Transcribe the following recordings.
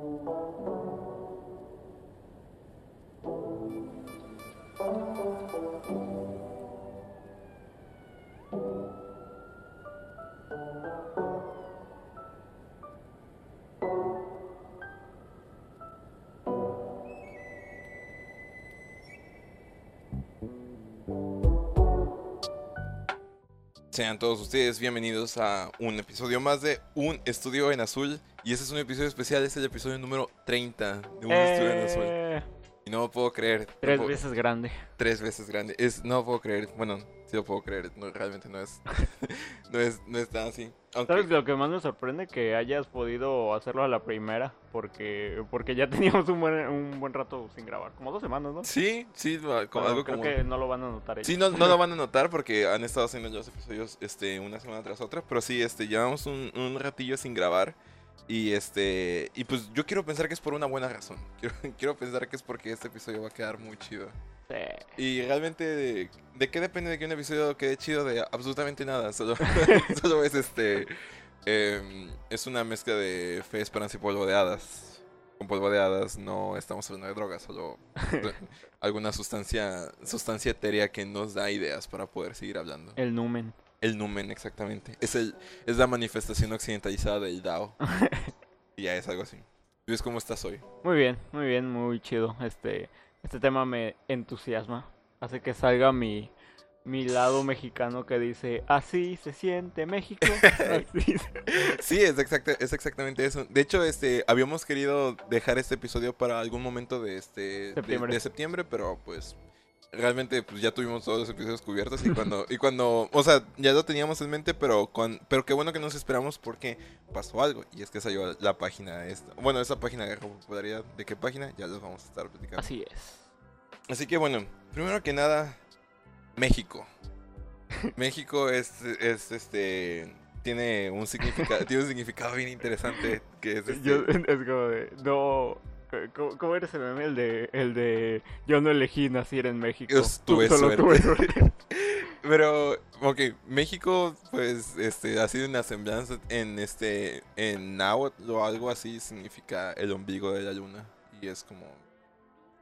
Thank you. Sean todos ustedes bienvenidos a un episodio más de Un Estudio en Azul. Y este es un episodio especial, es el episodio número 30 de Un Estudio en Azul. Y no puedo creer. no Tres puedo- veces grande. Tres veces grande. Es, no puedo creer. Bueno, sí lo puedo creer. No, realmente no es, no es. No es tan así. Aunque- ¿Sabes lo que más me sorprende? Que hayas podido hacerlo a la primera. Porque porque ya teníamos un buen, un buen rato sin grabar. Como dos semanas, ¿no? Sí, sí, como algo creo como. que no lo van a notar ellos. Sí, no, no lo van a notar porque han estado haciendo los episodios este, una semana tras otra. Pero sí, este, llevamos un, un ratillo sin grabar. Y este. Y pues yo quiero pensar que es por una buena razón. Quiero, quiero pensar que es porque este episodio va a quedar muy chido. Sí. Y realmente, ¿de, de qué depende de que un episodio quede chido? De absolutamente nada. Solo, solo es este. em, es una mezcla de fe, esperanza y polvo de hadas. Con polvo de hadas no estamos hablando de drogas, solo alguna sustancia, sustancia etérea que nos da ideas para poder seguir hablando. El numen. El numen, exactamente. Es, el, es la manifestación occidentalizada del Dao. y ya es algo así. ¿Y ves cómo estás hoy? Muy bien, muy bien, muy chido. Este, este tema me entusiasma. Hace que salga mi, mi lado mexicano que dice, así se siente México. Así se-". Sí, es, exacta- es exactamente eso. De hecho, este, habíamos querido dejar este episodio para algún momento de este de-. De, septiembre, pero pues realmente pues ya tuvimos todos los episodios cubiertos y cuando y cuando, o sea, ya lo teníamos en mente, pero cuan- pero qué bueno que nos esperamos porque pasó algo y es que salió la página esta. Bueno, esa página de popularidad, ¿de qué página? Ya les vamos a estar platicando. Así es. Así que bueno, primero que nada, México. México es, es este tiene un significado tiene un significado bien interesante que es este, Yo, es como de, no... ¿Cómo, eres el meme? El de, el de yo no elegí nacer en México. Yo Tú tuve solo suerte". tuve pero ok, México pues este ha sido una semblanza en este en náhuatl o algo así significa el ombligo de la luna y es como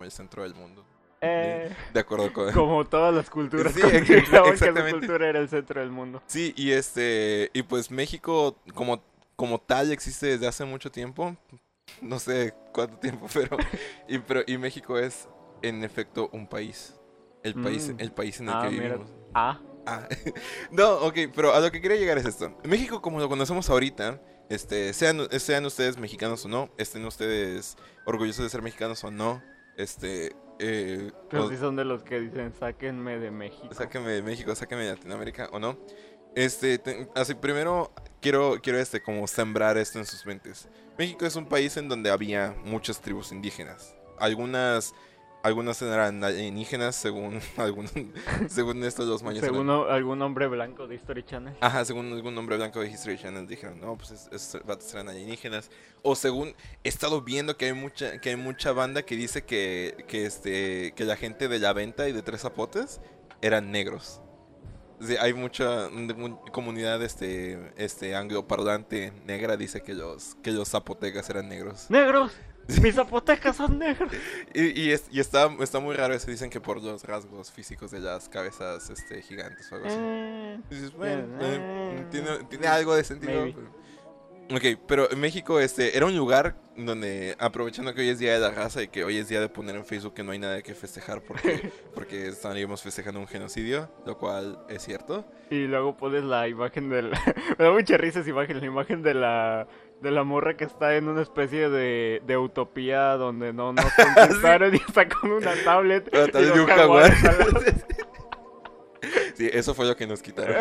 el centro del mundo. Eh, De acuerdo con como todas las culturas Sí, consideraban que exactamente. cultura era el centro del mundo. Sí, y este, y pues México como, como tal existe desde hace mucho tiempo, no sé cuánto tiempo, pero, y, pero, y México es en efecto un país, el país, Mm. el país en el Ah, que mira. vivimos. Ah, Ah, no, ok, pero a lo que quería llegar es esto. México como lo conocemos ahorita, este, sean, sean ustedes mexicanos o no, estén ustedes orgullosos de ser mexicanos o no, este, eh, pero o- sí son de los que dicen, sáquenme de México. Sáqueme de México, sáqueme de Latinoamérica o no. Este, te- así primero quiero, quiero este, como sembrar esto en sus mentes. México es un país en donde había muchas tribus indígenas. Algunas, algunas eran alienígenas según algún, según esto los mayas. Según algún hombre blanco de History Channel. Ajá, según algún nombre blanco de History Channel dijeron, no, pues es, es, vatos eran alienígenas. O según he estado viendo que hay mucha, que hay mucha banda que dice que, que este, que la gente de la venta y de Tres Zapotes eran negros. Sí, hay mucha mu- comunidad este, este angloparlante negra dice que los, que los zapotecas eran negros. ¡Negros! ¡Mis zapotecas son negros! Y, y, es- y está, está muy raro eso, dicen que por los rasgos físicos de las cabezas este, gigantes o algo así. Eh, Y dices, bueno, Eh, eh, tiene, tiene algo de sentido. maybe. Ok, pero en México este, era un lugar donde, aprovechando que hoy es Día de la Raza y que hoy es día de poner en Facebook que no hay nada que festejar porque, porque estaríamos festejando un genocidio, lo cual es cierto. y luego pones la imagen del... Me da mucha risa esa imagen, la imagen de la... De la morra que está en una especie de, de utopía donde no nos contestaron y está con una tablet. Una y tablet los y un jaguar. Sí, eso fue lo que nos quitaron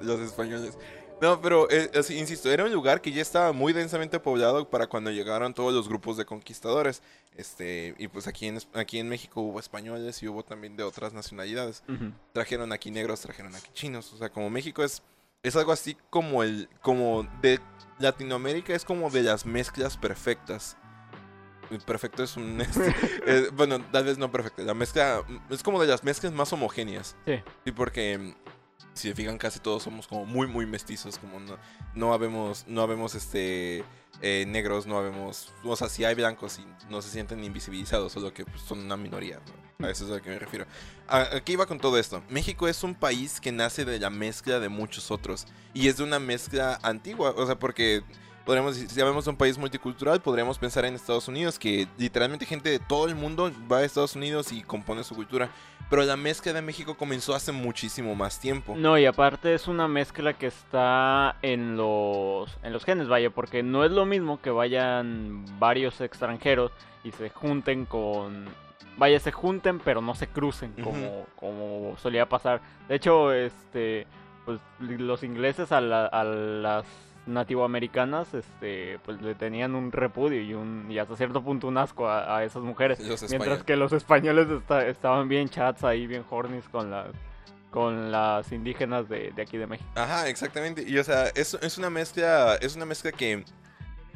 los españoles. No, pero eh, así, insisto, era un lugar que ya estaba muy densamente poblado para cuando llegaron todos los grupos de conquistadores. Este, y pues aquí en, aquí en México hubo españoles y hubo también de otras nacionalidades. Trajeron aquí negros, trajeron aquí chinos. O sea, como México es, es algo así como el, como de Latinoamérica es como de las mezclas perfectas. Perfecto es un, este, eh, bueno, tal vez no perfecto. La mezcla es como de las mezclas más homogéneas. Sí. Sí, porque si se fijan, casi todos somos como muy, muy mestizos, como no, no habemos, no habemos este eh, negros, no habemos, o sea, si hay blancos y no se sienten invisibilizados, solo que pues, son una minoría, ¿no? a eso es a lo que me refiero. ¿A, a qué iba con todo esto? México es un país que nace de la mezcla de muchos otros, y es de una mezcla antigua, o sea, porque podríamos, decir, si hablamos de un país multicultural, podríamos pensar en Estados Unidos, que literalmente gente de todo el mundo va a Estados Unidos y compone su cultura. Pero la mezcla de México comenzó hace muchísimo más tiempo. No, y aparte es una mezcla que está en los, en los genes, vaya, porque no es lo mismo que vayan varios extranjeros y se junten con... Vaya, se junten pero no se crucen como, como solía pasar. De hecho, este, pues los ingleses a, la- a las nativoamericanas, este, pues le tenían un repudio y un y hasta cierto punto un asco a, a esas mujeres. Mientras que los españoles esta- estaban bien chats ahí, bien hornies con las con las indígenas de, de aquí de México. Ajá, exactamente. Y o sea, es, es una mezcla, es una mezcla que,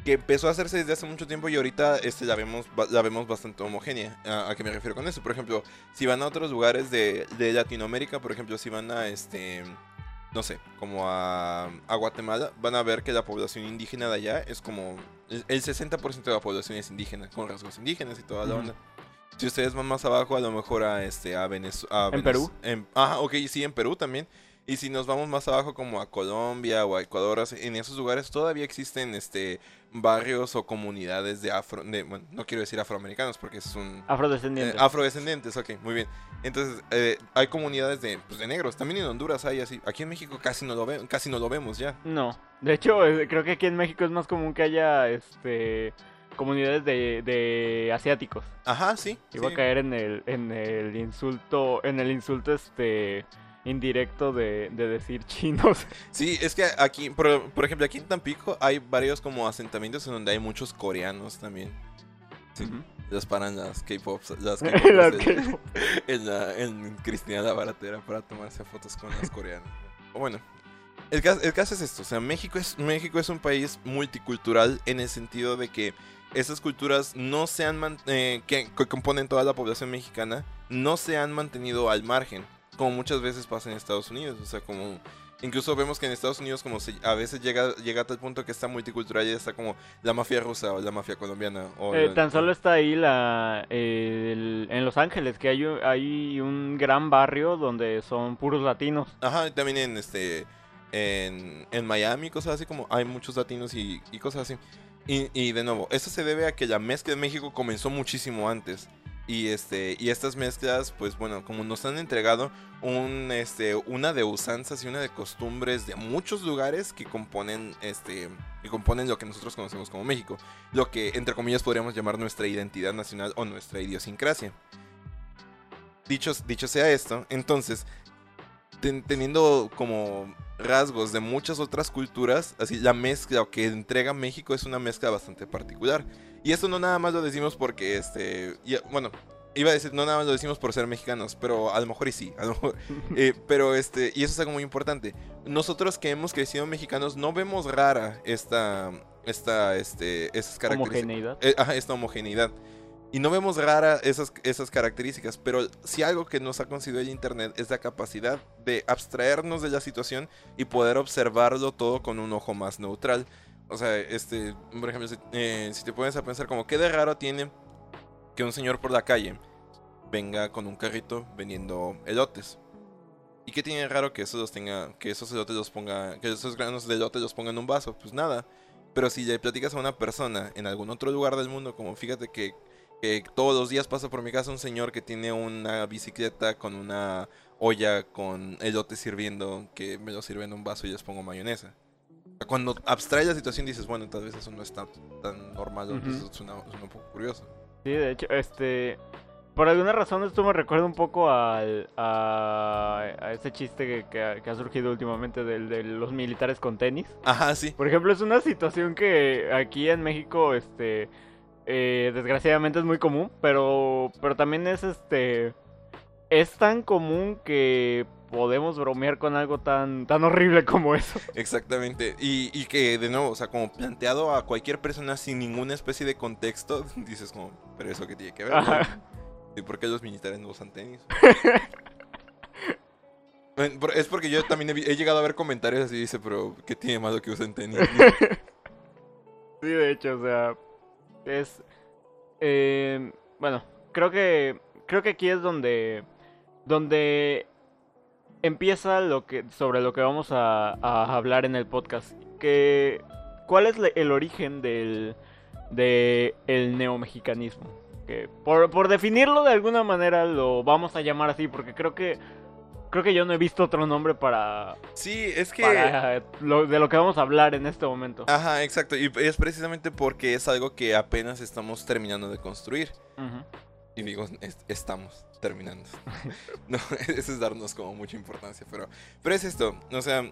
que empezó a hacerse desde hace mucho tiempo y ahorita este, la, vemos, la vemos bastante homogénea. ¿A, a qué me refiero con eso? Por ejemplo, si van a otros lugares de, de Latinoamérica, por ejemplo, si van a este. No sé, como a, a Guatemala, van a ver que la población indígena de allá es como. El el 60% de la población es indígena, con rasgos indígenas y toda la onda. Si ustedes van más abajo, a lo mejor a este a Venezuela. ¿En Perú? ajá, ok, sí, en Perú también. Y si nos vamos más abajo como a Colombia o a Ecuador, en esos lugares todavía existen este barrios o comunidades de afro, de, bueno, no quiero decir afroamericanos porque es un eh, Afrodescendientes. afrodescendientes, ok, muy bien. Entonces, eh, hay comunidades de, pues, de negros, también en Honduras hay así. Aquí en México casi no lo ve, casi no lo vemos ya. No, de hecho eh, creo que aquí en México es más común que haya este comunidades de, de asiáticos. Ajá, sí. Iba sí. a caer en el en el insulto en el insulto este indirecto de, de decir chinos. Sí, es que aquí, por, por ejemplo, aquí en Tampico hay varios como asentamientos en donde hay muchos coreanos también. Sí. Ujú. Los paran las K-pop, las Las K-popers en- en, la- en Cristina la Baratera para tomarse fotos con las coreanas. Bueno, el caso, el caso es esto, o sea, México es, México es un país multicultural en el sentido de que esas culturas no se han man- eh, que, que componen toda la población mexicana no se han mantenido al margen, como muchas veces pasa en Estados Unidos, o sea, como incluso vemos que en Estados Unidos como se, a veces llega, llega a tal punto que está multicultural y está como la mafia rusa o la mafia colombiana o Eh, la- tan solo está ahí la eh, el- en Los Ángeles que hay un, hay un gran barrio donde son puros latinos. Ajá, y también en este en, en Miami, cosas así como hay muchos latinos y, y cosas así. Y, y de nuevo, esto se debe a que la mezcla de México comenzó muchísimo antes. Y este, y estas mezclas, pues bueno, como nos han entregado un este, una de usanzas y una de costumbres de muchos lugares que componen este, que componen lo que nosotros conocemos como México. Lo que entre comillas podríamos llamar nuestra identidad nacional o nuestra idiosincrasia. Dicho, dicho sea esto, entonces ten- teniendo como rasgos de muchas otras culturas, así la mezcla que entrega México es una mezcla bastante particular. Y esto no nada más lo decimos porque, este, y, bueno, iba a decir, no nada más lo decimos por ser mexicanos, pero a lo mejor y sí, a lo mejor, eh, pero este, y eso es algo muy importante. Nosotros que hemos crecido mexicanos no vemos rara esta, esta, este, esas características. Homogeneidad. Eh, ajá, esta homogeneidad. Y no vemos rara esas, esas características, pero si algo que nos ha concedido el Internet es la capacidad de abstraernos de la situación y poder observarlo todo con un ojo más neutral. O sea, este, por ejemplo, si, eh, si te pones a pensar como, ¿qué de raro tiene que un señor por la calle venga con un carrito vendiendo elotes? ¿Y qué tiene de raro que esos los tenga, que esos elotes los ponga, que esos granos de elote los ponga en un vaso? Pues nada. Pero si le platicas a una persona en algún otro lugar del mundo, como fíjate que que todos los días pasa por mi casa un señor que tiene una bicicleta con una olla con elote sirviendo, que me lo sirve en un vaso y les pongo mayonesa. Cuando abstrae la situación dices, bueno, tal vez eso no está tan normal, o Ujú. eso suena, suena un poco curioso. Sí, de hecho, este. Por alguna razón esto me recuerda un poco al, a, a ese chiste que, que ha, que ha surgido últimamente del, de los militares con tenis. Ajá, sí. Por ejemplo, es una situación que aquí en México, este, eh, desgraciadamente es muy común, pero, pero también es, este, es tan común que podemos bromear con algo tan, tan horrible como eso. Exactamente. Y, y que, de nuevo, o sea, como planteado a cualquier persona sin ninguna especie de contexto, dices como, pero eso qué tiene que ver. ¿Y por qué los militares no usan tenis? Es porque yo también he llegado a ver comentarios así, dice, pero ¿qué tiene malo que usen tenis? Sí, de hecho, o sea, es... eh, bueno, creo que creo que aquí es donde donde empieza lo que sobre lo que vamos a, a hablar en el podcast. Que cuál es el origen del de el neomexicanismo. Que por, por definirlo de alguna manera lo vamos a llamar así porque creo que creo que yo no he visto otro nombre para, Sí, es que... para lo, de lo que vamos a hablar en este momento. Ajá, exacto. Y es precisamente porque es algo que apenas estamos terminando de construir. Ujú. Y digo, es- estamos terminando. no, eso es darnos como mucha importancia, pero, pero es esto, o sea,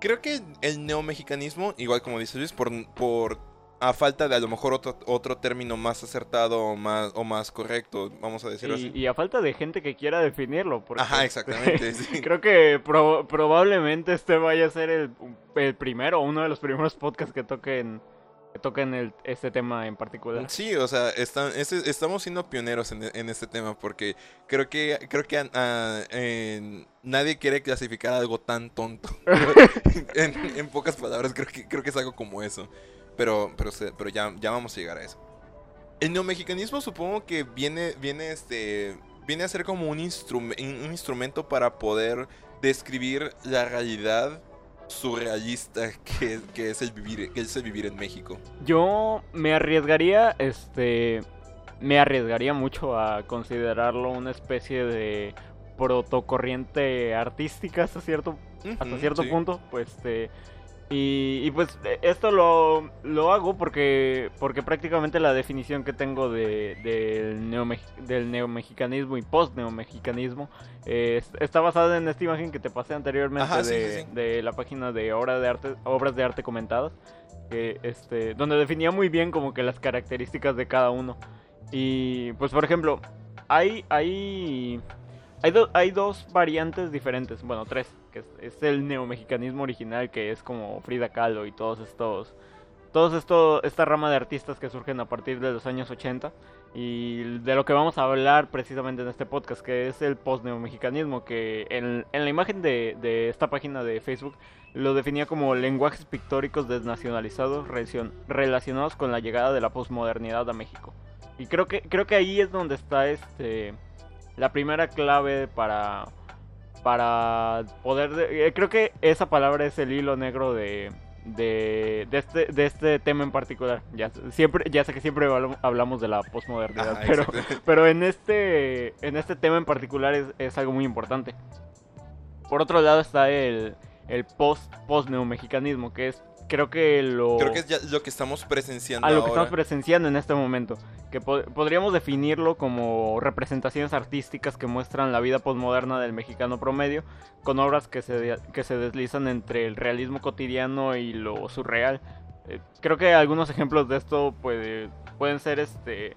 creo que el neomexicanismo, igual como dice Luis, por, por a falta de a lo mejor otro, otro término más acertado o más, o más correcto, vamos a decirlo así. Y, y a falta de gente que quiera definirlo. Porque, Ajá, este, exactamente. sí. Creo que pro- probablemente este vaya a ser el, el primero, uno de los primeros podcasts que toquen, que toquen el, este tema en particular. Sí, o sea, este- estamos siendo pioneros en, en este tema porque creo que creo que en- nadie quiere clasificar algo tan tonto. en, en pocas palabras, creo que creo que es algo como eso. Pero pero pero ya, ya vamos a llegar a eso. El neomexicanismo supongo que viene viene este viene a ser como un, un instrumento para poder describir la realidad surrealista que, que es el vivir que es el vivir en México. Yo me arriesgaría, este, me arriesgaría mucho a considerarlo una especie de protocorriente artística hasta cierto hasta cierto sí. punto, pues este y, y, pues eh, esto lo, lo hago porque porque prácticamente la definición que tengo de, del, neomex- del neomexicanismo y post-neomexicanismo eh, es- está basada en esta imagen que te pasé anteriormente Ajá, sí, de, sí, sí. de la página de, obra de arte, obras de arte comentadas, que, este, donde definía muy bien como que las características de cada uno. Y pues por ejemplo, hay, hay, hay, do- hay dos variantes diferentes, bueno, tres, es, el neomexicanismo original, que es como Frida Kahlo y todos estos, todos esto, esta rama de artistas que surgen a partir de los años 80 y de lo que vamos a hablar precisamente en este podcast, que es el post-neomexicanismo, que en, en la imagen de, de esta página de Facebook lo definía como lenguajes pictóricos desnacionalizados relacion- relacionados con la llegada de la posmodernidad a México. Y creo que, creo que ahí es donde está este la primera clave para, para poder... de- eh, creo que esa palabra es el hilo negro de, de, de este, de este tema en particular. Ya, siempre, ya sé que siempre hablam- hablamos de la posmodernidad, Ajá, pero, pero en este, en este tema en particular es, es algo muy importante. Por otro lado está el, el post, post-neomexicanismo, que es, creo que lo... Creo que es ya lo que estamos presenciando a lo que estamos presenciando en este momento. Que po- podríamos definirlo como representaciones artísticas que muestran la vida posmoderna del mexicano promedio, con obras que se, que se deslizan entre el realismo cotidiano y lo surreal. Eh, creo que algunos ejemplos de esto puede- pueden ser este.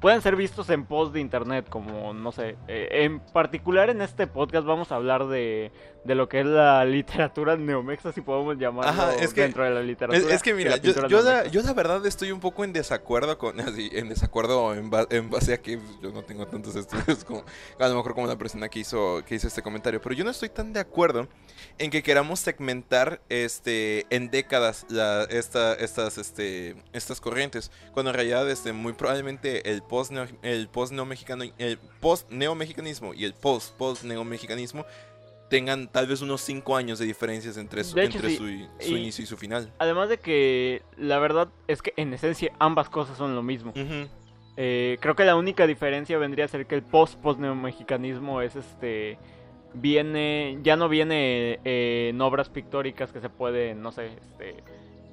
Pueden ser vistos en posts de internet, como no sé. eh, en particular en este podcast vamos a hablar de, de lo que es la literatura neomexa, si podemos llamarlo Ajá, es que- dentro de la literatura. Es, es que mira, yo, yo la, yo la verdad estoy un poco en desacuerdo con así, en desacuerdo en, ba- en base a que yo no tengo tantos estudios como a lo mejor como la persona que hizo que hizo este comentario, pero yo no estoy tan de acuerdo en que queramos segmentar este en décadas la, esta, estas este estas corrientes, cuando en realidad este muy probablemente el post neo, el post neomexicano el post neomexicanismo y el post post neomexicanismo tengan tal vez unos 5 años de diferencias entre su, hecho, entre sí. su, su Y- inicio y su final. Además de que la verdad es que en esencia ambas cosas son lo mismo. Eh, creo que la única diferencia vendría a ser que el post post neomexicanismo es este viene ya no viene eh, en obras pictóricas que se pueden no sé este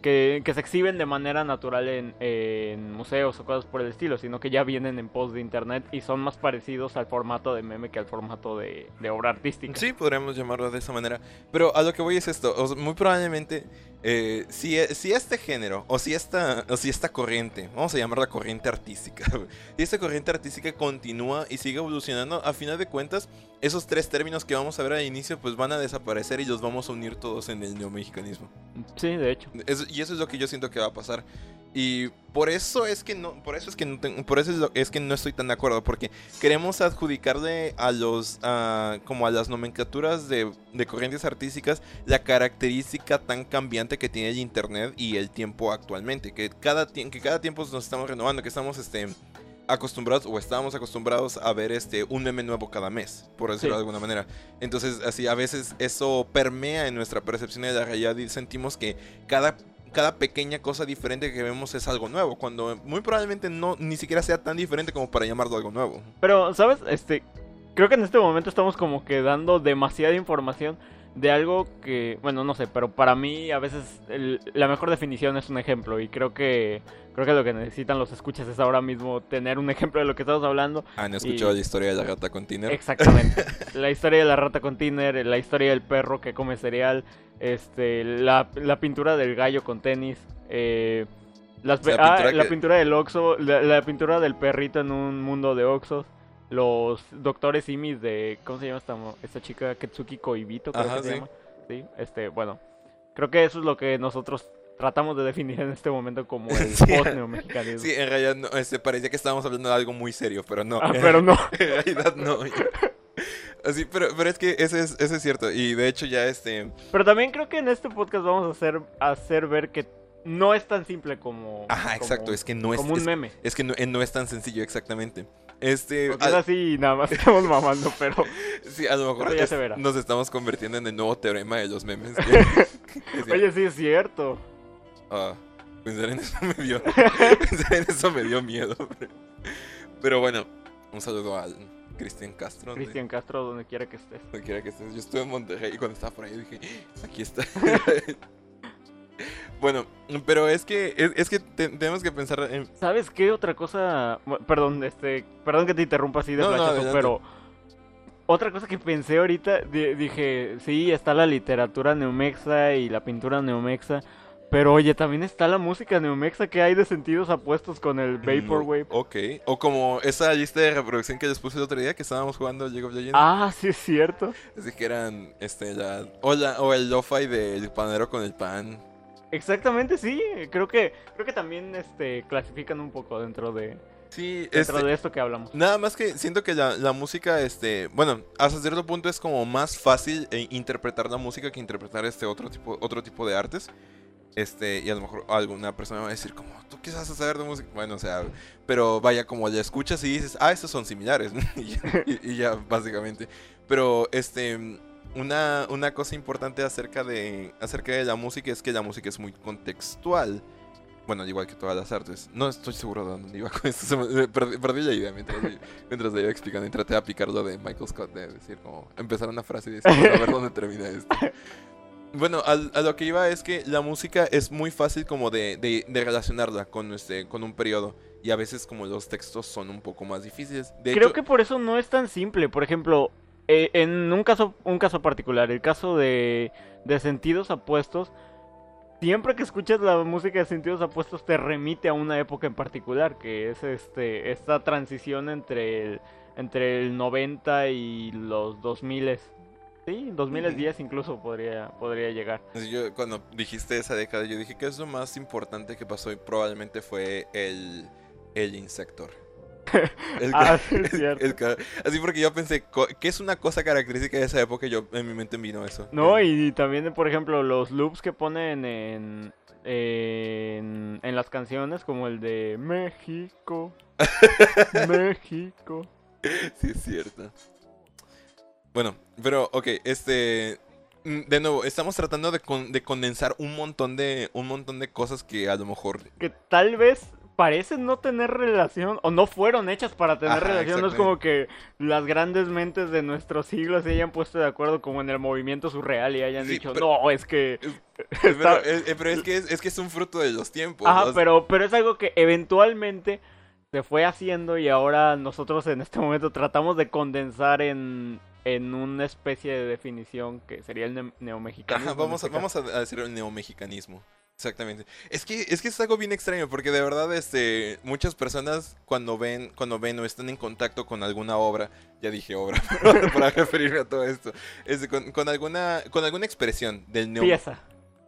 que, se exhiben de manera natural en, museos o cosas por el estilo, sino que ya vienen en post de internet y son más parecidos al formato de meme que al formato de, de obra artística. Sí, podríamos llamarlo de esa manera. Pero a lo que voy es esto. muy probablemente, eh, si, e- si este género, o si esta, o si esta corriente, vamos a llamarla corriente artística, si esta corriente artística continúa y sigue evolucionando, a final de cuentas, esos tres términos que vamos a ver al inicio, pues van a desaparecer y los vamos a unir todos en el neomexicanismo. Sí, de hecho. Y eso es lo que yo siento que va a pasar. Y por eso es que no, por eso es que no, ten- por eso es, lo- es que no estoy tan de acuerdo, porque queremos adjudicarle a los, a- como a las nomenclaturas de, de corrientes artísticas la característica tan cambiante que tiene el internet y el tiempo actualmente, que cada, que cada tiempo nos estamos renovando, que estamos, este, acostumbrados o estábamos acostumbrados a ver este un meme nuevo cada mes, por decirlo Sí. de alguna manera. Entonces, así a veces eso permea en nuestra percepción de la realidad y sentimos que cada cada pequeña cosa diferente que vemos es algo nuevo, cuando muy probablemente no ni siquiera sea tan diferente como para llamarlo algo nuevo. Pero, ¿sabes? Este, creo que en este momento estamos como que dando demasiada información de algo que, bueno, no sé, pero para mí a veces el- la mejor definición es un ejemplo y creo que creo que lo que necesitan los escuchas es ahora mismo tener un ejemplo de lo que estamos hablando. ¿Han escuchado Y- la historia de la rata con Tiner? Exactamente. la historia de la rata con Tiner, la historia del perro que come cereal, este, la, la pintura del gallo con tenis, eh, las La ah, pintura la pintura del Oxo, la, la pintura del perrito en un mundo de Oxos, los doctores simis de, ¿cómo se llama esta, esta chica? Ketsuki Koibito, creo Ajá, que se sí. llama. Sí, este, bueno, creo que eso es lo que nosotros tratamos de definir en este momento como el Sí. post-neomexicanismo. Sí, en realidad no, este, parecía que estábamos hablando de algo muy serio, pero no. Ah, pero no. en realidad no. Así, pero, pero es que ese es, ese es cierto. Y de hecho ya este... Pero también creo que en este podcast vamos a hacer, a hacer ver que no es tan simple como. Ajá, exacto. como- Es que no es... como un es, meme. es que no, eh, no es tan sencillo, exactamente. Este... Porque es así nada más estamos mamando, pero. Sí, a lo mejor Eso ya es- se verá. nos estamos convirtiendo en el nuevo teorema de los memes. que- Oye, sí es cierto. ah, pensar en eso me dio. pensar en eso me dio miedo. Pero, pero bueno, un saludo al Cristian Castro. Cristian Castro, donde quiera que estés. Donde quiera que estés. Yo estuve en Monterrey y cuando estaba por ahí dije, aquí está. Bueno, pero es que es, es que te- tenemos que pensar en. ¿Sabes qué otra cosa? Perdón, este. Perdón que te interrumpa así de No, pero. Otra cosa que pensé ahorita, di- dije, sí, está la literatura neomexa y la pintura neomexa, pero oye, también está la música neomexa que hay de sentidos apuestos con el Vaporwave. Ok. O como esa lista de reproducción que les puse el otro día que estábamos jugando League of Legends. Ah, sí es cierto. Así que eran este, la, o, la- o el lo-fi del panero con el pan. Exactamente, sí. Creo que creo que también este clasifican un poco dentro de Sí, dentro este, de esto que hablamos. Nada más que siento que la, la música, este, bueno, hasta cierto punto es como más fácil eh, interpretar la música que interpretar este otro tipo, otro tipo de artes. Este, y a lo mejor alguna persona va a decir como, ¿tú qué vas a saber de música? Bueno, o sea, pero vaya, como la escuchas y dices, ah, estos son similares, y, ya, y- y ya, básicamente. Pero, este, una, una cosa importante acerca de, acerca de la música es que la música es muy contextual. Bueno, al igual que todas las artes. No estoy seguro de dónde iba con esto. me- perdí, perdí la idea mientras, mientras le iba explicando y traté de aplicar lo de Michael Scott, de decir como empezar una frase y decir, "Vamos a ver dónde termina esto. Bueno, al- a lo que iba es que la música es muy fácil como de, de- de relacionarla con, este, con un periodo. Y a veces como los textos son un poco más difíciles. De Creo hecho, que por eso no es tan simple. Por ejemplo, eh, en un caso, un caso particular, el caso de, de sentidos apuestos, siempre que escuchas la música de sentidos apuestos te remite a una época en particular, que es este esta transición entre el, entre el 90 y los 2000. Sí, 2010 incluso podría, podría llegar. yo cuando dijiste esa década, yo dije que es lo más importante que pasó y probablemente fue el, el Insector. El Ah, es cierto. el ca- así porque yo pensé, ¿qué es una cosa característica de esa época? Yo en mi mente vino eso. No, El- y también, por ejemplo, los loops que ponen en, en, en las canciones, como el de México, México. Sí, es cierto. Bueno, pero, ok, este... mm, De nuevo, estamos tratando de, con- de condensar un montón de, un montón de cosas que a lo mejor... Que tal vez parecen no tener relación, o no fueron hechas para tener Ajá, relación. No es como que las grandes mentes de nuestro siglo se hayan puesto de acuerdo como en el movimiento surreal y hayan Sí, dicho, pero- no, es que... Está- eh, pero es, que es, es que es un fruto de los tiempos. Ajá, pero, pero es algo que eventualmente se fue haciendo y ahora nosotros en este momento tratamos de condensar en, en una especie de definición que sería el ne- neomexicanismo. Ajá, vamos, a, vamos a decir el neomexicanismo. Exactamente. Es que, es que es algo bien extraño, porque de verdad, este, muchas personas cuando ven, cuando ven o están en contacto con alguna obra, ya dije obra, para referirme a todo esto, este, con, con alguna, con alguna expresión del neo, Pieza.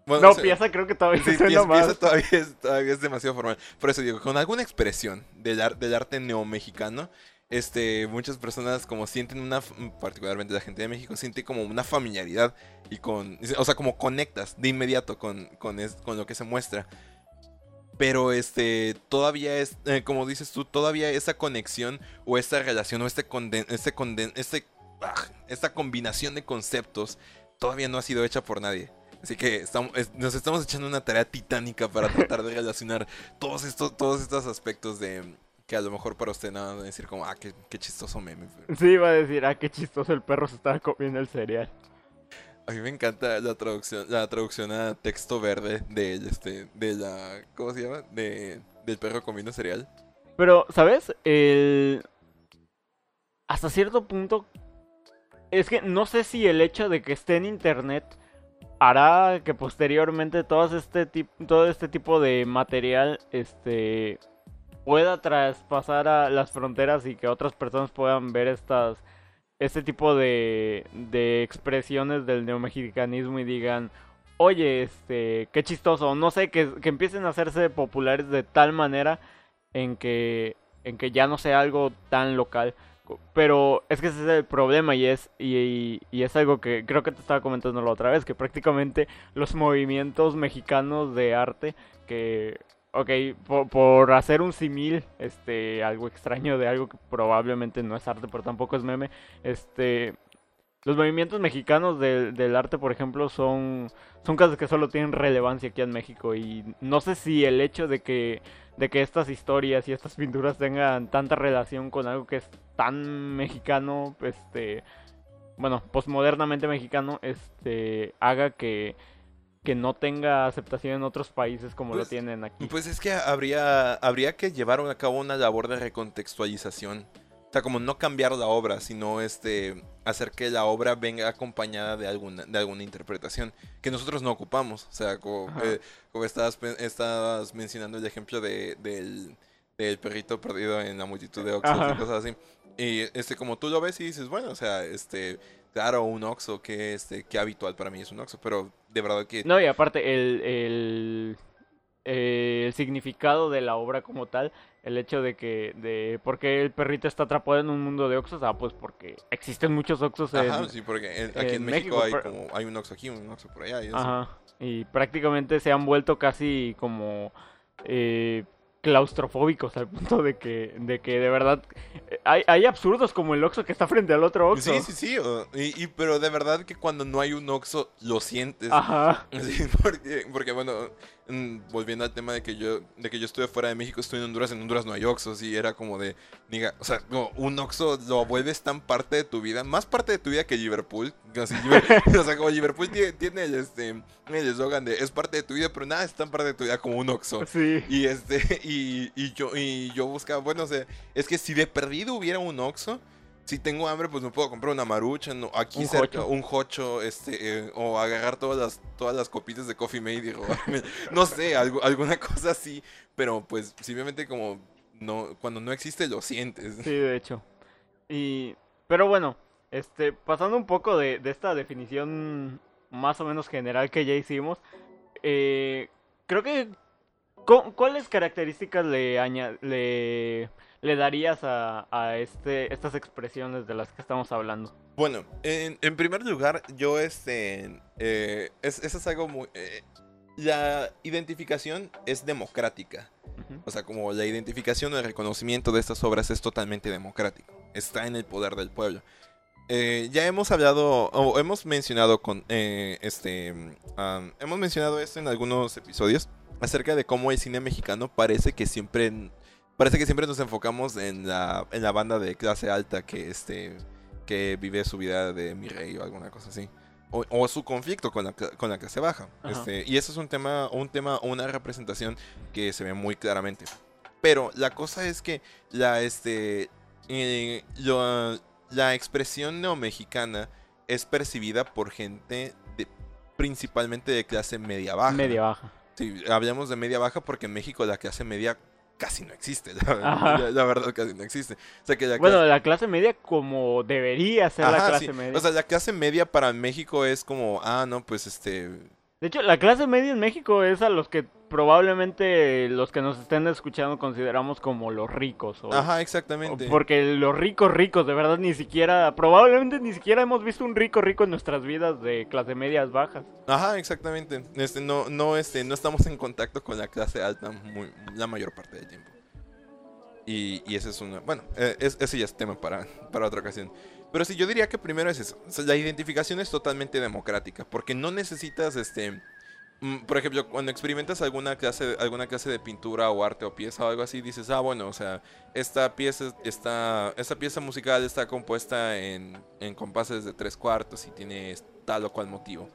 Bueno, no, o sea, pieza creo que todavía Sí, pieza, más. pieza todavía, es, todavía es demasiado formal. Por eso digo, con alguna expresión del, ar- del arte neomexicano, este, muchas personas como sienten una, particularmente la gente de México, siente como una familiaridad y con, o sea, como conectas de inmediato con, con, es- con lo que se muestra. Pero este, todavía es, eh, como dices tú, todavía esa conexión o esta relación o este conden, este conden, este, ah, esta combinación de conceptos todavía no ha sido hecha por nadie. Así que estamos, es- nos estamos echando una tarea titánica para tratar de relacionar todos estos, todos estos aspectos de que a lo mejor para usted nada van a decir como, ah, qué, qué chistoso meme. Sí, iba a decir, ah, qué chistoso el perro se estaba comiendo el cereal. A mí me encanta la traducción, la traducción a texto verde de este, de la, ¿cómo se llama? De, del perro comiendo cereal. Pero, ¿sabes? El... Hasta cierto punto... Es que no sé si el hecho de que esté en internet hará que posteriormente todo este, todo este tipo de material este, pueda traspasar a las fronteras y que otras personas puedan ver estas este tipo de, de expresiones del neomexicanismo y digan, oye, este, qué chistoso, no sé, que, que empiecen a hacerse populares de tal manera en que, en que ya no sea algo tan local. Pero es que ese es el problema y es, y, y es algo que creo que te estaba comentando la otra vez, que prácticamente los movimientos mexicanos de arte que... Ok, por, por hacer un simil, este, algo extraño de algo que probablemente no es arte, pero tampoco es meme, este, los movimientos mexicanos del- del arte, por ejemplo, son, son cosas que solo tienen relevancia aquí en México y no sé si el hecho de que, de que estas historias y estas pinturas tengan tanta relación con algo que es tan mexicano, este, bueno, posmodernamente mexicano, este, haga que, que no tenga aceptación en otros países como lo Pues- tienen aquí. Pues es que habría, habría que llevar a cabo una labor de recontextualización. O sea, como no cambiar la obra, sino este hacer que la obra venga acompañada de alguna, de alguna interpretación que nosotros no ocupamos. O sea, como, eh, como estabas, estabas mencionando el ejemplo de, del, del perrito perdido en la multitud de Oxxos y Ajá. cosas así. Y este, como tú lo ves y dices, bueno, o sea, este, claro, un Oxxo, que este, que habitual para mí es un Oxxo, pero de verdad que No, y aparte, el, el, eh, el significado de la obra como tal, el hecho de que, de por qué el perrito está atrapado en un mundo de Oxxos, ah, pues porque existen muchos Oxxos en... Ajá, sí, porque en- aquí en, en México, México, hay pero- como hay un Oxxo aquí, un Oxxo por allá. Y eso. Ajá, y prácticamente se han vuelto casi como eh, claustrofóbicos al punto de que, de que de verdad hay, hay absurdos como el Oxxo que está frente al otro Oxxo. Sí, sí, sí. y, y- pero de verdad que cuando no hay un Oxxo, lo sientes. Ajá. Sí, porque, porque, bueno, volviendo al tema de que yo de que yo estuve fuera de México, estoy en Honduras, en Honduras no hay Oxxos y era como de, diga, o sea, no, un Oxxo lo vuelves tan parte de tu vida, más parte de tu vida que Liverpool. O sea, como Liverpool tiene, tiene el este el eslogan de es parte de tu vida, pero nada es tan parte de tu vida como un Oxxo. Sí. Y este, y, y yo, y yo buscaba, bueno, o sea, es que si de perdido hubiera un Oxxo, si tengo hambre, pues me puedo comprar una marucha, no, aquí Un cerca, jocho. un jocho, este, eh, o agarrar todas las, todas las copitas de Coffee Mate y robarme, no sé, algo, alguna cosa así, pero pues simplemente como no, cuando no existe lo sientes. Sí, de hecho. Y, pero bueno, este, pasando un poco de, de esta definición más o menos general que ya hicimos, eh, creo que, cu- ¿cuáles características le, aña- le, le darías a, a este, estas expresiones de las que estamos hablando? Bueno, en, en primer lugar, yo este, eh, es, eso es algo muy... eh, la identificación es democrática. O sea, como la identificación o el reconocimiento de estas obras es totalmente democrático. Está en el poder del pueblo. Eh, ya hemos hablado, o hemos mencionado con, eh, este, hemos mencionado esto en algunos episodios acerca de cómo el cine mexicano parece que siempre, parece que siempre nos enfocamos en la, en la banda de clase alta que, este, que vive su vida de mi rey o alguna cosa así. O, o su conflicto con la, con la clase baja. Este, y eso es un tema, un tema, una representación que se ve muy claramente. Pero la cosa es que la, este, eh, lo- la expresión neomexicana es percibida por gente de, principalmente de clase media baja. Media baja. Sí, hablamos de media baja porque en México la clase media casi no existe. La, la- verdad casi no existe. O sea que la Bueno, clase- la clase media como debería ser la clase sí. media. O sea, la clase media para México es como, ah, no, pues este, De hecho, la clase media en México es a los que probablemente los que nos estén escuchando consideramos como los ricos. O, Ajá, o exactamente. porque los ricos ricos, de verdad, ni siquiera, probablemente ni siquiera hemos visto un rico rico en nuestras vidas de clase medias bajas. Ajá, exactamente. Este, no, no, este, no estamos en contacto con la clase alta muy, la mayor parte del tiempo. Y, y ese es una. Bueno, eh, es- ese ya es tema para, para otra ocasión. Pero sí, yo diría que primero es eso. La identificación es totalmente democrática. Porque no necesitas, este. mm, Por ejemplo, cuando experimentas alguna clase, alguna clase de pintura o arte o pieza o algo así, dices, ah, bueno, o sea, esta pieza, está, esta pieza musical está compuesta en, en compases de tres cuartos y tiene tal o cual motivo.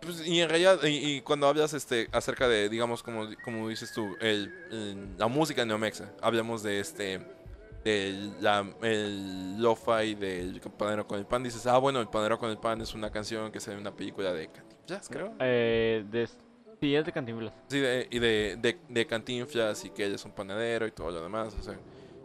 Pues, y en realidad, y, cuando hablas este, acerca de, digamos, como, como dices tú, el- la música neomexa, hablamos de este, de la, el lo-fi del panadero con el pan, dices, ah, bueno, el panadero con el pan es una canción que sale en una película de Cantinflas, creo. Eh, de, sí, es de Cantinflas. Sí, de, y de, de, de Cantinflas y que él es un panadero y todo lo demás, o sea.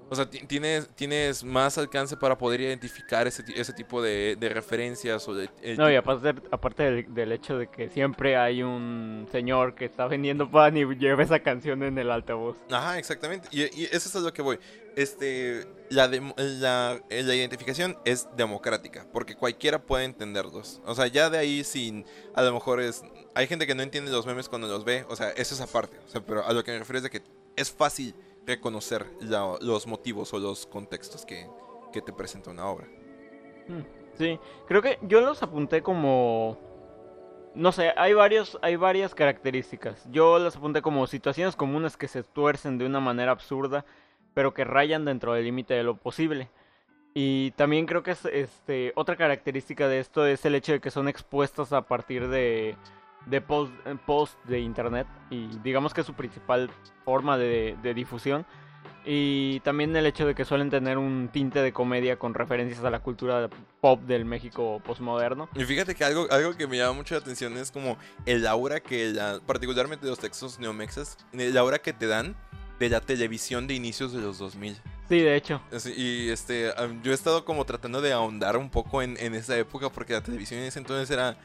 O sea, ti- tienes, tienes más alcance para poder identificar ese, ese tipo de, de referencias o de... el No, y aparte, aparte del, del hecho de que siempre hay un señor que está vendiendo pan y lleva esa canción en el altavoz. Ajá, exactamente. Y, y eso es a lo que voy. Este, la, demo- la, eh, la identificación es democrática, porque cualquiera puede entenderlos. O sea, ya de ahí sin, a lo mejor es, hay gente que no entiende los memes cuando los ve, o sea, eso es aparte. O sea, pero a lo que me refiero es de que es fácil reconocer los motivos o los contextos que, que te presenta una obra. Mm, Sí, creo que yo los apunté como... No sé, hay, varios, hay varias características. Yo las apunté como situaciones comunes que se tuercen de una manera absurda, pero que rayan dentro del límite de lo posible. Y también creo que es, este, otra característica de esto es el hecho de que son expuestas a partir de, de post, eh, post de internet. Y digamos que es su principal forma de, de difusión. Y también el hecho de que suelen tener un tinte de comedia con referencias a la cultura pop del México postmoderno. Y fíjate que algo, algo que me llama mucho la atención es como el aura que, la, particularmente los textos neomexas, el aura que te dan de la televisión de inicios de los 2000. Sí, de hecho. Y este, yo he estado como tratando de ahondar un poco en, en esa época porque la televisión en ese entonces era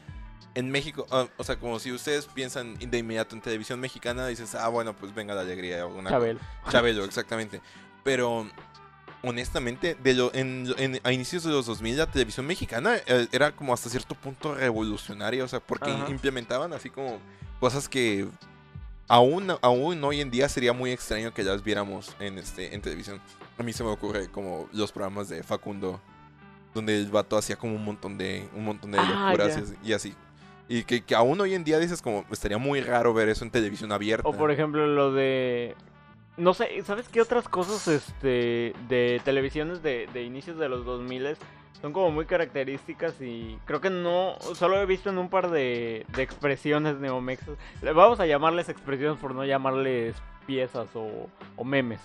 en México, ah, o sea, como si ustedes piensan de inmediato en televisión mexicana, dices, ah, bueno, pues venga la alegría. Cosa. Chabelo. Chabelo, exactamente. Pero honestamente, de lo, en, en- a inicios de los 2000 la televisión mexicana eh, era como hasta cierto punto revolucionaria, o sea, porque Ajá. implementaban así como cosas que aún, aún hoy en día sería muy extraño que las viéramos en, este, en televisión. A mí se me ocurre como los programas de Facundo, donde el vato hacía como un montón de, un montón de Ah, locuras ya. y así- y así. Y que, que aún hoy en día dices como, estaría muy raro ver eso en televisión abierta. O por ejemplo lo de... No sé, ¿sabes qué otras cosas este, de televisiones de, de inicios de los 2000 son como muy características y creo que no, solo he visto en un par de, de expresiones neomexas. Vamos a llamarles expresiones por no llamarles piezas o, o memes.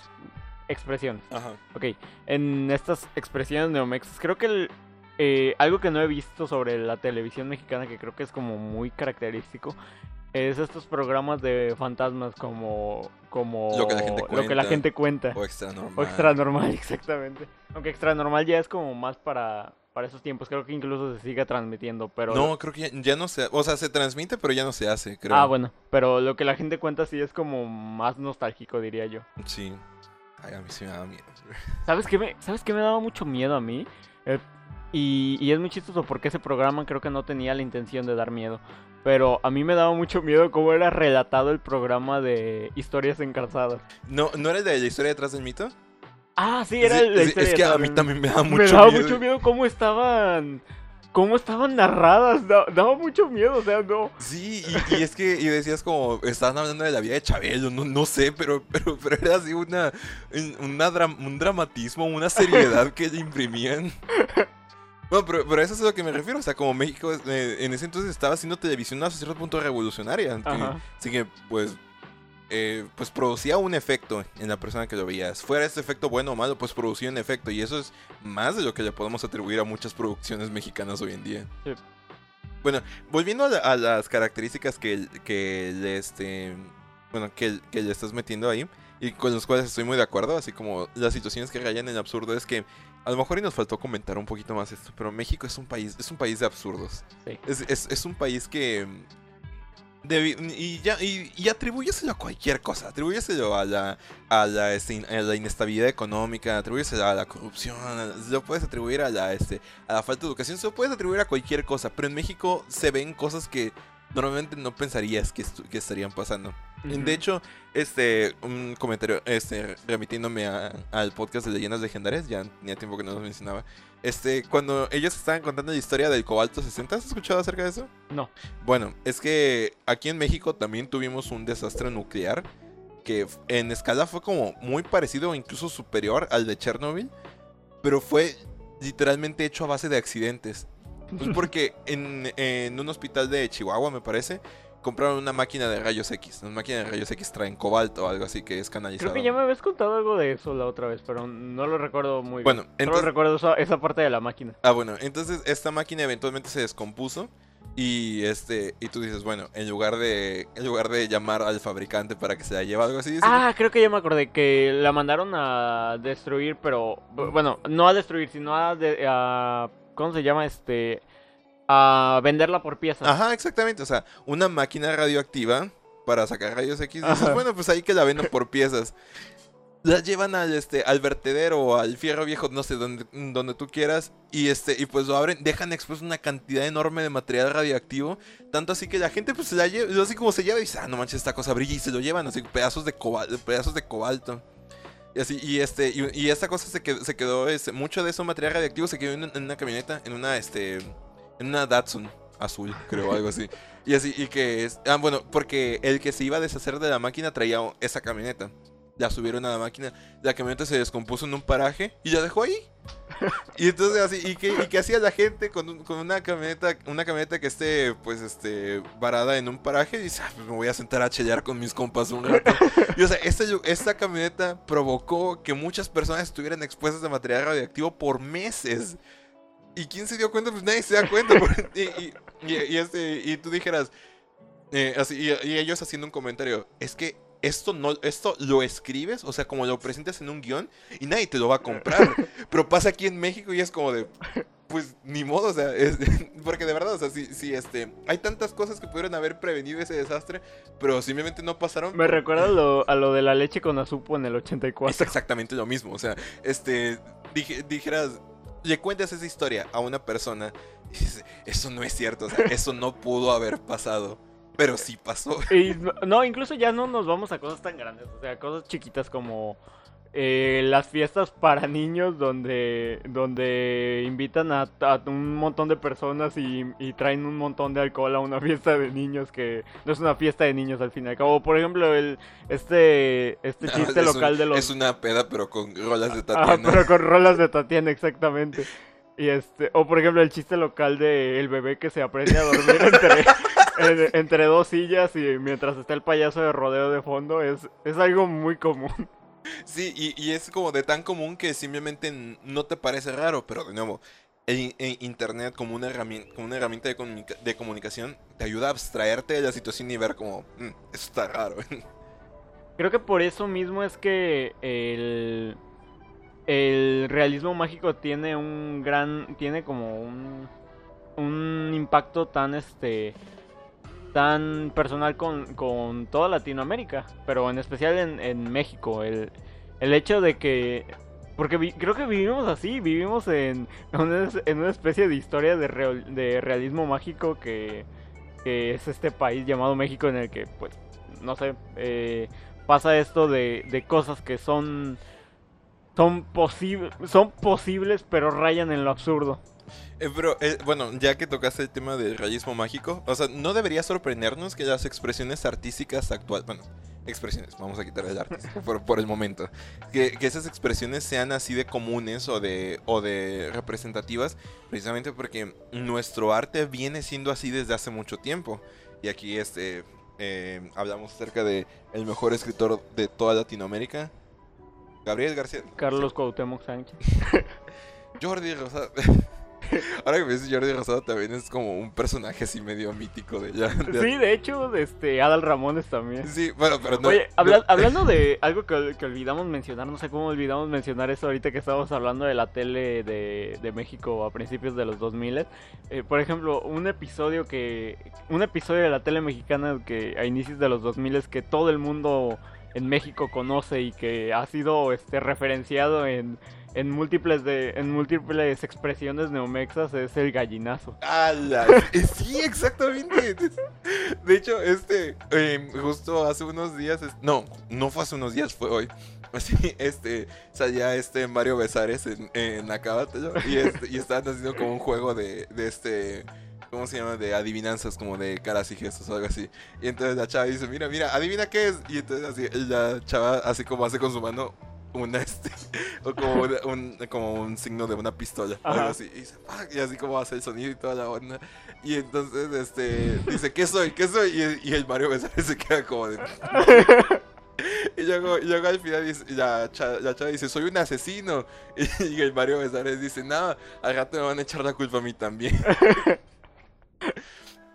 Expresiones. Ajá. Ok, en estas expresiones neomexas, creo que el- eh, algo que no he visto sobre la televisión mexicana que creo que es como muy característico es estos programas de fantasmas como como Lo que la gente lo que la cuenta. gente cuenta O extra normal. o extra normal exactamente aunque extra normal ya es como más para para esos tiempos creo que incluso se sigue transmitiendo pero No, creo que ya, ya no se... O sea, se transmite, pero ya no se hace, creo. ah bueno pero lo que la gente cuenta sí es como más nostálgico diría yo Sí. Ay, a mí sí me da miedo. ¿Sabes qué me, ¿sabes qué me daba mucho miedo a mí? Eh, y, y es muy chistoso porque ese programa creo que no tenía la intención de dar miedo. Pero a mí me daba mucho miedo cómo era relatado el programa de historias encarzadas. ¿No, ¿No era el de la historia detrás del mito? Ah, sí, era Sí, la sí, historia es que a mí también me da mucho me daba miedo. mucho miedo cómo estaban. Cómo estaban narradas. da- daba mucho miedo, o sea, no. Sí, y, y es que y decías como, estaban hablando de la vida de Chabelo, no, no sé, pero, pero, pero era así una, una un dramatismo, una seriedad que le imprimían. Bueno, pero, pero eso es a lo que me refiero, o sea, como México eh, en ese entonces estaba haciendo televisión hasta cierto punto revolucionaria, que- así que pues, eh, pues producía un efecto en la persona que lo veías. Fuera este efecto bueno o malo, pues producía un efecto, y eso es más de lo que le podemos atribuir a muchas producciones mexicanas hoy en día. Sí. Bueno, volviendo a, la- a las características que, que le este bueno que, que le estás metiendo ahí y con los cuales estoy muy de acuerdo, así como las situaciones que rayan en el absurdo es que a lo mejor y nos faltó comentar un poquito más esto, pero México es un país es un país de absurdos. Sí. Es, es- es un país que Debi- y ya y, y atribúyeselo a cualquier cosa, atribúyeselo a la, a la, este, a la inestabilidad económica, atribúyeselo a la corrupción, lo puedes atribuir a la, este, a la falta de educación, se lo puedes atribuir a cualquier cosa, pero en México se ven cosas que normalmente no pensarías que, estarían pasando. De hecho, este, un comentario, este, remitiéndome al podcast de leyendas legendarias, ya tenía tiempo que no lo mencionaba. Este, cuando ellos estaban contando la historia del cobalto 60, ¿has escuchado acerca de eso? No. Bueno, es que aquí en México también tuvimos un desastre nuclear que en escala fue como muy parecido o incluso superior al de Chernobyl, pero fue literalmente hecho a base de accidentes. Pues porque en, en un hospital de Chihuahua, me parece, compraron una máquina de rayos X. Las máquinas de rayos X traen cobalto o algo así que es canalizado. Creo que ya me habías contado algo de eso la otra vez, pero no lo recuerdo muy bien. Bueno, Solo entonces, recuerdo esa, esa parte de la máquina. Ah, bueno, entonces esta máquina eventualmente se descompuso y este y tú dices, bueno, en lugar de en lugar de llamar al fabricante para que se la lleve algo así, Ah, creo que ya me acordé que la mandaron a destruir, pero bu- bueno, no a destruir, sino a, de- a- ¿cómo se llama? Este, a venderla por piezas. Ajá, exactamente, o sea, una máquina radioactiva para sacar rayos X, dices, Ajá. bueno, pues ahí que la vendan por piezas. La llevan al este al vertedero o al fierro viejo, no sé, donde, donde tú quieras y este y pues lo abren, dejan expuesto una cantidad enorme de material radioactivo, tanto así que la gente pues se la lleva, así como se lleva y dice, "Ah, no manches, esta cosa brilla" y se lo llevan así pedazos de cobalto, pedazos de cobalto. Y así, y este, y, y esta cosa se quedó, se quedó este, mucho de eso material radioactivo se quedó en, en una camioneta, en una, este, en una Datsun azul, creo, algo así. Y así, y que es, ah, bueno, porque el que se iba a deshacer de la máquina traía esa camioneta. La subieron a la máquina, la camioneta se descompuso en un paraje y la dejó ahí. Y entonces así, ¿y qué, y qué hacía la gente con, un- con una camioneta, una camioneta que esté, pues, este, varada en un paraje? Y dice, "Ah, pues me voy a sentar a chelear con mis compas un rato. Y o sea, esta, esta camioneta provocó que muchas personas estuvieran expuestas a material radioactivo por meses. ¿Y quién se dio cuenta? Pues nadie se da cuenta. y, y- y- y este, tú dijeras, eh, así, y ellos haciendo un comentario, es que esto no, esto lo escribes, o sea, como lo presentas en un guion y nadie te lo va a comprar. Pero pasa aquí en México y es como de, pues ni modo, o sea, es- porque de verdad, o sea, sí, sí, este, hay tantas cosas que pudieron haber prevenido ese desastre, pero simplemente no pasaron. Me recuerda a lo, a lo de la leche con azupo en el Es 84. exactamente lo mismo. O sea, este, dije- dijeras, le cuentas esa historia a una persona y dices, eso no es cierto, o sea, eso no pudo haber pasado, pero sí pasó. Y no- incluso ya no nos vamos a cosas tan grandes, o sea, cosas chiquitas como eh, las fiestas para niños donde, donde invitan a, a un montón de personas y, y traen un montón de alcohol a una fiesta de niños que no es una fiesta de niños al fin y al cabo. Por ejemplo, el, este, este chiste es, un- local de los... es una peda, pero con rolas de Ah, Tatiana. pero con rolas de Tatiana, exactamente. Y este, o por ejemplo el chiste local de el bebé que se aprende a dormir entre, en- entre dos sillas y mientras está el payaso de rodeo de fondo es, es algo muy común. Sí, y, y es como de tan común que simplemente no te parece raro, pero de nuevo, el, el internet como una herramienta, como una herramienta de, comunica- de comunicación te ayuda a abstraerte de la situación y ver como, "Mm, eso está raro. Creo que por eso mismo es que el, el realismo mágico tiene un gran, tiene como un, un impacto tan este tan personal con, con toda Latinoamérica, pero en especial en, en México. El, el hecho de que... Porque creo que vivimos así, vivimos en, una, en una especie de historia de, real- de realismo mágico que, que es este país llamado México en el que, pues, no sé, eh, pasa esto de, de cosas que son son, son posibles pero rayan en lo absurdo. Eh, pero, eh, bueno, ya que tocaste el tema del realismo mágico, o sea, no debería sorprendernos que las expresiones artísticas actuales, bueno, expresiones, vamos a quitar el arte por, por el momento, que, que esas expresiones sean así de comunes o de, o de representativas, precisamente porque nuestro arte viene siendo así desde hace mucho tiempo. Y aquí este, eh, hablamos acerca de el mejor escritor de toda Latinoamérica, Gabriel García. Carlos Cuauhtémoc Sánchez. Jordi Rosado. Ahora que me dices Jordi Rosado también es como un personaje así medio mítico de ya. de- Sí, de hecho, este, Adal Ramones también. Sí, bueno, pero no. Oye, habla- hablando de algo que, que olvidamos mencionar, no sé cómo olvidamos mencionar eso ahorita que estábamos hablando de la tele de, de México a principios de los 2000. Eh, por ejemplo, un episodio que un episodio de la tele mexicana que a inicios de los 2000 que todo el mundo en México conoce y que ha sido este referenciado en, en múltiples de en múltiples expresiones neomexas es el gallinazo. ¡Hala! Eh, Sí, exactamente. De hecho, este, eh, justo hace unos días, no, no fue hace unos días, fue hoy. Así, este, salía este Mario Besares en, en Acábatelo y, este, y estaban haciendo como un juego de, de este, ¿cómo se llama? De adivinanzas, como de caras y gestos o algo así. Y entonces la chava dice, mira, mira, adivina qué es. Y entonces así, la chava así como hace con su mano una, este, o como, una- un, como un signo de una pistola, algo así. Y, dice, "Fuck", y así como hace el sonido y toda la onda. Y entonces, este, dice, ¿qué soy? ¿Qué soy? Y, y el Mario Besares se queda como de... Y luego, y luego al final dice, la, cha- la chava dice, soy un asesino. Y, el Mario Besares dice, no, al rato me van a echar la culpa a mí también.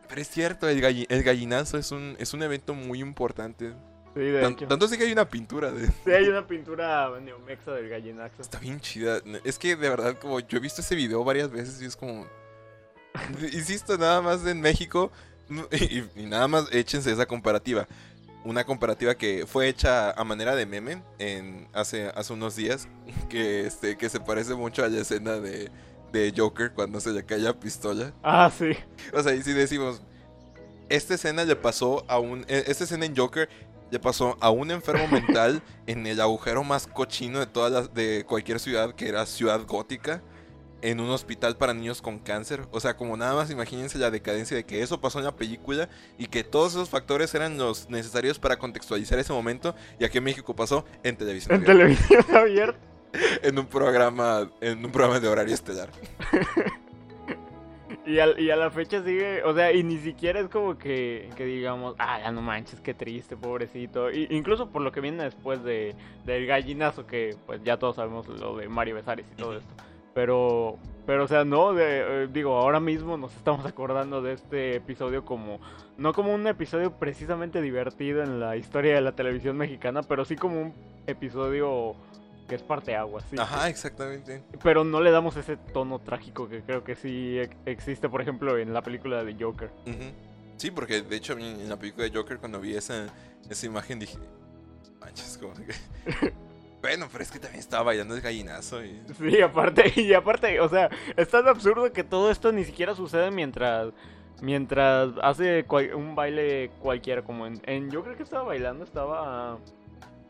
Pero es cierto, el, galli- el gallinazo es un, es un evento muy importante. Sí, de Tan- hecho. tanto así que hay una pintura de... Sí, hay una pintura neomexa del gallinazo. Está bien chida. Es que de verdad, como yo he visto ese video varias veces y es como. Insisto, nada más en México. Y, y nada más échense esa comparativa. Una comparativa que fue hecha a manera de meme en, hace, hace unos días. Que, este, que se parece mucho a la escena de, de Joker cuando se le cae la pistola. Ah, sí. O sea, y si decimos. Esta escena le pasó a un. e- Esta escena en Joker le pasó a un enfermo mental en el agujero más cochino de todas las, de cualquier ciudad, que era Ciudad Gótica, en un hospital para niños con cáncer. O sea, como nada más imagínense la decadencia de que eso pasó en la película y que todos esos factores eran los necesarios para contextualizar ese momento. Y aquí en México pasó en televisión, En televisión abierta. en un programa, en un programa de horario estelar. Y, al- y a la fecha sigue, o sea, y ni siquiera es como que, que digamos, ah, ya no manches, qué triste, pobrecito. Y, incluso por lo que viene después de, del gallinazo, que pues ya todos sabemos lo de Mario Besares y todo esto. Pero, pero, o sea, no, de, eh, digo, ahora mismo nos estamos acordando de este episodio como, no como un episodio precisamente divertido en la historia de la televisión mexicana, pero sí como un episodio que es parteaguas, sí. Ajá, exactamente. Pero no le damos ese tono trágico que creo que sí ex- existe, por ejemplo, en la película de Joker. Sí, porque de hecho en la película de Joker cuando vi esa, esa imagen dije, manches, como que... bueno, pero es que también estaba bailando el gallinazo y... Sí, aparte, y aparte, o sea, es tan absurdo que todo esto ni siquiera sucede mientras mientras hace un baile cualquiera, como en, en Joker que estaba bailando, estaba...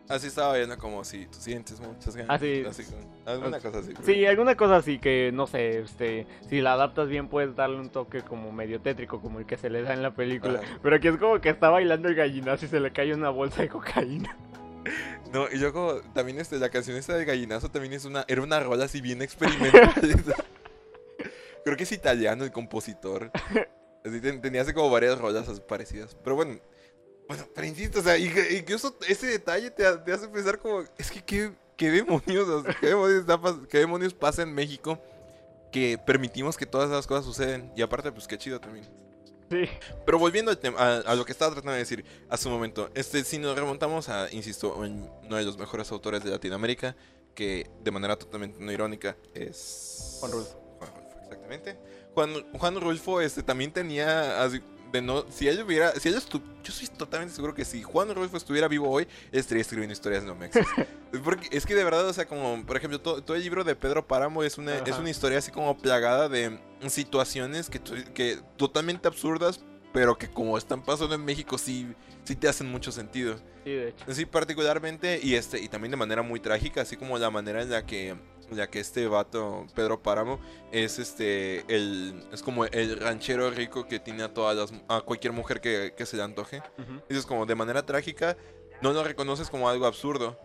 Así estaba bailando como si tú sientes muchas ganas. Sí. Así como, alguna cosa así. Sí, alguna cosa así que, no sé, este, si la adaptas bien puedes darle un toque como medio tétrico, como el que se le da en la película. Ajá. Pero aquí es como que está bailando el gallinazo y se le cae una bolsa de cocaína. No, y luego también este, la canción esta del gallinazo también es una, era una rola así bien experimental. Creo que es italiano el compositor. Así ten- tenía así como varias rolas así parecidas. Pero bueno, bueno, pero insisto, o sea, y que- incluso ese detalle te, ha- te hace pensar como, es que qué, qué demonios, o sea, qué demonios, está qué demonios pasa en México que permitimos que todas esas cosas suceden. Y aparte, pues qué chido también. Sí. Pero volviendo a, a lo que estaba tratando de decir hace un momento, este, si nos remontamos a, insisto, uno de los mejores autores de Latinoamérica, que de manera totalmente no irónica es... Juan Rulfo. Juan Rulfo, exactamente. Juan, Juan Rulfo este, también tenía, así, de no, si él hubiera, si estu- yo soy totalmente seguro que si Juan Rulfo estuviera vivo hoy, él estaría escribiendo historias no mexas. Porque es que de verdad, o sea, como, por ejemplo, todo, todo el libro de Pedro Páramo es una, es una historia así como plagada de situaciones que, que totalmente absurdas, pero que como están pasando en México sí, sí te hacen mucho sentido. Sí, de hecho. Sí, particularmente, y este, y también de manera muy trágica, así como la manera en la que, la que este vato, Pedro Páramo, es este el es como el ranchero rico que tiene a todas las a cualquier mujer que, que se le antoje. Ujú. Dices como de manera trágica, no lo reconoces como algo absurdo.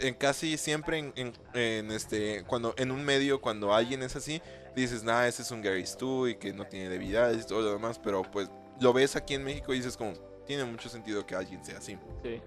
En casi siempre en, en- en este cuando en un medio cuando alguien es así dices nah ese es un Gary Stu y que no tiene debilidades y todo lo demás pero pues lo ves aquí en México y dices como tiene mucho sentido que alguien sea así Sí.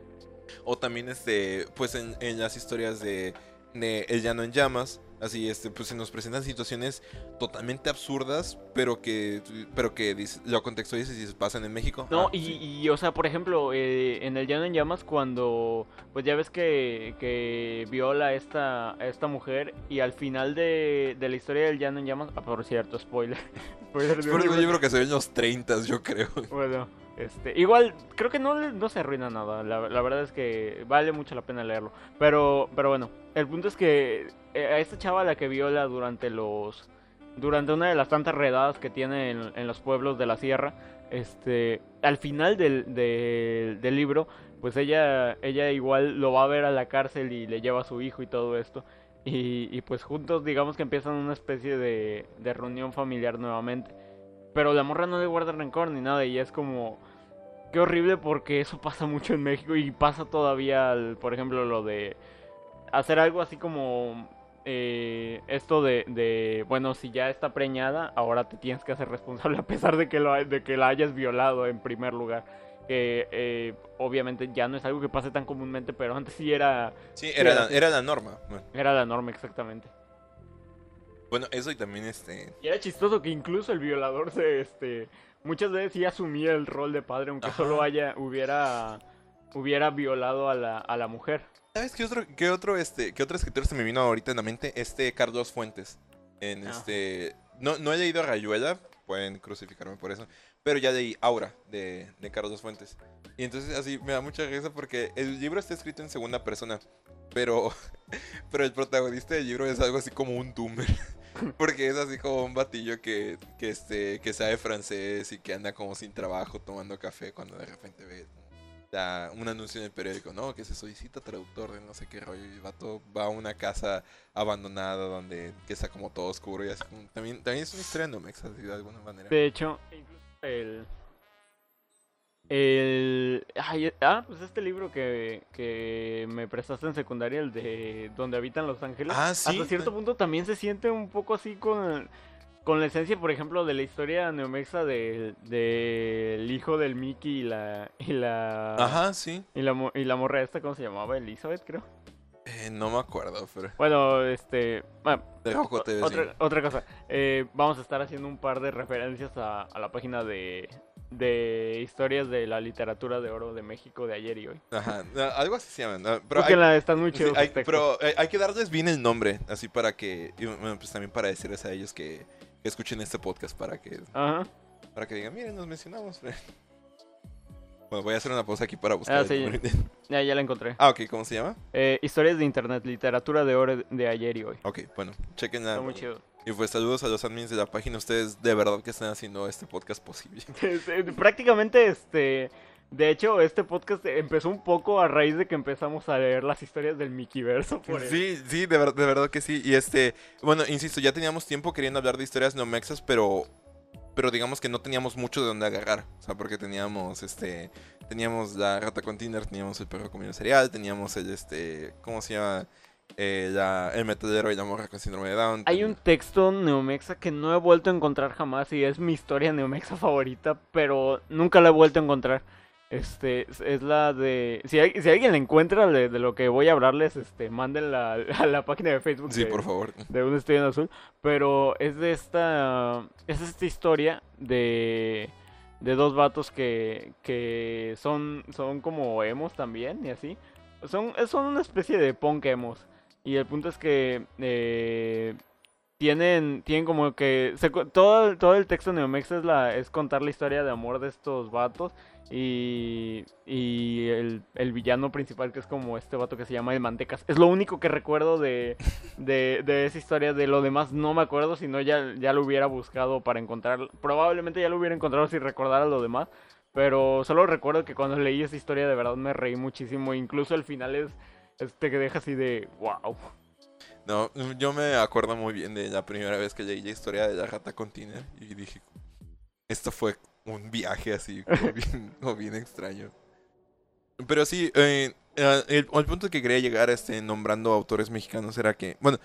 o también este, pues en, en las historias de, de El Llano en Llamas, Así, este, pues se nos presentan situaciones totalmente absurdas, pero que, pero que dice- lo contextualizas y se pasan en México. No, Ah, y, sí. y, o sea, por ejemplo, eh, en el Llano en Llamas cuando, pues ya ves que, que viola a esta, a esta mujer y al final de, de la historia del Llano en Llamas, ah, por cierto, spoiler. spoiler de un libro- que se ve en los 30, yo creo. Bueno, este, igual creo que no, no se arruina nada. La, la verdad es que vale mucho la pena leerlo. Pero, pero bueno, el punto es que a esta chava la que viola durante los, durante una de las tantas redadas que tiene en, en los pueblos de la sierra, este, al final del, del, del libro, pues ella, ella igual lo va a ver a la cárcel y le lleva a su hijo y todo esto. Y, y pues juntos digamos que empiezan una especie de, de reunión familiar nuevamente. Pero la morra no le guarda rencor ni nada y es como... Qué horrible porque eso pasa mucho en México y pasa todavía, por ejemplo, lo de hacer algo así como eh, esto de, de, bueno, si ya está preñada, ahora te tienes que hacer responsable a pesar de que, lo, de que la hayas violado en primer lugar. Que eh, obviamente ya no es algo que pase tan comúnmente, pero antes sí era, Sí, era, era la, así. era la norma. Bueno, era la norma exactamente. bueno, eso y también este... Y era chistoso que incluso el violador se, este, muchas veces sí asumía el rol de padre, aunque Ajá. solo haya, hubiera, hubiera violado a la, a la mujer. ¿Sabes qué otro, qué otro, este, qué otro escritor se me vino ahorita en la mente? Este Carlos Fuentes. En Ah. este. No, no he leído Rayuela, pueden crucificarme por eso. Pero ya leí Aura de, de Carlos Fuentes. Y entonces así me da mucha risa porque el libro está escrito en segunda persona. Pero, pero el protagonista del libro es algo así como un doomer. Porque es así como un batillo que, que, este, que sabe francés y que anda como sin trabajo tomando café cuando de repente ve un anuncio en el periódico, ¿no? Que se solicita traductor de no sé qué rollo y el vato va a una casa abandonada donde que está como todo oscuro y así como- también, también es una historia no mexa, así, de alguna manera. De hecho, incluso el... El... ay, ah, pues este libro que, que me prestaste en secundaria, el de Donde habitan los ángeles. Ah, sí. Hasta cierto punto también se siente un poco así con, con la esencia, por ejemplo, de la historia neomexa del hijo del Mickey y la... Y la Ajá, sí. Y la, y la morra esta, ¿cómo se llamaba? Elizabeth, creo. Eh, no me acuerdo, pero Bueno, este... Bueno, de Joco TV, sí. otra, otra cosa. eh, vamos a estar haciendo un par de referencias a, a la página de, de historias de la literatura de oro de México de ayer y hoy. Ajá, algo así se llama. no, pero hay, Búsquenla, están muy sí, chidos. hay- pero eh, hay que darles bien el nombre, así para que, y bueno, pues también para decirles a ellos que escuchen este podcast para que Ajá. Para que digan, miren, nos mencionamos. Bueno, voy a hacer una pausa aquí para buscar Ah, sí. Ya, ya la encontré. Ah, ok, ¿cómo se llama? Eh, historias de internet, literatura de oro de ayer y hoy. Ok, bueno, chequenla. Está muy chido. Y pues saludos a los admins de la página. Ustedes de verdad que están haciendo este podcast posible. Prácticamente, este... De hecho, este podcast empezó un poco a raíz de que empezamos a leer las historias del Mickeyverso. Por. Sí, sí, de, ver- de verdad que sí. Y este, bueno, insisto, ya teníamos tiempo queriendo hablar de historias neomexas, pero pero digamos que no teníamos mucho de dónde agarrar. O sea, porque teníamos este teníamos la rata con Tinder, teníamos el perro comiendo cereal, teníamos el este, ¿cómo se llama? Eh, la- el metalero y la morra con síndrome de Down. Hay un texto neomexa que no he vuelto a encontrar jamás y es mi historia neomexa favorita, pero nunca la he vuelto a encontrar. Este, es- la de... Si, hay- si alguien la encuentra de, de lo que voy a hablarles, este, mándenla a la página de Facebook Sí, de, por favor. de un estudio en azul. Pero es de esta... Es esta historia de... De dos vatos que, que son, son como emos también y así. Son, son una especie de punk emos. Y el punto es que eh, tienen, tienen como que se todo, el- todo el texto neomex es la es contar la historia de amor de estos vatos y, y el, el villano principal que es como este vato que se llama el Mantecas. Es lo único que recuerdo de, de, de esa historia, de lo demás no me acuerdo, si no ya, ya lo hubiera buscado para encontrar, probablemente ya lo hubiera encontrado si recordara lo demás. Pero solo recuerdo que cuando leí esa historia de verdad me reí muchísimo. Incluso el final es este que deja así de wow. No, yo me acuerdo muy bien de la primera vez que leí la historia de la rata con Tinder y dije, esto fue un viaje así, como bien, como bien extraño. Pero sí, eh, el, el punto que quería llegar este, nombrando autores mexicanos era que, bueno,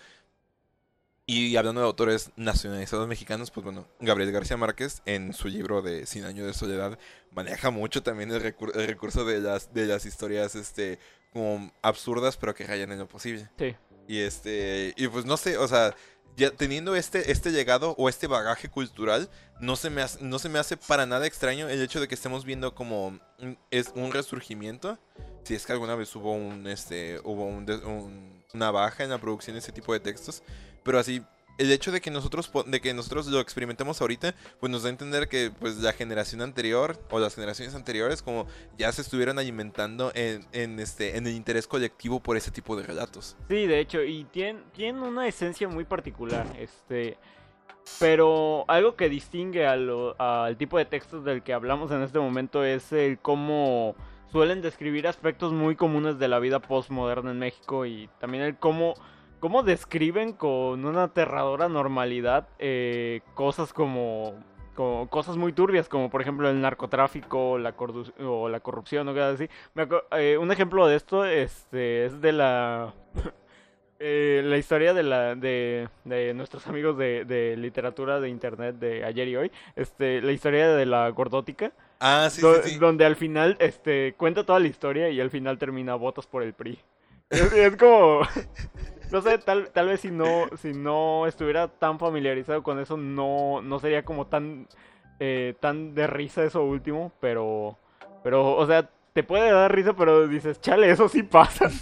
y hablando de autores nacionalizados mexicanos, pues bueno, Gabriel García Márquez en su libro de Cien años de soledad maneja mucho también el, recur- el recurso de las, de las historias este, como absurdas, pero que rayan en lo posible. Sí. Y este, y pues no sé, o sea, ya teniendo este, este legado o este bagaje cultural, no se, me hace, no se me hace para nada extraño el hecho de que estemos viendo como un, es un resurgimiento. Si es que alguna vez hubo un, este, hubo un- una baja en la producción de ese tipo de textos, pero así el hecho de que nosotros de que nosotros lo experimentemos ahorita, pues nos da a entender que pues la generación anterior o las generaciones anteriores como ya se estuvieron alimentando en, en este en el interés colectivo por ese tipo de relatos. Sí, de hecho, y tienen, tienen una esencia muy particular, este... Pero algo que distingue al tipo de textos del que hablamos en este momento es el cómo suelen describir aspectos muy comunes de la vida postmoderna en México y también el cómo, cómo describen con una aterradora normalidad eh, cosas como, como cosas muy turbias, como por ejemplo el narcotráfico la o la corrupción o cosas así. Me eh, un ejemplo de esto este, es de la... eh, la historia de la de, de nuestros amigos de, de literatura de internet de ayer y hoy, este, la historia de la gordótica, Ah, sí, do- sí, sí. donde al final este cuenta toda la historia y al final termina votos por el PRI. Es, es como no sé, tal, tal vez si no si no estuviera tan familiarizado con eso no no sería como tan eh, tan de risa eso último, pero pero o sea, te puede dar risa, pero dices, "Chale, eso sí pasa."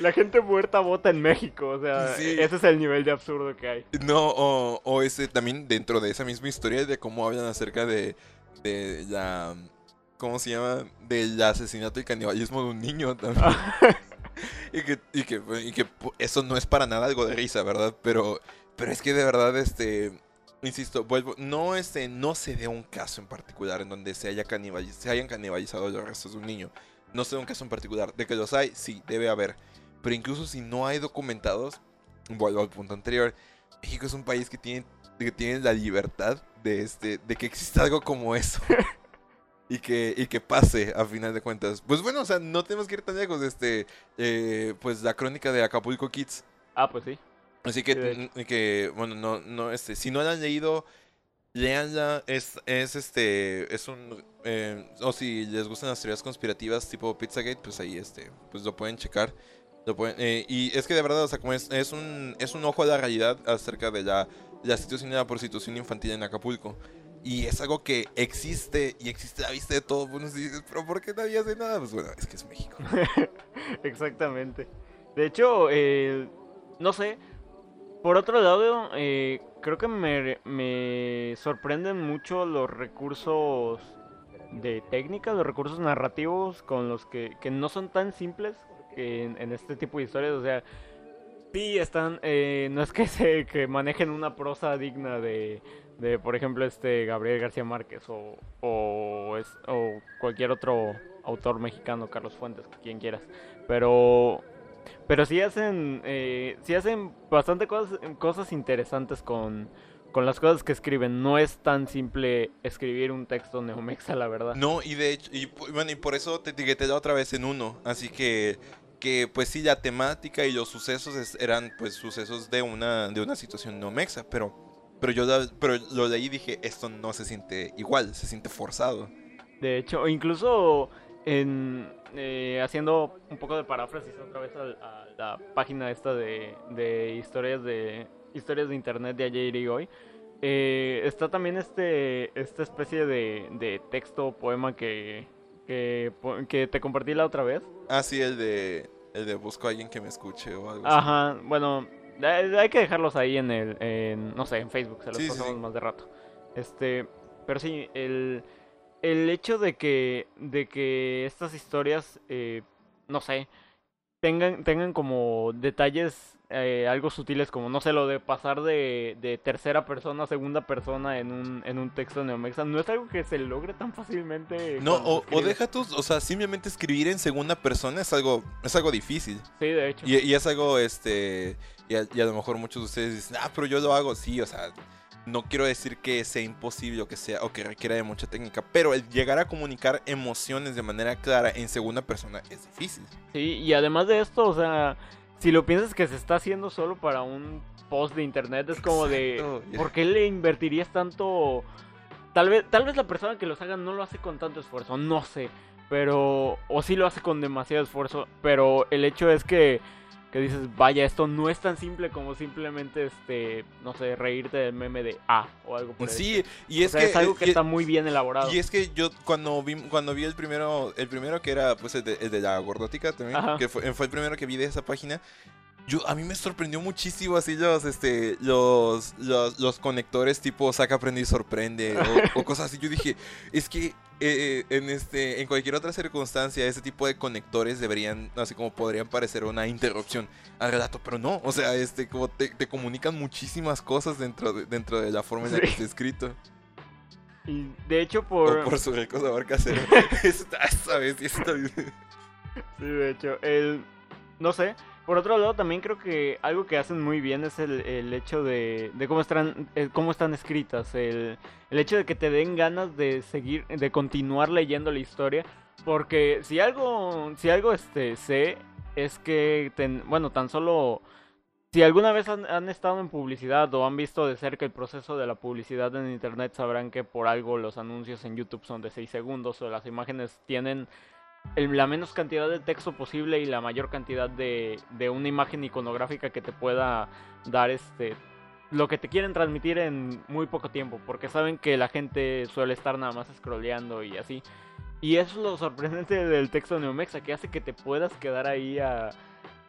La gente muerta vota en México, o sea, Sí. ese es el nivel de absurdo que hay. No, o, o ese también dentro de esa misma historia de cómo hablan acerca de, de la... ¿Cómo se llama? Del asesinato y canibalismo de un niño también. y, que, y, que, y que eso no es para nada algo de risa, ¿verdad? Pero, pero es que de verdad, este... Insisto, vuelvo, no, este, no se dé un caso en particular en donde se, haya canibaliz- se hayan canibalizado los restos de un niño. No se un caso en particular. De que los hay, sí, debe haber. Pero incluso si no hay documentados, vuelvo al punto anterior, México es un país que tiene, que tiene la libertad de, este, de que exista algo como eso. y, que, y que pase, a final de cuentas. Pues bueno, o sea, no tenemos que ir tan lejos. Este, eh, pues la crónica de Acapulco Kids. Ah, pues sí. Así que, Sí, de que bueno, no, no, este, si no la han leído, leanla. Es, es este, es un, eh, o si les gustan las teorías conspirativas tipo Pizzagate, pues ahí, este, pues lo pueden checar. Lo pueden- eh, y es que de verdad, o sea, como es, es un, es un ojo a la realidad acerca de la, la situación de la prostitución infantil en Acapulco. Y es algo que existe y existe a la vista de todo. Bueno, si dices, pero ¿por qué nadie hace nada? Pues bueno, es que es México. Exactamente. De hecho, eh, no sé. Por otro lado, eh, creo que me, me sorprenden mucho los recursos de técnica, los recursos narrativos con los que, que no son tan simples en, en este tipo de historias. O sea, sí están, eh, no es que se que manejen una prosa digna de, de por ejemplo, este Gabriel García Márquez o, o, es- o cualquier otro autor mexicano, Carlos Fuentes, quien quieras. Pero pero sí hacen, eh, hacen bastante cosas, cosas interesantes con, con las cosas que escriben. No es tan simple escribir un texto neomexa, la verdad. No, y de hecho, y, bueno, y por eso te etiqueté la otra vez en uno. Así que, que pues sí, la temática y los sucesos es- eran pues sucesos de una, de una situación no mexa, pero, pero yo la- pero lo leí y dije, esto no se siente igual, se siente forzado. De hecho, incluso en, eh, haciendo un poco de paráfrasis otra vez a, a la página esta de, de historias de historias de internet de ayer y hoy, eh, está también este esta especie de, de texto o poema que, que, que te compartí la otra vez. Ah, sí, el de, el de busco a alguien que me escuche o algo así. Ajá, bueno, hay que dejarlos ahí en el, en, no sé, en Facebook, se los Sí, pasamos sí. más de rato. Este, pero sí, el, el hecho de que, de que estas historias, eh, no sé, tengan, tengan como detalles eh, algo sutiles, como, no sé, lo de pasar de, de tercera persona a segunda persona en un, en un texto neomexa, no es algo que se logre tan fácilmente. No, o, o deja tus, o sea, simplemente escribir en segunda persona es algo, es algo difícil. Sí, de hecho. Y, y es algo, este, y a, y a lo mejor muchos de ustedes dicen, ah, pero yo lo hago, sí, o sea, no quiero decir que sea imposible o que sea, o que requiera de mucha técnica, pero el llegar a comunicar emociones de manera clara en segunda persona es difícil. Sí, y además de esto, o sea, si lo piensas que se está haciendo solo para un post de internet, es como de, Exacto. ¿por qué le invertirías tanto? Tal vez, tal vez la persona que los haga no lo hace con tanto esfuerzo, no sé. pero, o sí lo hace con demasiado esfuerzo, pero el hecho es que, que dices, vaya, esto no es tan simple como simplemente, este, no sé, reírte del meme de A o algo por Sí, y O es sea, que es algo que y- está muy bien elaborado. Y es que yo cuando vi, cuando vi el primero, el primero que era pues el de, el de la gordótica también, Ajá. que fue, fue el primero que vi de esa página, yo a mí me sorprendió muchísimo así los este los los, los conectores tipo saca prende y sorprende o, o cosas así. Yo dije, es que eh, en este en cualquier otra circunstancia ese tipo de conectores deberían así como podrían parecer una interrupción al relato, pero no, o sea, este como te, te comunican muchísimas cosas dentro de, dentro de la forma en la que está escrito. Y de hecho, O por... por su rico sabor casero. Está- ¿Sabes? Y está bien. Sí, de hecho, el... No sé. Por otro lado, también creo que algo que hacen muy bien es el, el hecho de, de cómo, están, eh, cómo están escritas. El, el hecho de que te den ganas de seguir, de continuar leyendo la historia. Porque si algo, si algo este, sé, es que, bueno, tan solo... Si alguna vez han, han estado en publicidad o han visto de cerca el proceso de la publicidad en internet, sabrán que por algo los anuncios en YouTube son de 6 segundos o las imágenes tienen el- la menos cantidad de texto posible y la mayor cantidad de, de una imagen iconográfica que te pueda dar este lo que te quieren transmitir en muy poco tiempo, porque saben que la gente suele estar nada más scrolleando y así. Y eso es lo sorprendente del texto de Neomexa, que hace que te puedas quedar ahí a,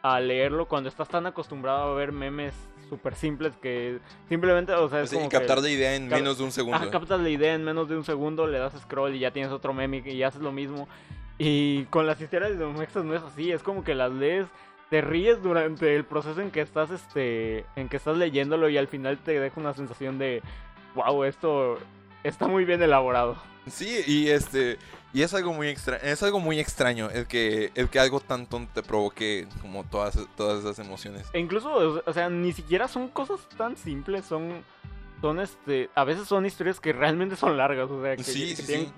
a leerlo cuando estás tan acostumbrado a ver memes súper simples que simplemente, o sea, es como y que- captar la idea en menos de un segundo. Ajá, captas la idea en menos de un segundo, le das scroll y ya tienes otro meme y haces lo mismo. Y con las historias de Mexas no es así, es como que las lees, te ríes durante el proceso en que estás este en que estás leyéndolo y al final te deja una sensación de wow, esto está muy bien elaborado. Sí, y este y es algo muy extra es algo muy extraño el que el que algo tan tonto te provoque como todas todas esas emociones. E incluso, o- sea, ni siquiera son cosas tan simples, son son este, a veces son historias que realmente son largas, o sea, que, Sí, que sí, tienen- sí.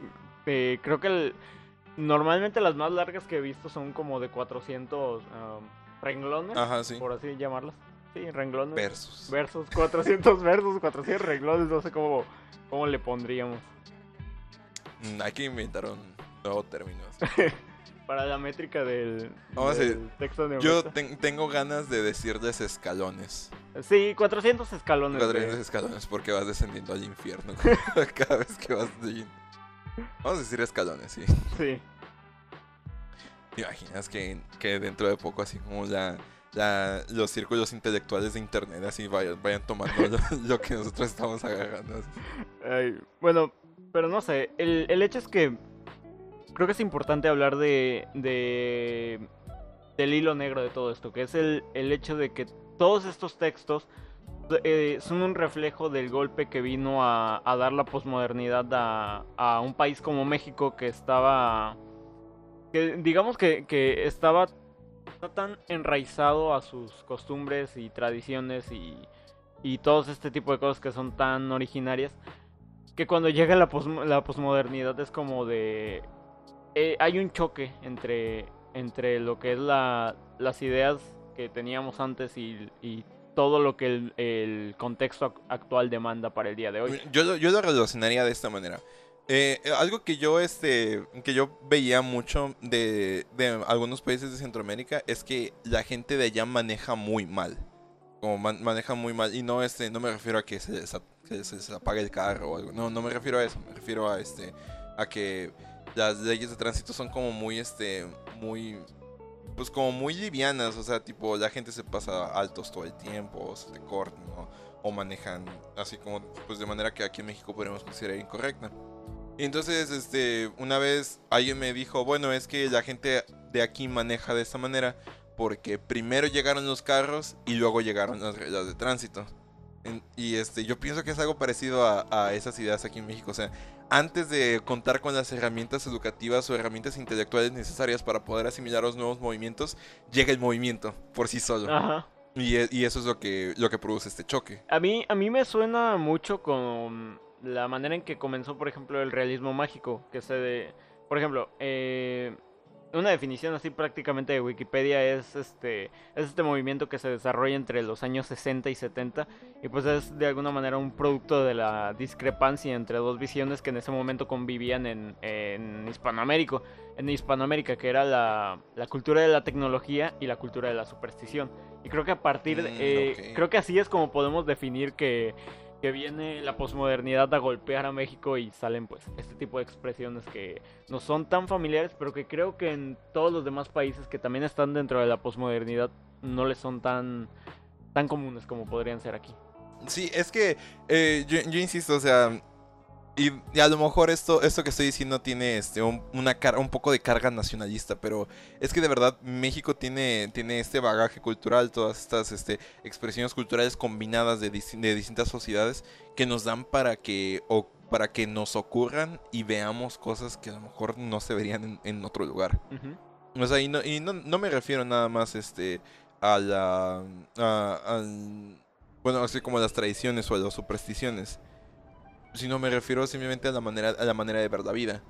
eh, creo que el- normalmente las más largas que he visto son como de 400 um, renglones, Ajá, sí. por así llamarlas. Sí, renglones. Versus. versos, 400 versos, 400 renglones, no sé cómo, cómo le pondríamos. Mm, Hay que inventar un nuevo término. Para la métrica del, Vamos a del decir, texto de Yo tengo ganas de decirles escalones. Sí, 400 escalones. de- 400 escalones porque vas descendiendo al infierno cada vez que vas leyendo. Vamos a decir escalones, sí. Sí. ¿Te imaginas que, que dentro de poco así como la, la- los círculos intelectuales de internet así vayan, vayan tomando lo, lo que nosotros estamos agarrando? Ay, bueno, pero no sé, el, el hecho es que creo que es importante hablar de, de del hilo negro de todo esto, que es el, el hecho de que todos estos textos eh, son un reflejo del golpe que vino a, a dar la posmodernidad a, a un país como México que estaba, que digamos que, que estaba tan enraizado a sus costumbres y tradiciones y, y todo este tipo de cosas que son tan originarias que cuando llega la, posmo- la posmodernidad es como de... eh, hay un choque entre, entre lo que es la, las ideas que teníamos antes y, y todo lo que el, contexto ac- actual demanda para el día de hoy. Yo, yo lo relacionaría de esta manera. Eh, eh, algo que yo, este, que yo veía mucho de, de algunos países de Centroamérica es que la gente de allá maneja muy mal. Como man- maneja muy mal. Y no, este, no me refiero a que se les, se apague el carro o algo. No, no me refiero a eso. Me refiero a, este, a que las leyes de tránsito son como muy, este, muy, pues como muy livianas. O sea, tipo, la gente se pasa altos todo el tiempo, o se te ¿no? o manejan así como pues de manera que aquí en México podríamos considerar incorrecta. Y entonces este una vez alguien me dijo, bueno, es que la gente de aquí maneja de esta manera porque primero llegaron los carros y luego llegaron las reglas de tránsito. En- y este yo pienso que es algo parecido a, a esas ideas aquí en México, o sea, antes de contar con las herramientas educativas o herramientas intelectuales necesarias para poder asimilar los nuevos movimientos, llega el movimiento por sí solo. Ajá. Y, e- y eso es lo que, lo que produce este choque. A mí, a mí me suena mucho con la manera en que comenzó, por ejemplo, el realismo mágico, que se de... Por ejemplo, eh, una definición así prácticamente de Wikipedia es este es este movimiento que se desarrolla entre los años 60 y 70 y pues es de alguna manera un producto de la discrepancia entre dos visiones que en ese momento convivían en, en Hispanoamérica, en Hispanoamérica que era la, la, cultura de la tecnología y la cultura de la superstición. Y creo que a partir de, Mm, eh, creo que así es como podemos definir que que viene la posmodernidad a golpear a México y salen pues este tipo de expresiones que no son tan familiares, pero que creo que en todos los demás países que también están dentro de la posmodernidad no les son tan tan comunes como podrían ser aquí. Sí, es que eh, yo, yo insisto, o sea, y, y a lo mejor esto, esto que estoy diciendo tiene este, un, una car- un poco de carga nacionalista, pero es que de verdad México tiene, tiene este bagaje cultural, todas estas este, expresiones culturales combinadas de, dis- de distintas sociedades que nos dan para que, o, para que nos ocurran y veamos cosas que a lo mejor no se verían en, en otro lugar. Ujú. O sea, y no, y no, no me refiero nada más este a la a- al- bueno, así como a las tradiciones o a las supersticiones, sino me refiero simplemente a la manera a la manera de ver la vida.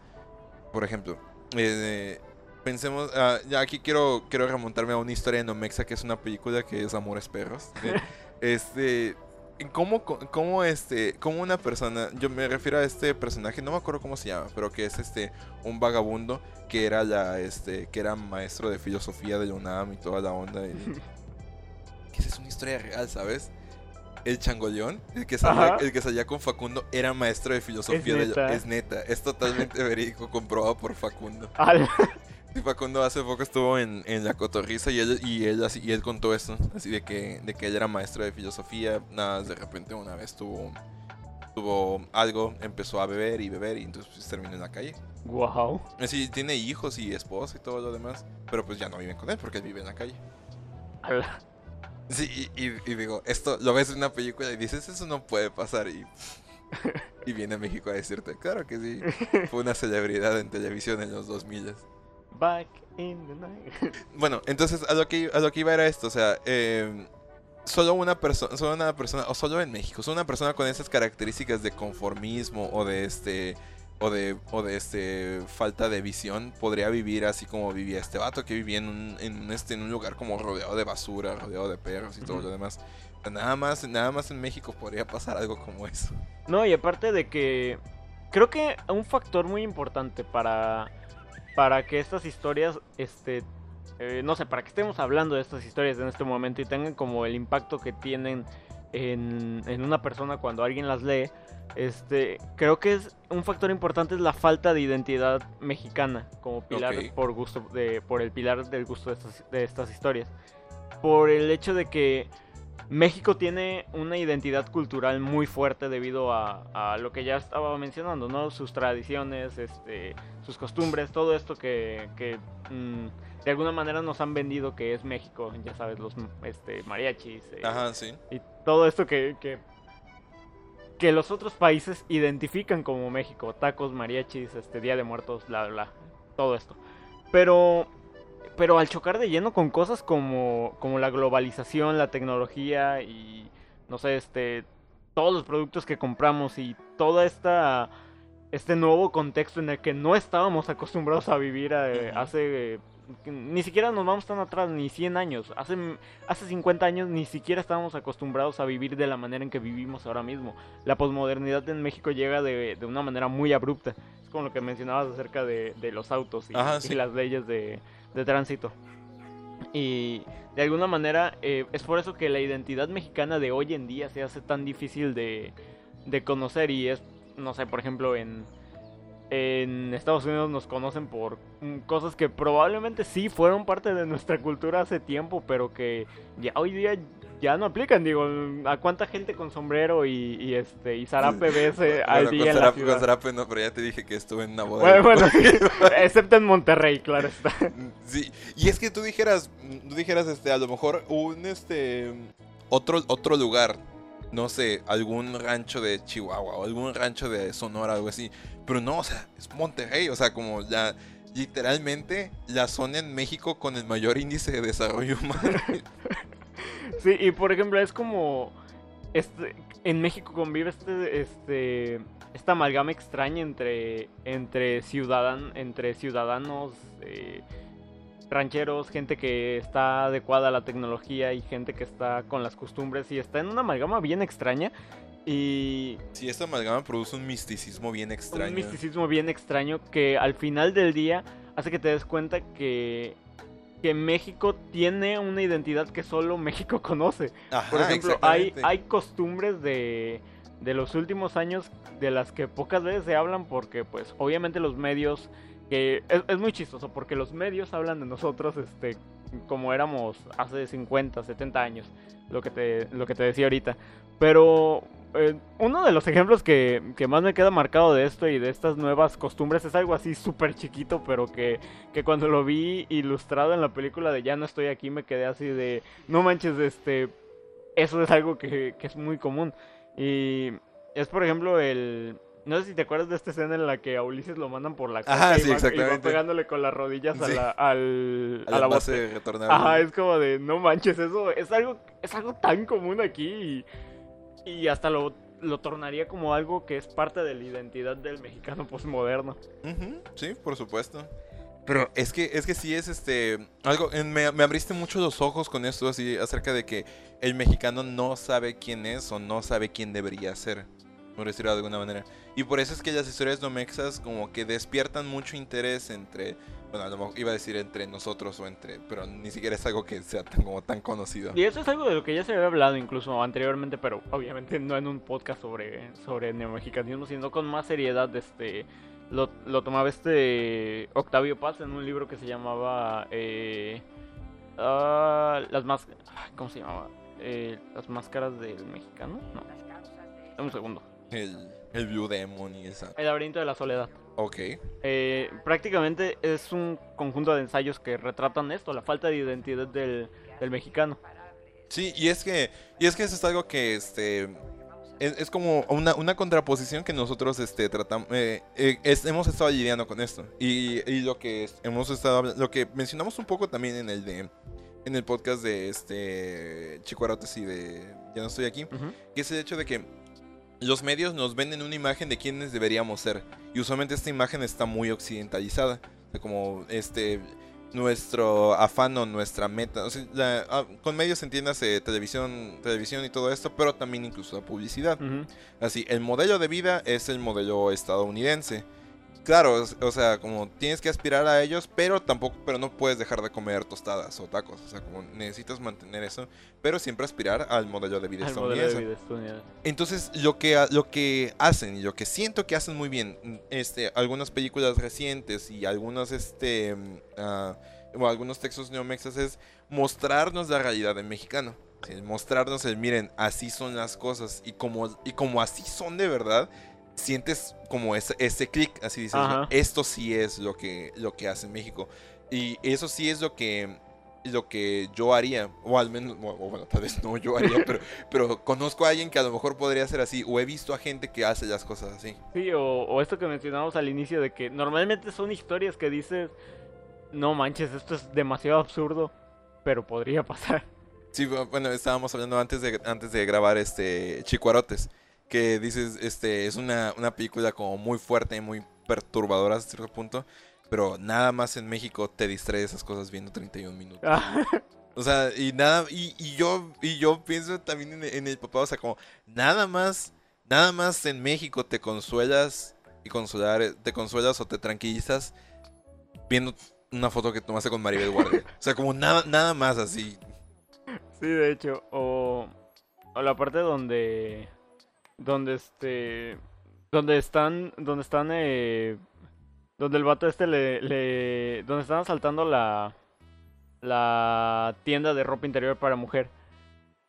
Por ejemplo, eh, pensemos, ah, ya aquí quiero quiero remontarme a una historia de Nomexa que es una película que es Amores Perros. eh, este ¿Cómo, cómo, este, cómo una persona, yo me refiero a este personaje, no me acuerdo cómo se llama, pero que es este un vagabundo que era la este que era maestro de filosofía de la UNAM y toda la onda y- que esa es una historia real sabes el changoleón el que salía, el que salía con Facundo era maestro de filosofía de la- neta? es neta es totalmente verídico comprobado por Facundo Al- y Facundo hace poco estuvo en, en la cotorriza y él y él así y él contó eso así de que de que él era maestro de filosofía nada de repente una vez tuvo tuvo algo empezó a beber y beber y entonces pues, terminó en la calle Guau. Sí, tiene hijos y esposa y todo lo demás. Pero pues ya no viven con él porque él vive en la calle. Al- Sí, y, y- y digo, esto lo ves en una película y dices, eso no puede pasar. Y, y viene a México a decirte, claro que sí. Fue una celebridad en televisión en los 2000. Back in the night. Bueno, entonces a lo que, a lo que iba era esto. O sea, eh, solo una persona, solo una persona, o solo en México, solo una persona con esas características de conformismo o de este. O de, o de este falta de visión podría vivir así como vivía este vato que vivía en un, en un, este, en un lugar como rodeado de basura, rodeado de perros y todo lo demás. Nada más, nada más en México podría pasar algo como eso. No, y aparte de que creo que un factor muy importante para, para que estas historias, este, eh, no sé, para que estemos hablando de estas historias en este momento y tengan como el impacto que tienen en, en una persona cuando alguien las lee, este, creo que es un factor importante es la falta de identidad mexicana como pilar por gusto de, por el pilar del gusto de estas, de estas historias, por el hecho de que México tiene una identidad cultural muy fuerte debido a, a lo que ya estaba mencionando, ¿no? Sus tradiciones, este, sus costumbres, todo esto que, que, mm, de alguna manera nos han vendido que es México, ya sabes, los este, mariachis eh, Ajá, sí. y todo esto que, que, que los otros países identifican como México, tacos, mariachis, este, Día de Muertos, bla, bla, todo esto. Pero pero al chocar de lleno con cosas como, como la globalización, la tecnología y no sé, este todos los productos que compramos y toda esta este nuevo contexto en el que no estábamos acostumbrados a vivir eh, hace ni siquiera nos vamos tan atrás, ni 100 años. Hace, hace 50 años ni siquiera estábamos acostumbrados a vivir de la manera en que vivimos ahora mismo. La posmodernidad en México llega de, de una manera muy abrupta. Es como lo que mencionabas acerca de, de los autos y, Ajá, y sí. las leyes de, de tránsito. Y de alguna manera eh, es por eso que la identidad mexicana de hoy en día se hace tan difícil de, de conocer y es, no sé, por ejemplo, en, en Estados Unidos nos conocen por mm, cosas que probablemente sí fueron parte de nuestra cultura hace tiempo, pero que ya hoy día ya no aplican. Digo, ¿a cuánta gente con sombrero y, y este y zarape ves eh, al día en la zarape, ciudad? con zarape no, pero ya te dije que estuve en una boda. Bueno, de- bueno, excepto en Monterrey, claro está. Sí, y es que tú dijeras, tú dijeras, este, a lo mejor un, este, otro, otro lugar, no sé, algún rancho de Chihuahua o algún rancho de Sonora, algo así, pero no, o sea, es Monterrey, o sea, como la, literalmente la zona en México con el mayor índice de desarrollo humano. Sí, y por ejemplo, es como. Este, en México convive este, este, esta amalgama extraña entre, entre, ciudadan, entre ciudadanos eh, rancheros, gente que está adecuada a la tecnología y gente que está con las costumbres y está en una amalgama bien extraña. Y Sí, esta amalgama produce un misticismo bien extraño. un misticismo bien extraño que al final del día hace que te des cuenta que, que México tiene una identidad que solo México conoce. Ajá, Por ejemplo, hay, hay costumbres de, de los últimos años de las que pocas veces se hablan porque pues obviamente los medios que es, es muy chistoso porque los medios hablan de nosotros este como éramos hace 50, 70 años, lo que te, lo que te decía ahorita. Pero eh, uno de los ejemplos que, que más me queda marcado de esto y de estas nuevas costumbres es algo así súper chiquito, pero que, que cuando lo vi ilustrado en la película de Ya no estoy aquí me quedé así de, no manches, este, eso es algo que, que es muy común. Y es por ejemplo el... No sé si te acuerdas de esta escena en la que a Ulises lo mandan por la Ajá, coca y, sí, va, y va pegándole con las rodillas a Sí. la, al, a la botella. retornable. Ajá, es como de, no manches, eso es algo, es algo tan común aquí y, y hasta lo, lo tornaría como algo que es parte de la identidad del mexicano postmoderno. Ujú, sí, por supuesto. Pero es que, es que sí es este. Algo. en- me, me abriste mucho los ojos con esto, así, acerca de que el mexicano no sabe quién es o no sabe quién debería ser. Por decirlo de alguna manera. Y por eso es que las historias nomexas como que despiertan mucho interés entre. Bueno, a lo mejor iba a decir entre nosotros o entre. Pero ni siquiera es algo que sea tan, como tan conocido. Y eso es algo de lo que ya se había hablado incluso anteriormente, pero obviamente no en un podcast sobre, sobre neomexicanismo, sino con más seriedad. Este, lo, lo tomaba este Octavio Paz en un libro que se llamaba eh, ah, Las más ¿Cómo se llamaba? Eh, Las máscaras del mexicano. No, un segundo. El, el Blue Demon y esa. El laberinto de la soledad. Ok. Eh, prácticamente es un conjunto de ensayos que retratan esto, la falta de identidad del, del mexicano. Sí, y es que, y es que eso es algo que este es, es como una, una contraposición que nosotros este tratamos eh, eh, es- hemos estado lidiando con esto. Y, y lo que hemos estado lo que mencionamos un poco también en el de en el podcast de este Chico y de Ya no estoy aquí, Ujú. que es el hecho de que los medios nos venden una imagen de quiénes deberíamos ser. Y usualmente esta imagen está muy occidentalizada. Como este nuestro afán o nuestra meta. O sea, la- ah, con medios entiéndase televisión, televisión y todo esto, pero también incluso la publicidad. Así, el modelo de vida es el modelo estadounidense. Claro, o sea, como tienes que aspirar a ellos, pero tampoco, pero no puedes dejar de comer tostadas o tacos. O sea, como necesitas mantener eso, pero siempre aspirar al modelo de vida Al modelo de estadounidense. vida estadounidense. Entonces, lo que, lo que hacen y lo que siento que hacen muy bien, mm, este, algunas películas recientes y algunos, este, ah, o algunos textos neomexas es mostrarnos la realidad del mexicano. Sí, mostrarnos el, miren, así son las cosas y como, y como así son de verdad, sientes como ese, ese clic, así dices, Ajá. esto sí es lo que, lo que hace México. Y eso sí es lo que, lo que yo haría, o al menos, o, o bueno, tal vez no yo haría, pero, pero conozco a alguien que a lo mejor podría ser así, o he visto a gente que hace las cosas así. Sí, o, o esto que mencionamos al inicio de que normalmente son historias que dices, no manches, esto es demasiado absurdo, pero podría pasar. Sí, bu- bueno, estábamos hablando antes de, antes de grabar este Chicuarotes, que dices, este, es una, una película como muy fuerte y muy perturbadora hasta cierto punto, pero nada más en México te distrae de esas cosas viendo 31 minutos. O sea, y nada, y, y yo, y yo pienso también en, en el papá, o sea, como nada más, nada más en México te consuelas y consolar, te consuelas o te tranquilizas viendo una foto que tomaste con Maribel Guardia. O sea, como nada, nada más así. Sí, de hecho, o, o la parte donde, donde este, donde están, donde están, eh, donde el vato este le, le, donde están asaltando la, la tienda de ropa interior para mujer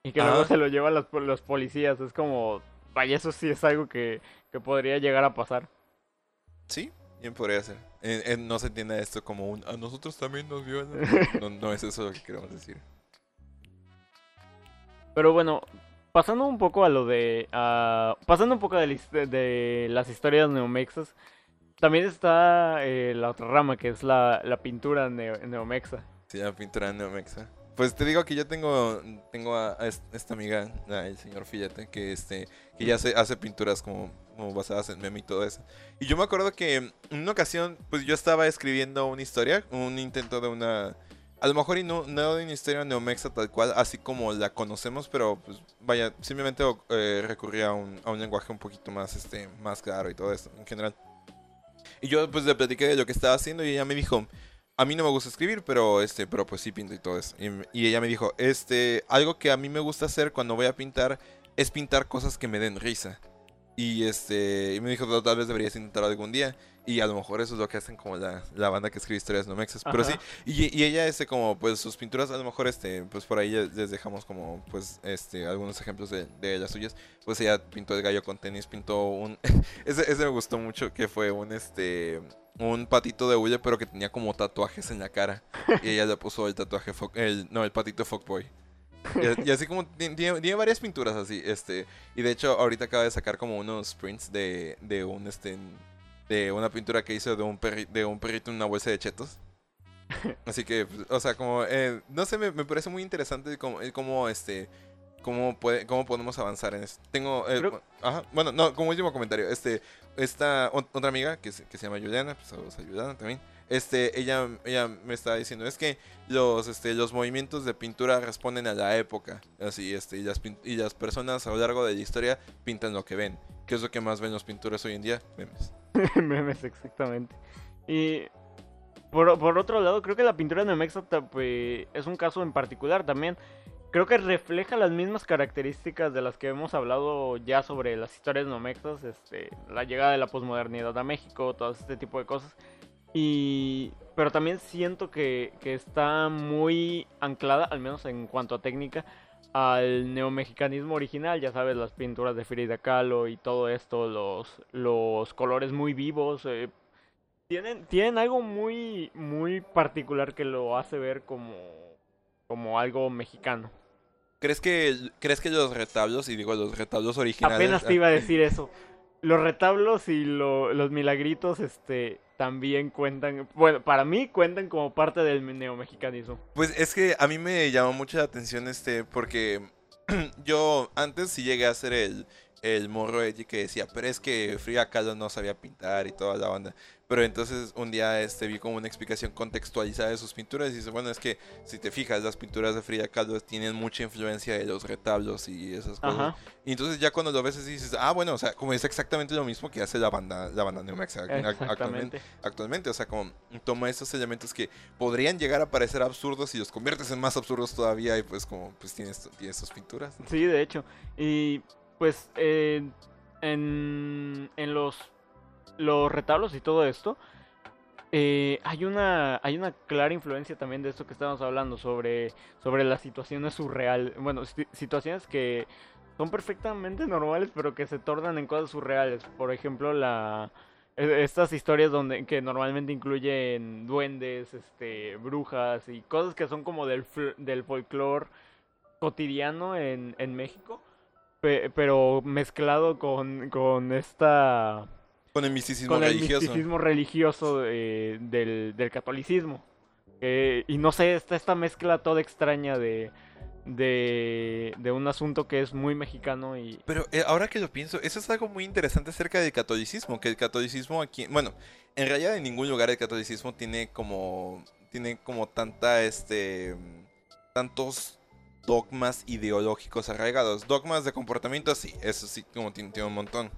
y que luego se lo llevan los, los policías, es como, vaya, eso sí es algo que, que podría llegar a pasar. Sí, bien podría ser. Eh, eh, no se entiende esto como un a nosotros también nos violan. No, no es eso lo que queremos decir. Pero bueno, pasando un poco a lo de. ah, pasando un poco de, de- las historias neomexas, también está eh, la otra rama que es la, pintura neo- neomexa. Sí, la pintura neomexa. Pues te digo que yo tengo, tengo a, a es- esta amiga, el señor Fillete, que este, que ya hace, hace pinturas como basadas en meme y todo eso. Y yo me acuerdo que en una ocasión, pues yo estaba escribiendo una historia, un intento de una, a lo mejor y no, no de una historia neomexa tal cual, así como la conocemos, pero pues vaya, simplemente eh, recurría a un, a un lenguaje un poquito más, este, más claro y todo eso en general. Y yo pues le platiqué de lo que estaba haciendo y ella me dijo, a mí no me gusta escribir, pero este, pero pues sí pinto y todo eso. Y, y, ella me dijo, este, algo que a mí me gusta hacer cuando voy a pintar es pintar cosas que me den risa. Y este, y me dijo, tal vez deberías intentar algún día. Y a lo mejor eso es lo que hacen como la, la banda que escribe historias no mexas. Pero sí, y, y, ella, este, como, pues sus pinturas, a lo mejor, este, pues por ahí les dejamos como, pues, este, algunos ejemplos de, de las suyas. Pues ella pintó el gallo con tenis, pintó un, ese, ese me gustó mucho, que fue un, este, un patito de hule, pero que tenía como tatuajes en la cara. Y ella le puso el tatuaje, el, no, el patito fuckboy. Y, y, así como tiene, tiene, varias pinturas así, este, y de hecho ahorita acaba de sacar como unos prints de, de un, este, de una pintura que hizo de un, perri de un perrito en una bolsa de chetos. Así que, pues, o sea, como, eh, no sé, me, me, parece muy interesante como, como este, cómo, puede, cómo podemos avanzar en eso. Tengo, eh, Pero... ajá, bueno, no, como último comentario, este, esta otra amiga que, que se llama Juliana, pues saludos a Juliana también. Este, ella, ella me estaba diciendo, es que los, este, los movimientos de pintura responden a la época, así, este, y las, y las personas a lo largo de la historia pintan lo que ven. ¿Qué es lo que más ven los pintores hoy en día? Memes. Memes, exactamente. Y por, por, otro lado, creo que la pintura de Nemexa pues, es un caso en particular también. Creo que refleja las mismas características de las que hemos hablado ya sobre las historias nomexas, este, la llegada de la posmodernidad a México, todo este tipo de cosas. Y, pero también siento que, que está muy anclada, al menos en cuanto a técnica, al neomexicanismo original, ya sabes, las pinturas de Frida Kahlo y todo esto, los, los colores muy vivos, eh, tienen, tienen algo muy, muy particular que lo hace ver como, como algo mexicano. ¿Crees que, ¿Crees que los retablos, y digo los retablos originales... Apenas te iba a decir eso. Los retablos y lo, los milagritos, este, también cuentan, bueno, para mí cuentan como parte del neomexicanismo. Pues es que a mí me llamó mucho la atención este, porque yo antes sí llegué a hacer el, el morro edgy que decía, pero es que Frida Kahlo no sabía pintar y toda la banda. Pero entonces un día este, vi como una explicación contextualizada de sus pinturas y dice, bueno, es que si te fijas, las pinturas de Frida Kahlo tienen mucha influencia de los retablos y esas cosas. Y entonces ya cuando lo ves dices, ah, bueno, o sea, como es exactamente lo mismo que hace la banda, la banda Neomex actualmente, actualmente. O sea, como toma esos elementos que podrían llegar a parecer absurdos y los conviertes en más absurdos todavía y pues como pues tienes, tienes sus pinturas. Sí, de hecho. Y pues eh, en, en los los retablos y todo esto, eh, hay, una, hay una clara influencia también de esto que estamos hablando sobre, sobre las situaciones surreales. Bueno, situaciones que son perfectamente normales, pero que se tornan en cosas surreales. Por ejemplo, la e, estas historias donde que normalmente incluyen duendes, este, brujas y cosas que son como del, del folclore cotidiano en, en México, pero mezclado con, con esta con el misticismo religioso. el misticismo religioso del, del, catolicismo. y no sé, está esta mezcla toda extraña de, de, de, un asunto que es muy mexicano y... Pero eh, ahora que lo pienso, eso es algo muy interesante acerca del catolicismo, que el catolicismo aquí, bueno, en realidad en ningún lugar el catolicismo tiene como, tiene como tanta, este, tantos dogmas ideológicos arraigados. Dogmas de comportamiento, sí, eso sí, como tiene, tiene un montón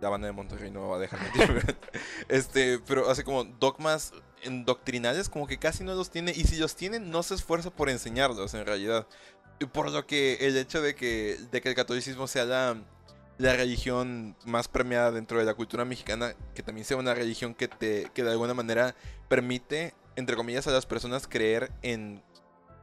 la banda de Monterrey no va a dejar mentir. este, pero hace como dogmas doctrinales como que casi no los tiene y si los tiene no se esfuerza por enseñarlos en realidad. Por lo que el hecho de que, de que el catolicismo sea la, la religión más premiada dentro de la cultura mexicana, que también sea una religión que, te, que de alguna manera permite, entre comillas, a las personas creer en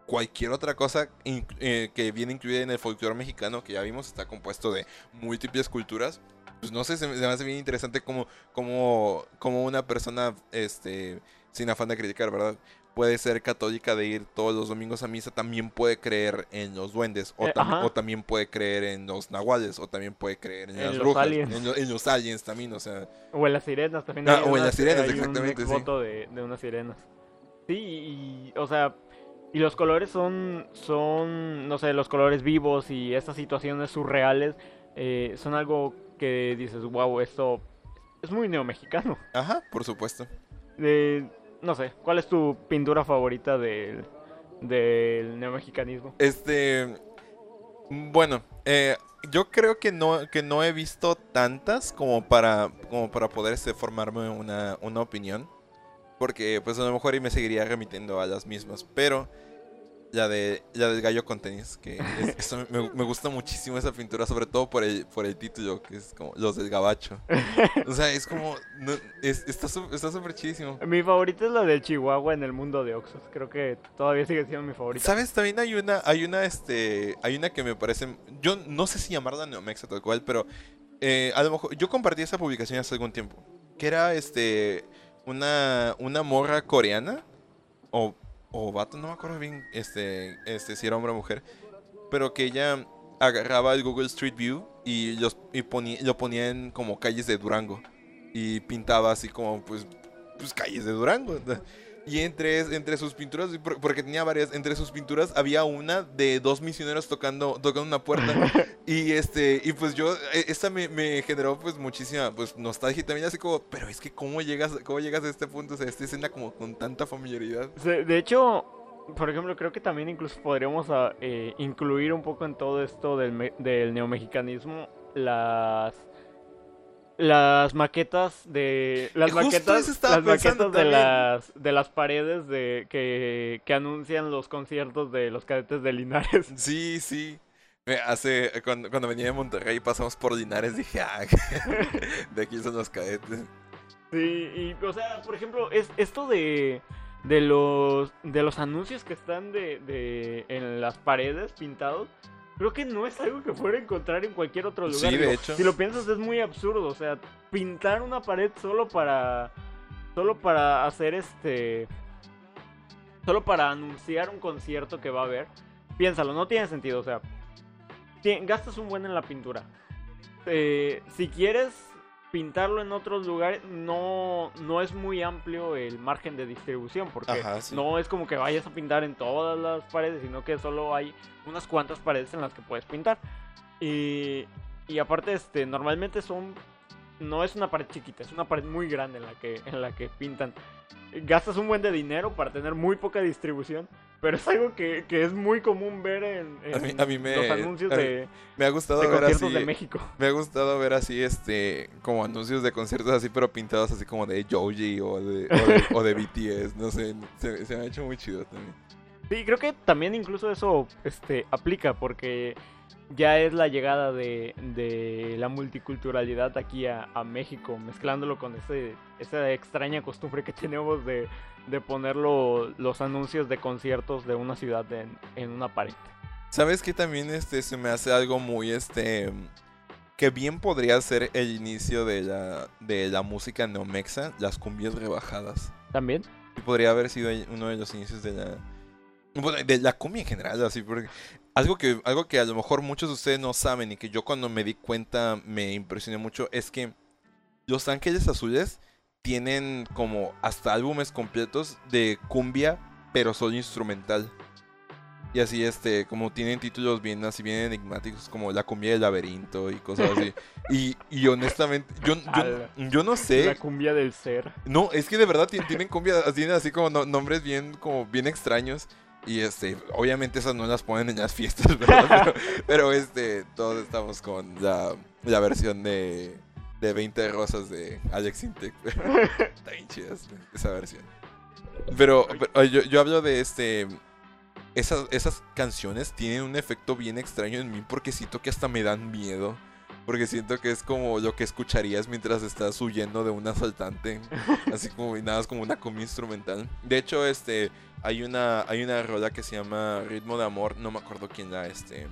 cualquier otra cosa eh, que viene incluida en el folclore mexicano, que ya vimos está compuesto de múltiples culturas pues no sé, se me, hace bien interesante como, como, como una persona, este, sin afán de criticar, ¿verdad? Puede ser católica de ir todos los domingos a misa, también puede creer en los duendes, o, eh, o también puede creer en los nahuales, o también puede creer en, las brujas, En, los aliens también, o sea. O en las sirenas también. Ah, o en las sirenas, exactamente. Un foto de, de unas sirenas. Sí, y, o sea, y los colores son, son, no sé, los colores vivos y estas situaciones surreales eh, son algo que dices, wow, esto es muy neomexicano. Ajá, por supuesto. no sé, ¿cuál es tu pintura favorita del, del neomexicanismo. Este. Bueno, eh, yo creo que no, que no he visto tantas como para, como para poder este, formarme una, una opinión. Porque pues a lo mejor y me seguiría remitiendo a las mismas. Pero la de la del gallo con tenis, que es- eso me, me gusta muchísimo esa pintura, sobre todo por el, por el título, que es como los del gabacho. O sea, es como, no, es- está súper chidísimo. Mi favorita es la del Chihuahua en el mundo de Oxos. Creo que todavía sigue siendo mi favorita. ¿Sabes? También hay una, hay una, este, hay una que me parece, yo no sé si llamarla Neomexa tal cual, pero eh, a lo mejor, yo compartí esa publicación hace algún tiempo, que era, este, una, una morra coreana, o, o vato, no me acuerdo bien, este, este, si era hombre o mujer, pero que ella agarraba el Google Street View y, los, y ponía, lo ponía en como calles de Durango, y pintaba así como, pues, pues calles de Durango. Y entre, entre sus pinturas, por- porque tenía varias, entre sus pinturas había una de dos misioneros tocando, tocando una puerta. y este, y pues yo, eh, esta me, me generó pues muchísima pues nostalgia y también así como, pero es que cómo llegas, cómo llegas a este punto, o sea, esta escena como con tanta familiaridad. De hecho, por ejemplo, creo que también incluso podríamos ah, eh, incluir un poco en todo esto del, del neomexicanismo las las maquetas de las Justo maquetas las maquetas de las de las paredes de que, que anuncian los conciertos de los cadetes de Linares. Sí, sí. Hace, cuando, cuando venía de Monterrey pasamos por Linares, dije, ah, de aquí son los cadetes. Sí, y o sea, por ejemplo, es esto de de los de los anuncios que están de, de en las paredes pintados, creo que no es algo que fuera a encontrar en cualquier otro lugar. Sí, de Digo, hecho. Si lo piensas es muy absurdo, o sea, pintar una pared solo para solo para hacer este solo para anunciar un concierto que va a haber. Piénsalo, no tiene sentido, o sea, gastas un buen en la pintura. Eh, si quieres pintarlo en otros lugares, no, no es muy amplio el margen de distribución, porque Ajá, sí. no es como que vayas a pintar en todas las paredes, sino que solo hay unas cuantas paredes en las que puedes pintar. Y, y aparte, este, normalmente son. No es una pared chiquita, es una pared muy grande en la que, en la que pintan. Gastas un buen de dinero para tener muy poca distribución, pero es algo que, que es muy común ver en, A mí- en a mí me- los anuncios a mí- de, Me ha gustado de ver conciertos así. de México. Me ha gustado ver así, este, como anuncios de conciertos así, pero pintados así como de Joji o de, o de, o de BTS, no sé, se, se me ha hecho muy chido también. Sí, creo que también incluso eso este, aplica porque ya es la llegada de, de la multiculturalidad aquí a, a México, mezclándolo con ese, esa extraña costumbre que tenemos de, de poner lo- los anuncios de conciertos de una ciudad en, en una pared. ¿Sabes que también este, se me hace algo muy, este, que bien podría ser el inicio de la, de la música neomexa, las cumbias rebajadas? ¿También? Y podría haber sido uno de los inicios de la, bueno, de la cumbia en general, así, porque algo que, algo que a lo mejor muchos de ustedes no saben y que yo cuando me di cuenta me impresioné mucho es que Los Ángeles Azules tienen como hasta álbumes completos de cumbia, pero solo instrumental. Y así, este, como tienen títulos bien así, bien enigmáticos, como La cumbia del laberinto y cosas así. y, y honestamente, yo, yo, yo no sé. La cumbia del ser. No, es que de verdad tien- tienen cumbia, tienen así como no- nombres bien, como bien extraños. Y este, obviamente esas no las ponen en las fiestas, ¿verdad? Pero, pero, este, todos estamos con la, la versión de, de 20 rosas de Alex Intec. Está bien chida esa- versión. Pero, pero, yo, yo hablo de este. Esas, esas canciones tienen un efecto bien extraño en mí porque siento que hasta me dan miedo. Porque siento que es como lo que escucharías mientras estás huyendo de un asaltante. Así como y nada, es como una cumbia instrumental. De hecho, este, hay una, hay una rola que se llama Ritmo de Amor. No me acuerdo quién la, este,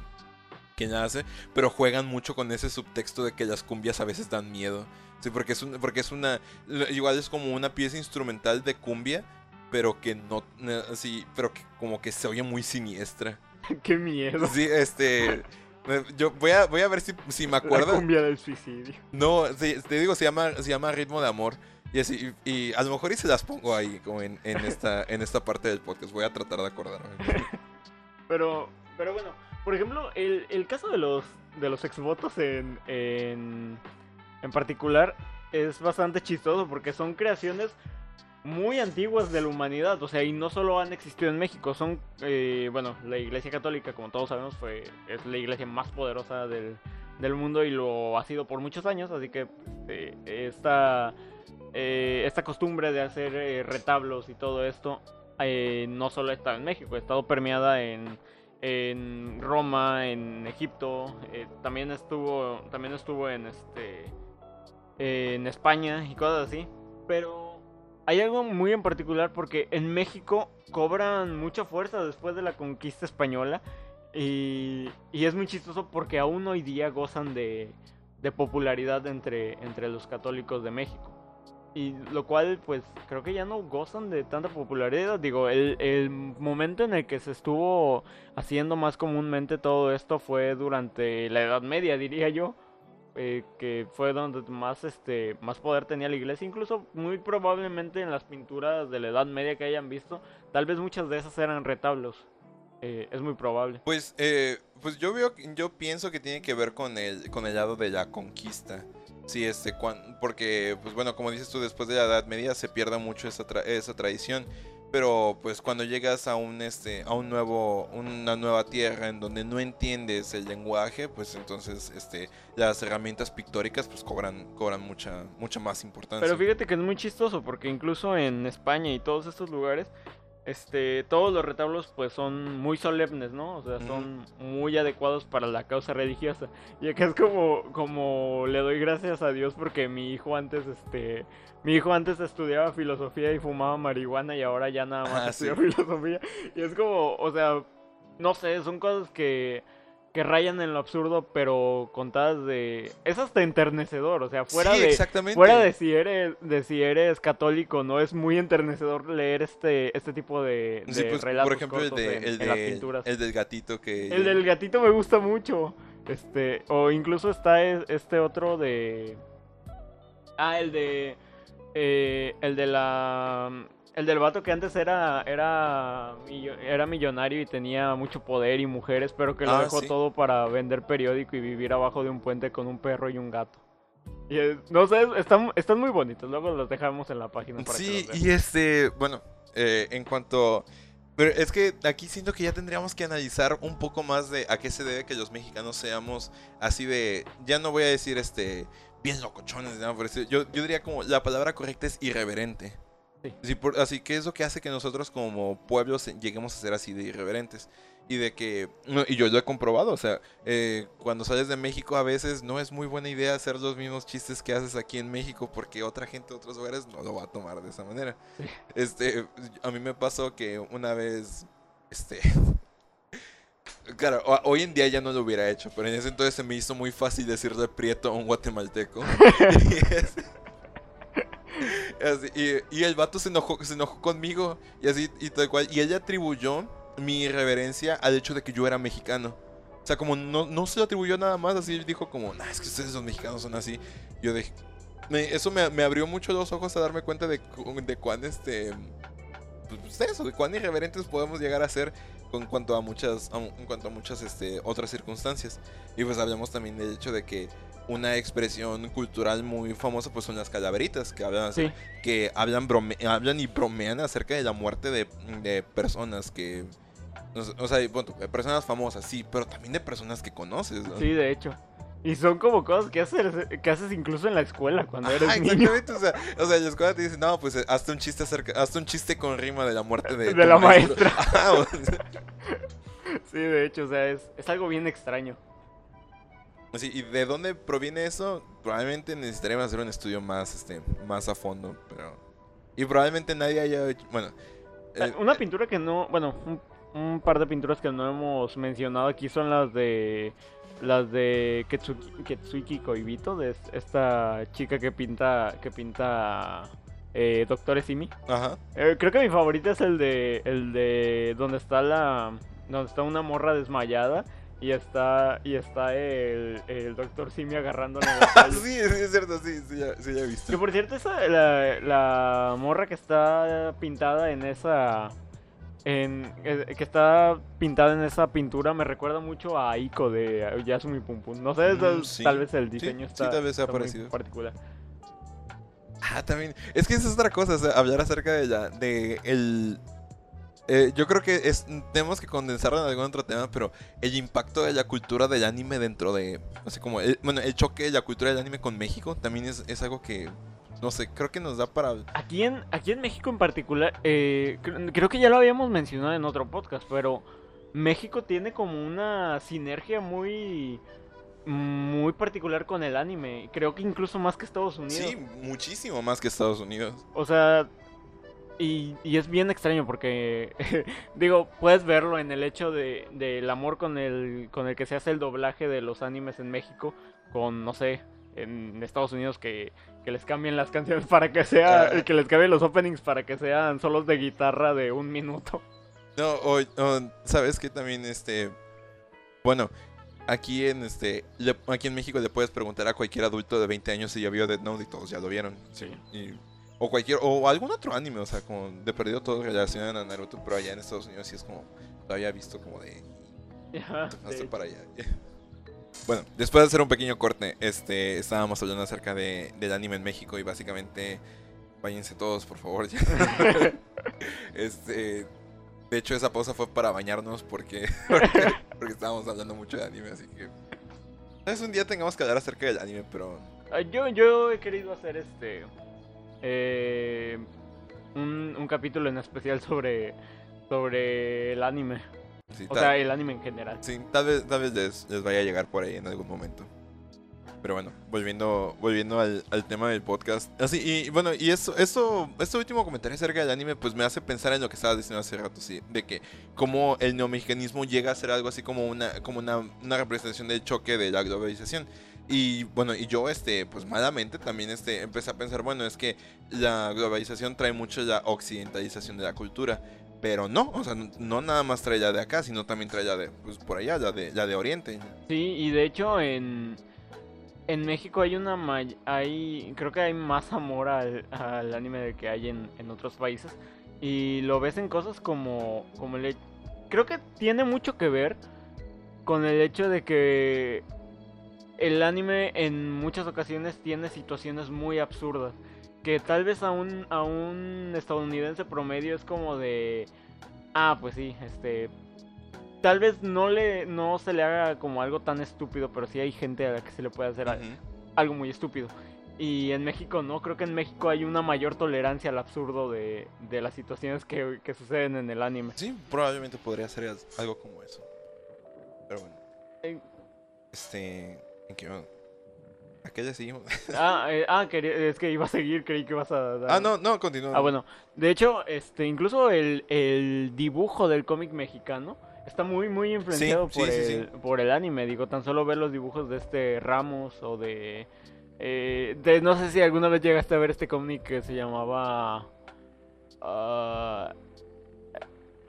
quién la hace. Pero juegan mucho con ese subtexto de que las cumbias a veces dan miedo. Sí, porque es, un, porque es una, igual es como una pieza instrumental de cumbia. Pero que no, así, pero que como que se oye muy siniestra. Qué miedo. Sí, este, yo voy a, voy a ver si, si me La acuerdo. cumbia del suicidio. No, sí, te digo, se llama, se llama Ritmo de Amor. Y así, y, y a lo mejor y se las pongo ahí, como en, en esta, en esta parte del podcast. Voy a tratar de acordarme. Pero, pero bueno, por ejemplo, el, caso de los, de los exvotos en, en, en particular es bastante chistoso porque son creaciones muy antiguas de la humanidad, o sea, y no solo han existido en México, son, eh, bueno, la Iglesia Católica, como todos sabemos, fue, es la iglesia más poderosa del, del mundo y lo ha sido por muchos años, así que eh, esta, eh, esta costumbre de hacer eh, retablos y todo esto eh, no solo está en México, ha estado permeada en, en Roma, en Egipto, eh, también estuvo, también estuvo en este, en España y cosas así, pero hay algo muy en particular porque en México cobran mucha fuerza después de la conquista española y, es muy chistoso porque aún hoy día gozan de, de popularidad entre, entre los católicos de México. Y lo cual, pues, creo que ya no gozan de tanta popularidad. Digo, el, el momento en el que se estuvo haciendo más comúnmente todo esto fue durante la Edad Media, diría yo. eh, que fue donde más este más poder tenía la iglesia incluso muy probablemente en las pinturas de la Edad Media que hayan visto tal vez muchas de esas eran retablos Eh, es muy probable Pues, eh, pues yo veo, yo pienso que tiene que ver con el, con el lado de la conquista. Sí, este, cuan- porque, pues bueno, como dices tú, después de la Edad Media se pierde mucho esa, tra- esa tradición. Pero, pues cuando llegas a un, este, a un nuevo, una nueva tierra en donde no entiendes el lenguaje, pues entonces, este, las herramientas pictóricas, pues cobran, cobran mucha, mucha más importancia. Pero fíjate que es muy chistoso porque incluso en España y todos estos lugares, este, todos los retablos pues son muy solemnes, ¿no? O sea, son muy adecuados para la causa religiosa. Y acá es como, como le doy gracias a Dios porque mi hijo antes, este, mi hijo antes estudiaba filosofía y fumaba marihuana y ahora ya nada más Ah, estudia sí. filosofía. Y es como, o sea, no sé, son cosas que que rayan en lo absurdo, pero contadas de... Es hasta enternecedor, o sea, fuera sí, de... exactamente. Fuera de si eres de si eres católico, no es muy enternecedor leer este este tipo de, de Sí, pues, relatos por ejemplo, el, de, en, el, de- el del gatito que... El del gatito me gusta mucho. Este, o incluso está este otro de Ah, el de eh, el de la el del vato que antes era era era millonario y tenía mucho poder y mujeres, pero que lo Ah, dejó sí. todo para vender periódico y vivir abajo de un puente con un perro y un gato. Y es- no sé, están, están muy bonitos. Luego los dejamos en la página para Sí, que los y este, bueno, eh, en cuanto... Pero es que aquí siento que ya tendríamos que analizar un poco más de a qué se debe que los mexicanos seamos así de... Ya no voy a decir este... Bien locochones, nada por eso. Yo, yo diría como la palabra correcta es irreverente. Sí. Sí, por- así que es lo que hace que nosotros como pueblos lleguemos a ser así de irreverentes. Y de que, no, y yo lo he comprobado, o sea, eh, cuando sales de México a veces no es muy buena idea hacer los mismos chistes que haces aquí en México porque otra gente de otros lugares no lo va a tomar de esa manera. Sí. Este, a mí me pasó que una vez, este, claro, ho- hoy en día ya no lo hubiera hecho, pero en ese entonces se me hizo muy fácil decirle prieto a un guatemalteco. Así, y, y el vato se enojó, se enojó conmigo y así y tal cual. Y él atribuyó mi irreverencia al hecho de que yo era mexicano. O sea, como no, no se lo atribuyó nada más, así dijo como, nah, es que ustedes los mexicanos son así. Yo dije, me- eso me, me abrió mucho los ojos a darme cuenta de, de cuán este pues eso, de cuán irreverentes podemos llegar a ser con cuanto a muchas en cuanto a muchas este, otras circunstancias. Y pues hablamos también del hecho de que una expresión cultural muy famosa pues son las calaveritas que hablan Sí. que hablan brome- hablan y bromean acerca de la muerte de, de personas que o sea, bueno, de personas famosas, sí, pero también de personas que conoces. ¿no? Sí, de hecho. Y son como cosas que haces, que haces incluso en la escuela cuando eres Ajá, niño. exactamente, o sea, o sea, en la escuela te dicen, no, pues hazte un chiste acerca, hazte un chiste con rima de la muerte de, la maestro". maestra. O sea, Sí, de hecho, o sea, es, es algo bien extraño. Sí, ¿y de dónde proviene eso? Probablemente necesitaríamos hacer un estudio más, este, más a fondo, pero... Y probablemente nadie haya hecho, bueno... eh, Una pintura que no, bueno, un, un par de pinturas que no hemos mencionado aquí son las de las de Ketsuki, Ketsuki Koibito, de es- esta chica que pinta que pinta eh, Doctor Simi. Ajá. Eh, creo que mi favorita es el de el de donde está la donde está una morra desmayada y está y está el, el Doctor Simi agarrándola en la Ah, sí, sí, es cierto, sí, sí, ya, sí, ya he visto. Que por cierto, esa, la, la morra que está pintada en esa. En, eh, que está pintada en esa pintura me recuerda mucho a Aiko de Yasumi Pum Pum. No sé, Mm, tal, sí. tal vez el Sí, diseño sí, está, tal vez sea está muy parecido. particular. Ah, también. Es que esa es otra cosa, o sea, hablar acerca de la, de el... eh, yo creo que es, tenemos que condensarlo en algún otro tema, pero el impacto de la cultura del anime dentro de... Así como, el, bueno, el choque de la cultura del anime con México también es, es algo que, no sé, creo que nos da para... Aquí en, aquí en México en particular, eh, cre- creo que ya lo habíamos mencionado en otro podcast, pero México tiene como una sinergia muy, muy particular con el anime. Creo que incluso más que Estados Unidos. Sí, muchísimo más que Estados Unidos. O sea, y, y es bien extraño porque, digo, puedes verlo en el hecho de del amor con el, con el que se hace el doblaje de los animes en México, con, no sé, en Estados Unidos que, que les cambien las canciones para que sea, Ah. que les cambien los openings para que sean solos de guitarra de un minuto. No, o, o, sabes que también este bueno, aquí en este le- aquí en México le puedes preguntar a cualquier adulto de 20 años si ya vio Death Note y todos ya lo vieron. Sí. Y- o cualquier o algún otro anime, o sea, como de perdido todo relacionado a Naruto, pero allá en Estados Unidos sí es como lo había visto como de te pasaste sí. para allá. Bueno, después de hacer un pequeño corte, este estábamos hablando acerca de, del anime en México y básicamente váyanse todos, por favor. ya. este de hecho esa pausa fue para bañarnos porque porque, porque estábamos hablando mucho de anime, así que vez un día tengamos que hablar acerca del anime, pero Ah, Yo, yo he querido hacer este eh, un, un capítulo en especial sobre sobre el anime. sí, O tal- sea, el anime en general. Sí, tal vez, tal vez les, les vaya a llegar por ahí en algún momento. Pero bueno, volviendo, volviendo al, al tema del podcast. Así, y bueno, y eso, eso, este último comentario acerca del anime, pues me hace pensar en lo que estabas diciendo hace rato, sí, de que como el neomexicanismo llega a ser algo así como una, como una, una representación del choque de la globalización. Y bueno, y yo, este, pues malamente también este, empecé a pensar, bueno, es que la globalización trae mucho la occidentalización de la cultura. Pero no, o sea, no, nada más trae la de acá, sino también trae la de, pues por allá, la de, la de Oriente. Sí, y de hecho en, en México hay una may- hay creo que hay más amor al, al anime del que hay en, en otros países y lo ves en cosas como como el creo que tiene mucho que ver con el hecho de que el anime en muchas ocasiones tiene situaciones muy absurdas que tal vez a un a un estadounidense promedio es como de ah pues sí este tal vez no le no se le haga como algo tan estúpido, pero sí hay gente a la que se le puede hacer algo muy estúpido. Y en México no, creo que en México hay una mayor tolerancia al absurdo de, de las situaciones que, que suceden en el anime. Sí, probablemente podría ser algo como eso. Pero bueno. Eh. Este. ¿A qué le seguimos? Ah, eh, ah quería- es que iba a seguir, creí que ibas a dar... ah, no, no, continúa. Ah, bueno, de hecho, este, incluso el, el dibujo del cómic mexicano está muy, muy influenciado sí, por, sí, sí. el, por el anime. Digo, tan solo ver los dibujos de este Ramos o de, eh, de- No sé si alguna vez llegaste a ver este cómic que se llamaba... ah,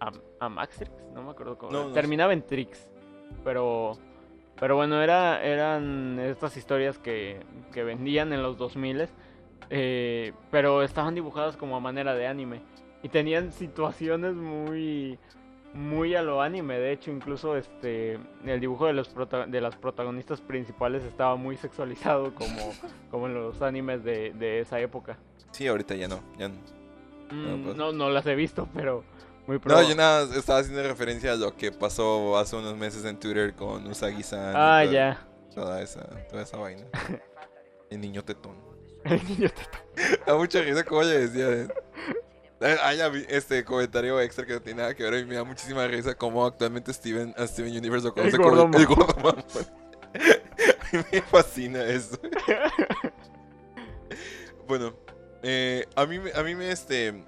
Am- Amaxtrix, no me acuerdo cómo. No, no Terminaba en Trix, pero... Pero bueno, era, eran estas historias que, que vendían en los 2000 eh, pero estaban dibujadas como a manera de anime y tenían situaciones muy muy a lo anime de hecho incluso este el dibujo de los prota- de las protagonistas principales estaba muy sexualizado como como en los animes de, de esa época Sí, ahorita ya no. Ya no. Mm, pues. no no las he visto pero muy No, yo nada, estaba haciendo referencia a lo que pasó hace unos meses en Twitter con Usagi-san. ah toda- ya Toda esa, toda esa vaina. El niño tetón. El niño te- A mucha risa como le decía. eh. Vi este comentario extra que no tiene nada que ver y me da muchísima risa como actualmente Steven, a Steven Universe lo conoce como gordo el gordo mamón. A mí me fascina eso. bueno, eh, a mí, a mí me este,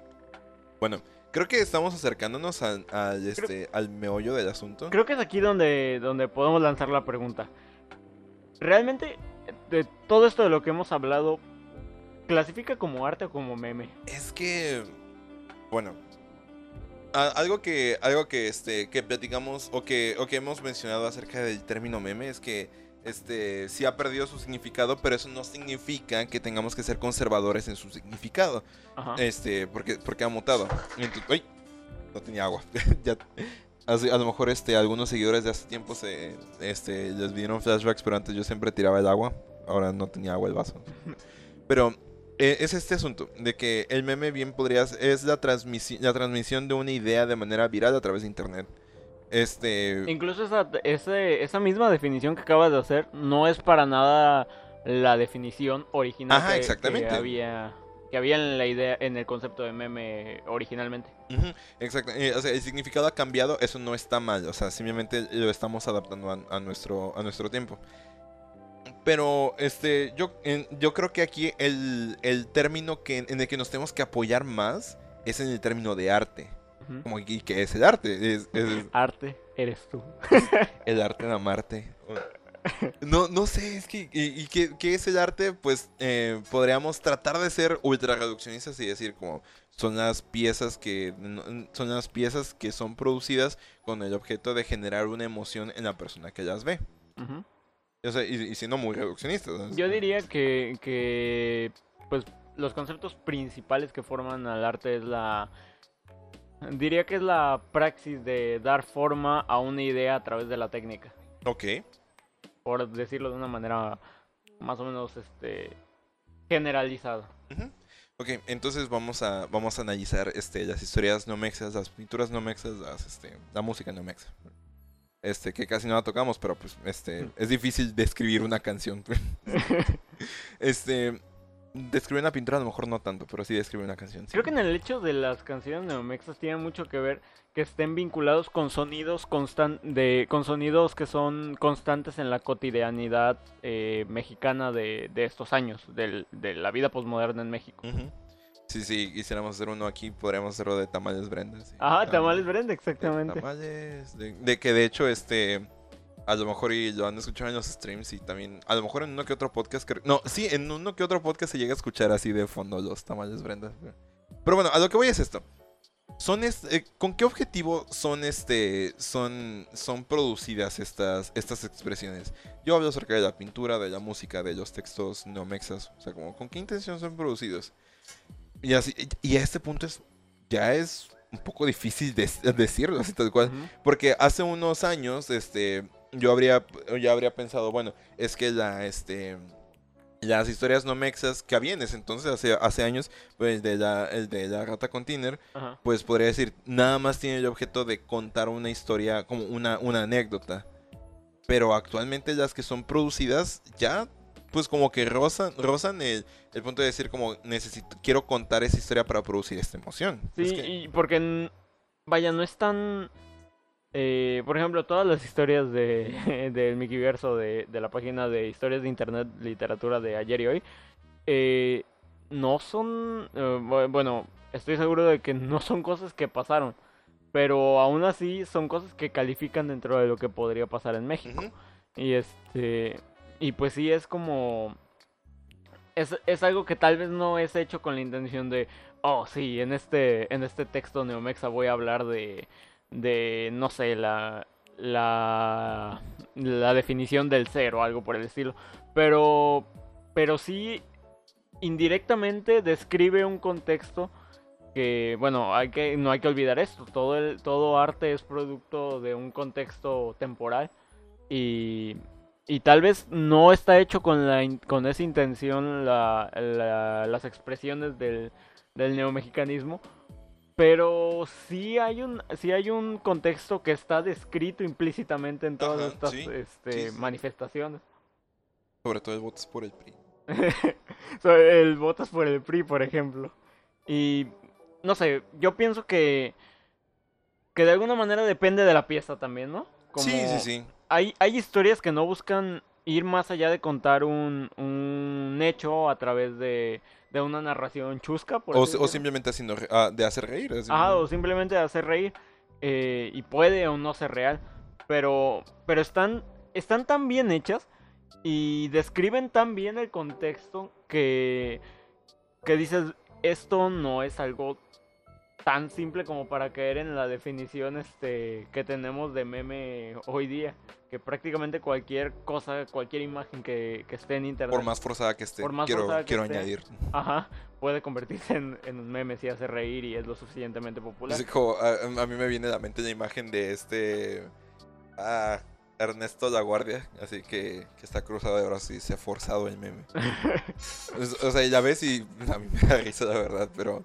bueno, creo que estamos acercándonos al, al, este, al meollo del asunto. creo que es aquí donde donde podemos lanzar la pregunta realmente de todo esto de lo que hemos hablado clasifica como arte o como meme Es que, bueno, a- algo que, algo que, este, que platicamos o que, o que hemos mencionado acerca del término meme es que, este, sí ha perdido su significado, pero eso no significa que tengamos que ser conservadores en su significado, Ajá. este, porque, porque ha mutado. Entonces, ¡ay! no tenía agua. ya, a lo mejor, este, algunos seguidores de hace tiempo se, este, les dieron flashbacks, pero antes yo siempre tiraba el agua, ahora no tenía agua el vaso. Pero eh, es este asunto de que el meme bien podrías es la transmisión la transmisión de una idea de manera viral a través de internet. Este Incluso esa, ese- esa misma definición que acabas de hacer no es para nada la definición original Ajá, que, exactamente. que había que había en la idea en el concepto de meme originalmente. Exacto, eh, o sea, el significado ha cambiado, eso no está mal, o sea, simplemente lo estamos adaptando a, a nuestro, a nuestro tiempo. Pero este, yo, en- yo creo que aquí el, el término que, en el que nos tenemos que apoyar más es en el término de arte. Como, ¿y qué es el arte? Es, es Arte eres tú. el arte de amarte. No, no sé, es que, ¿y, y qué, qué es el arte? Pues eh, podríamos tratar de ser ultra reduccionistas y decir como son las piezas que son las piezas que son producidas con el objeto de generar una emoción en la persona que las ve. O sea, y, y siendo muy reduccionistas. Yo diría que, que pues los conceptos principales que forman al arte es la diría que es la praxis de dar forma a una idea a través de la técnica, Ok. por decirlo de una manera más o menos este generalizada. Ok, entonces vamos a, vamos a analizar este, las historias no mexas, las pinturas no mexas, las, este, la música no mexa. Este, que casi no la tocamos, pero pues este, es difícil describir una canción. este, describir una pintura a lo mejor no tanto, pero sí describir una canción. sí. Creo que en el hecho de las canciones neomexas tiene mucho que ver que estén vinculados con sonidos constan de con sonidos que son constantes en la cotidianidad eh, mexicana de, de estos años, del- de la vida posmoderna en México. Ujú. Sí, sí, quisiéramos hacer uno aquí, podríamos hacerlo de tamales Brenda. sí. Ah, Tamales Brenda, de exactamente. Tamales. De, de que de hecho, este. A lo mejor y lo han escuchado en los streams y también. A lo mejor en uno que otro podcast. que- no, sí, en uno que otro podcast se llega a escuchar así de fondo los tamales Brenda. Pero bueno, a lo que voy es esto. Son es- eh, ¿Con qué objetivo son este. son. son producidas estas. estas expresiones? Yo hablo acerca de la pintura, de la música, de los textos neomexas. O sea, como con qué intención son producidos. Y así. Y a este punto es. ya es un poco difícil de, decirlo así tal cual. Porque hace unos años, este, yo habría, yo habría pensado, bueno, es que la, este, las historias no mexas que había en ese entonces, hace, hace años, pues de la, el de la rata con Tiner, Ajá. pues podría decir, nada más tiene el objeto de contar una historia, como una, una anécdota. Pero actualmente las que son producidas ya, pues como que rozan, rozan el, el punto de decir como, necesito, quiero contar esa historia para producir esta emoción. Sí, Es que- y porque, vaya, no es tan... eh, por ejemplo, todas las historias de, del Mikiverso, de, de la página de historias de internet, literatura de ayer y hoy, eh, no son... eh, bu- bueno, estoy seguro de que no son cosas que pasaron, pero aún así son cosas que califican dentro de lo que podría pasar en México. Y este. Y pues sí, es como. Es, es algo que tal vez no es hecho con la intención de. Oh, sí, en este, en este texto Neomexa voy a hablar de. De. no sé, la. la. la definición del ser o algo por el estilo. Pero. Pero sí. indirectamente describe un contexto que bueno hay que no hay que olvidar esto todo el todo arte es producto de un contexto temporal y, y tal vez no está hecho con la con esa intención la- la- las expresiones del, del neomexicanismo pero sí hay un sí hay un contexto que está descrito implícitamente en todas Ajá, estas sí, este, sí, sí. manifestaciones Sobre todo el votos por el PRI. El votas por el PRI, por ejemplo. Y no sé, yo pienso que que de alguna manera depende de la pieza también, ¿no? Sí, sí, Como sí. Hay, hay historias que no buscan ir más allá de contar un, un hecho a través de, de una narración chusca, por O, o simplemente haciendo re- ah, de hacer reír. así. Ajá, o simplemente de hacer reír. eh, y puede o no ser real. Pero, pero están, están tan bien hechas y describen tan bien el contexto que, que dices, esto no es algo tan simple como para caer en la definición este, que tenemos de meme hoy día. Que prácticamente cualquier cosa, cualquier imagen que, que esté en internet, Por más forzada que esté. Por más quiero forzada que quiero esté. añadir. ajá, puede convertirse en, en un meme si hace reír y es lo suficientemente popular. Como, a, a mí me viene a la mente la imagen de este. Ah, Ernesto La Guardia, así que, que está cruzado de brazos y se ha forzado el meme. o sea, ya ves y a mí me da risa la verdad, pero...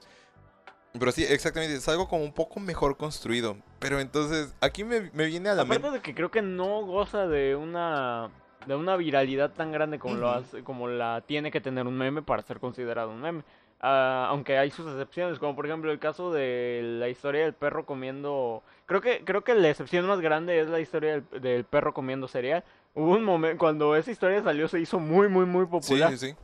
Pero sí, exactamente, es algo como un poco mejor construido. Pero entonces, aquí me, me viene a la mente... Aparte de que creo que no goza de una de una viralidad tan grande como, lo Ujú. hace, como la tiene que tener un meme para ser considerado un meme. Ah, aunque hay sus excepciones, como por ejemplo el caso de la historia del perro comiendo... Creo que, creo que la excepción más grande es la historia del, del perro comiendo cereal. Hubo un momento, cuando esa historia salió se hizo muy, muy, muy Sí, popular. sí, sí.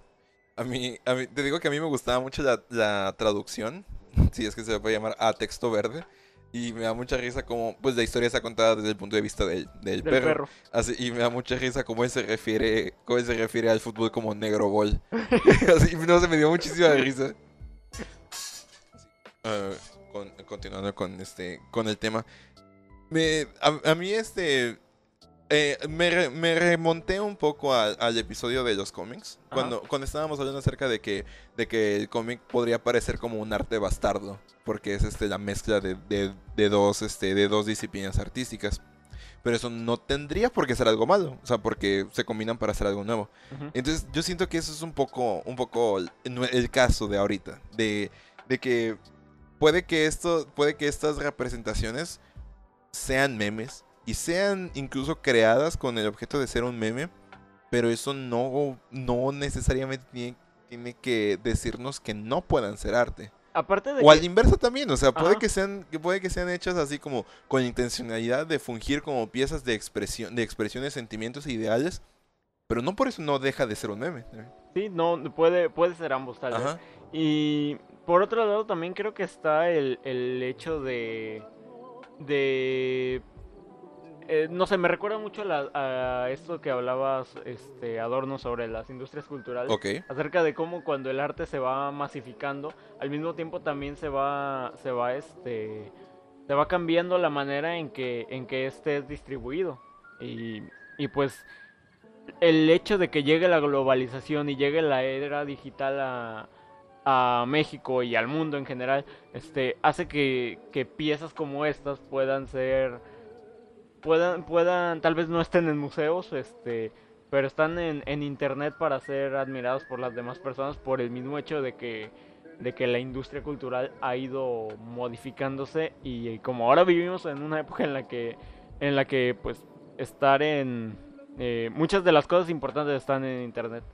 A mí, a mí, te digo que a mí me gustaba mucho la, la traducción, si es que se le puede llamar a texto verde. Y me da mucha risa como, pues la historia está contada desde el punto de vista del, del del perro. perro. Así, y me da mucha risa cómo él se refiere, cómo él se refiere al fútbol como negro ball. Así, no se me dio muchísima risa. Con- continuando con este, con el tema. Me, a, a mí este, eh, me, re- me remonté un poco al, al episodio de los cómics. Ajá. Cuando, cuando estábamos hablando acerca de que, de que el cómic podría parecer como un arte bastardo. Porque es este, la mezcla de, de- de dos, este, de dos disciplinas artísticas. Pero eso no tendría por qué ser algo malo. O sea, porque se combinan para hacer algo nuevo. Entonces, yo siento que eso es un poco, un poco el, el caso de ahorita. De, de que puede que esto, puede que estas representaciones sean memes y sean incluso creadas con el objeto de ser un meme, pero eso no, no necesariamente tiene, tiene que decirnos que no puedan ser arte. Aparte de O al inverso también, o sea, puede Ajá. que sean, que puede que sean hechas así como con intencionalidad de fungir como piezas de expresión, de expresiones, sentimientos e ideales, pero no por eso no deja de ser un meme. Sí, no, puede, puede ser ambos tal vez. Ajá. Y por otro lado también creo que está el, el hecho de... de... eh, no sé, me recuerda mucho a, la- a esto que hablabas, este, Adorno, sobre las industrias culturales. Ok. Acerca de cómo cuando el arte se va masificando, al mismo tiempo también se va, se va, este, se va cambiando la manera en que, en que este es distribuido. Y, y pues el hecho de que llegue la globalización y llegue la era digital a, a México y al mundo en general, este, hace que, que piezas como estas puedan ser, puedan, puedan, tal vez no estén en museos, este, pero están en, en internet para ser admirados por las demás personas por el mismo hecho de que, de que la industria cultural ha ido modificándose y, como ahora vivimos en una época en la que, en la que pues estar en eh, muchas de las cosas importantes están en internet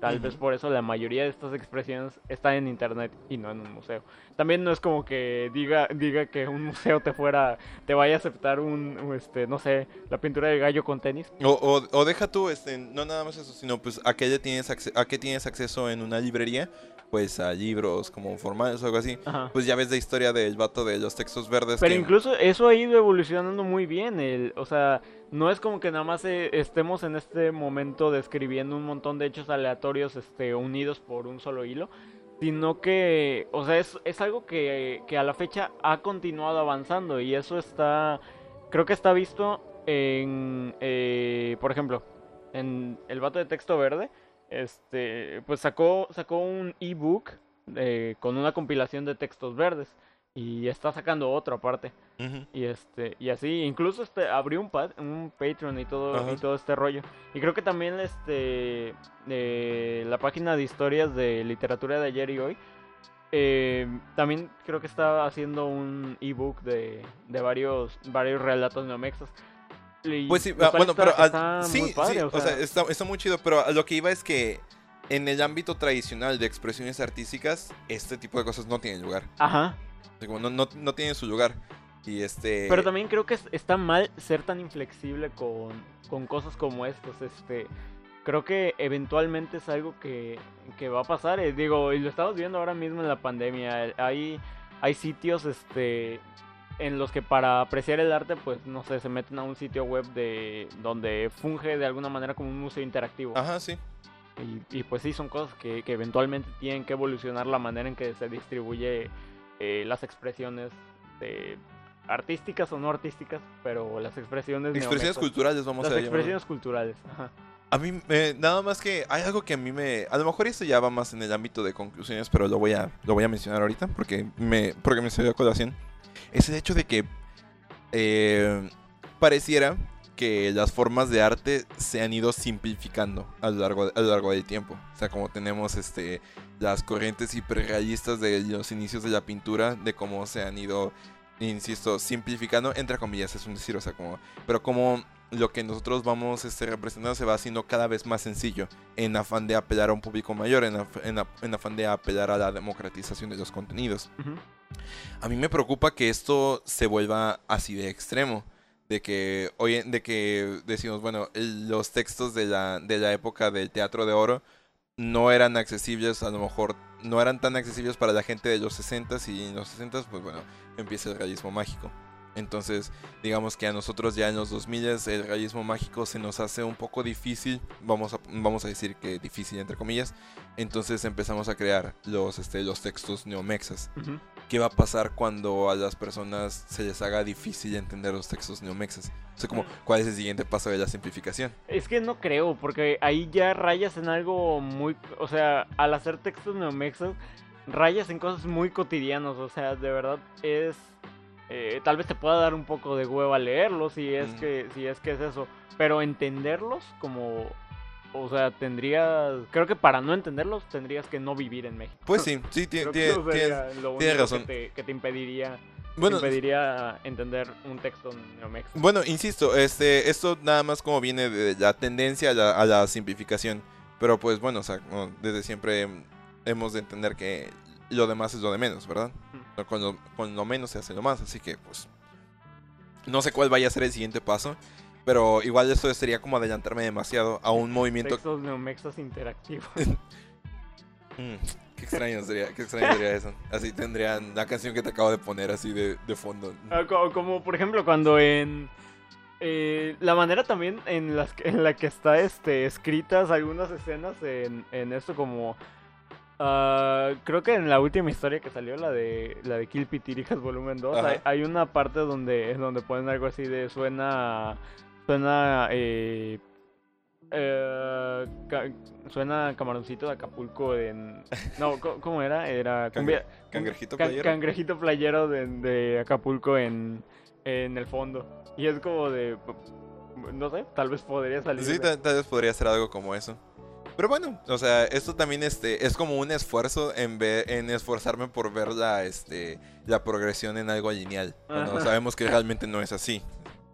tal vez por eso la mayoría de estas expresiones están en internet y no en un museo. También no es como que diga diga que un museo te fuera te vaya a aceptar un este no sé la pintura de gallo con tenis. O, o- o deja tú, este, no nada más eso, sino pues a qué, tienes a qué tienes acceso en una librería, pues a libros como formales o algo así. Ajá. Pues ya ves la historia del vato de los textos verdes. Pero que- incluso eso ha ido evolucionando muy bien. El, o sea, no es como que nada más eh, estemos en este momento describiendo un montón de hechos aleatorios este, unidos por un solo hilo. Sino que, o sea, es, es algo que, que a la fecha ha continuado avanzando. Y eso está, creo que está visto en, eh, por ejemplo, en el vato de texto verde. Este, pues sacó, sacó un ebook eh, con una compilación de textos verdes. Y está sacando otro aparte. Y este, y así, incluso este abrió un pat- un Patreon y todo, y todo este rollo. Y creo que también este eh, la página de historias de literatura de ayer y hoy. eh, también creo que está haciendo un ebook de, de varios, varios relatos neomexas. Pues sí, ah, bueno, está- pero ah, sí, muy padre, sí, o sea, está, está muy chido, pero a lo que iba es que en el ámbito tradicional de expresiones artísticas, este tipo de cosas no tienen lugar. Ajá. Como no, no, no tienen su lugar. Y este... Pero también creo que es- está mal ser tan inflexible con, con cosas como estas. Este, creo que eventualmente es algo que, que va a pasar. eh, digo, y lo estamos viendo ahora mismo en la pandemia. Hay, hay sitios este, en los que para apreciar el arte, pues no sé, se meten a un sitio web de donde funge de alguna manera como un museo interactivo. Ajá, sí. Y, y, pues sí, son cosas que, que eventualmente tienen que evolucionar la manera en que se distribuye eh, las expresiones de artísticas o no artísticas, pero las expresiones Expresiones culturales, vamos las a llamarlo. expresiones culturales. Ajá. A mí, eh, nada más que hay algo que a mí me... A lo mejor esto ya va más en el ámbito de conclusiones, pero lo voy a, lo voy a mencionar ahorita porque me, porque me salió a colación. Es el hecho de que eh, pareciera que las formas de arte se han ido simplificando a lo largo, a lo largo del tiempo. O sea, como tenemos este, las corrientes hiperrealistas de los inicios de la pintura, de cómo se han ido, insisto, simplificando, entre comillas, es un decir, o sea, como, pero como lo que nosotros vamos este, representando se va haciendo cada vez más sencillo, en afán de apelar a un público mayor, en, af- en af- en afán de apelar a la democratización de los contenidos. A mí me preocupa que esto se vuelva así de extremo. De que, oye, de que decimos, bueno, los textos de la, de la época del teatro de oro no eran accesibles, a lo mejor no eran tan accesibles para la gente de los 60s y en los 60s, pues bueno, empieza el realismo mágico. Entonces, digamos que a nosotros ya en los 2000 el realismo mágico se nos hace un poco difícil, vamos a, vamos a decir que difícil entre comillas. Entonces empezamos a crear los, este, los textos neomexas. Ujú. ¿Qué va a pasar cuando a las personas se les haga difícil entender los textos neomexas? O sea, como, ¿cuál es el siguiente paso de la simplificación? Es que no creo, porque ahí ya rayas en algo muy... O sea, al hacer textos neomexas, rayas en cosas muy cotidianas. O sea, de verdad es... eh, tal vez te pueda dar un poco de hueva leerlos si es, Mm. que, si es que es eso. Pero entenderlos como... O sea, tendrías... Creo que para no entenderlos tendrías que no vivir en México. Pues sí, sí, ti- Creo ti- que eso tienes- sería lo tienes único razón. Que, te, que te impediría, Bueno, impediría entender un texto neomexa. bueno, insisto, este, esto nada más como viene de la tendencia a la, a la simplificación. Pero pues bueno, o sea, desde siempre hemos de entender que lo demás es lo de menos, ¿verdad? Mm. Con lo, con lo menos se hace lo más, así que pues no sé cuál vaya a ser el siguiente paso. Pero igual esto sería como adelantarme demasiado a un movimiento Textos neomexas interactivos. Mm, qué extraño sería, qué extraño sería eso. Así tendrían la canción que te acabo de poner así de, de fondo. Ah, co- Como, por ejemplo cuando en eh, la manera también en, las en la que está este escritas algunas escenas en, en esto como ah, creo que en la última historia que salió la de la de Kill Pitirijas volumen 2 Ajá. hay, hay una parte donde donde ponen algo así de suena suena eh, eh, ca- suena camaroncito de Acapulco en no cómo era era Cangre- Cangrejito Can- playero. Cangrejito playero de, de Acapulco en, en el fondo. Y es como de. No sé, tal vez podría salir. Sí, de- tal, tal vez podría ser algo como eso. Pero bueno, o sea, esto también este, es como un esfuerzo en, ver, en esforzarme por ver la, este, la progresión en algo lineal. Cuando sabemos que realmente no es así.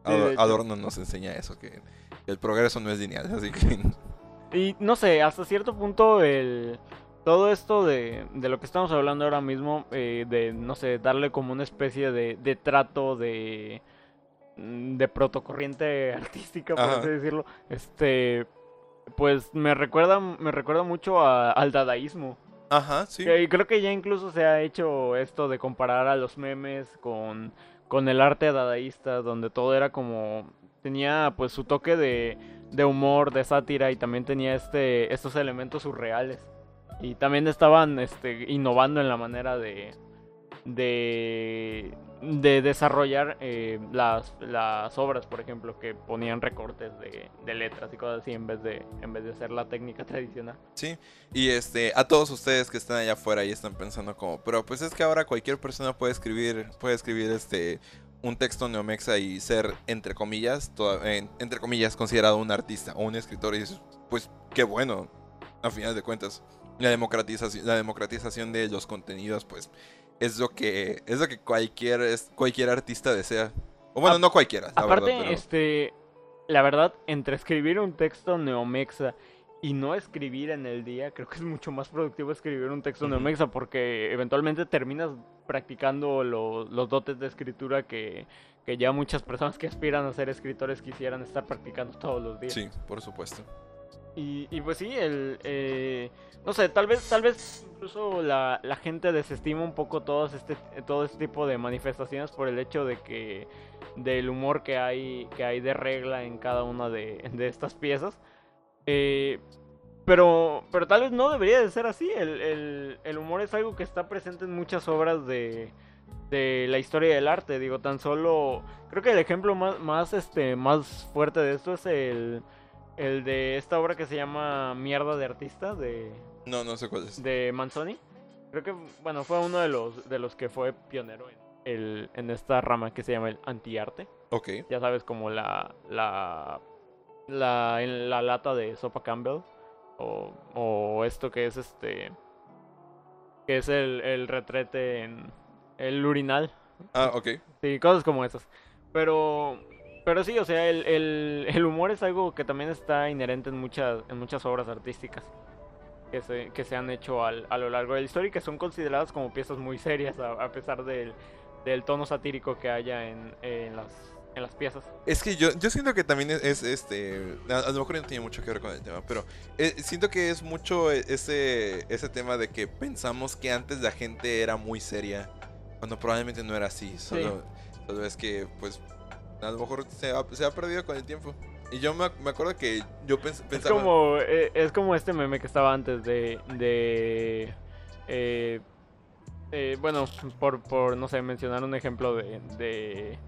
Ador-. Adorno nos enseña eso, que el progreso no es lineal. Así que Y no sé, hasta cierto punto el. Todo esto de, de lo que estamos hablando ahora mismo, eh, de, no sé, darle como una especie de, de trato de, mm, de protocorriente artística, por Ajá. así decirlo, este, pues me recuerda, me recuerda mucho a- al dadaísmo. Ajá, sí. Que creo que ya incluso se ha hecho esto de comparar a los memes con, con el arte dadaísta, donde todo era como... Tenía pues su toque de, de humor, de sátira y también tenía este, estos elementos surreales. Y también estaban este, innovando en la manera de, de, de desarrollar eh, las, las obras, por ejemplo, que ponían recortes de, de letras y cosas así en vez de, en vez de hacer la técnica tradicional. Sí, y este, a todos ustedes que están allá afuera y están pensando como, pero pues es que ahora cualquier persona puede escribir, puede escribir este un texto neomexa y ser entre comillas, en- entre comillas considerado un artista o un escritor y pues qué bueno, a final de cuentas. La democratización, la democratización de los contenidos, pues, es lo que, es lo que cualquier, es- cualquier artista desea. O bueno, A- no cualquiera, la Aparte, verdad, pero- este, la verdad, entre escribir un texto neomexa y no escribir en el día, creo que es mucho más productivo escribir un texto neomexa porque eventualmente terminas practicando lo- los dotes de escritura que, que ya muchas personas que aspiran a ser escritores quisieran estar practicando todos los días. Sí, por supuesto. Y, y pues sí, el, eh, no sé, tal vez, tal vez incluso la, la gente desestima un poco todos este, todo este tipo de manifestaciones por el hecho de que del humor que hay, que hay de regla en cada una de, de estas piezas. Eh, pero, pero tal vez no debería de ser así. El, el- el humor es algo que está presente en muchas obras de, de la historia del arte. Digo, tan solo. Creo que el ejemplo más, más, este, más fuerte de esto es el, el de esta obra que se llama Mierda de Artista de, No, no sé cuál es. de Manzoni. Creo que, bueno, fue uno de los, de los que fue pionero en, el, en esta rama que se llama el antiarte. Ok. Ya sabes, como la. la. la, en la lata de sopa Campbell. O, o esto que es este. que es el, el retrete en. el urinal. Ah, ok. Sí, cosas como esas. Pero. Pero sí, o sea, el, el, el humor es algo que también está inherente en muchas, en muchas obras artísticas que se, que se han hecho al, a lo largo de la historia y que son consideradas como piezas muy serias a, a pesar del, del tono satírico que haya en, en las, en las piezas. Es que yo, yo siento que también es, es, este. A, a lo mejor no tiene mucho que ver con el tema, pero eh, siento que es mucho e- ese, ese tema de que pensamos que antes la gente era muy seria, cuando probablemente no era así. Solo, solo es que, pues, a lo mejor se ha, se ha perdido con el tiempo. Y yo me, ac- me acuerdo que yo pens- Es pensaba. como, eh, es como este meme que estaba antes de... de eh, eh, bueno, por, por, no sé, mencionar un ejemplo de... de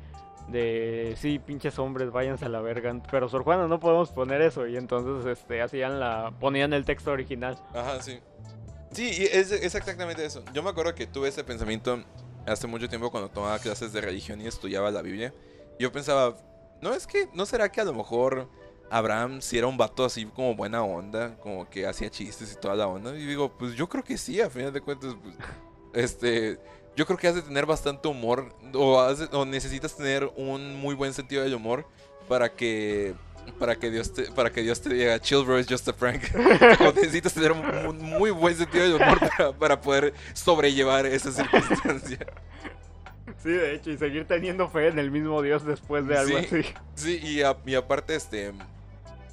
de sí, pinches hombres, váyanse a la verga. Pero Sor Juana no podemos poner eso. Y entonces este hacían la. ponían el texto original. Ajá, sí. Sí, es, es exactamente eso. Yo me acuerdo que tuve ese pensamiento hace mucho tiempo cuando tomaba clases de religión y estudiaba la Biblia. Yo pensaba, no es que, ¿no será que a lo mejor Abraham si era un vato así como buena onda, como que hacía chistes y toda la onda? Y digo, pues yo creo que sí, a final de cuentas, pues, este, yo creo que has de tener bastante humor o, de- necesitas tener un muy buen sentido del humor para que para que Dios te para que Dios te diga chill bro es just a prank necesitas tener un, muy buen sentido del humor para poder sobrellevar esa circunstancia Sí, de hecho, y seguir teniendo fe en el mismo Dios después de algo Sí. así. sí y, a- y aparte este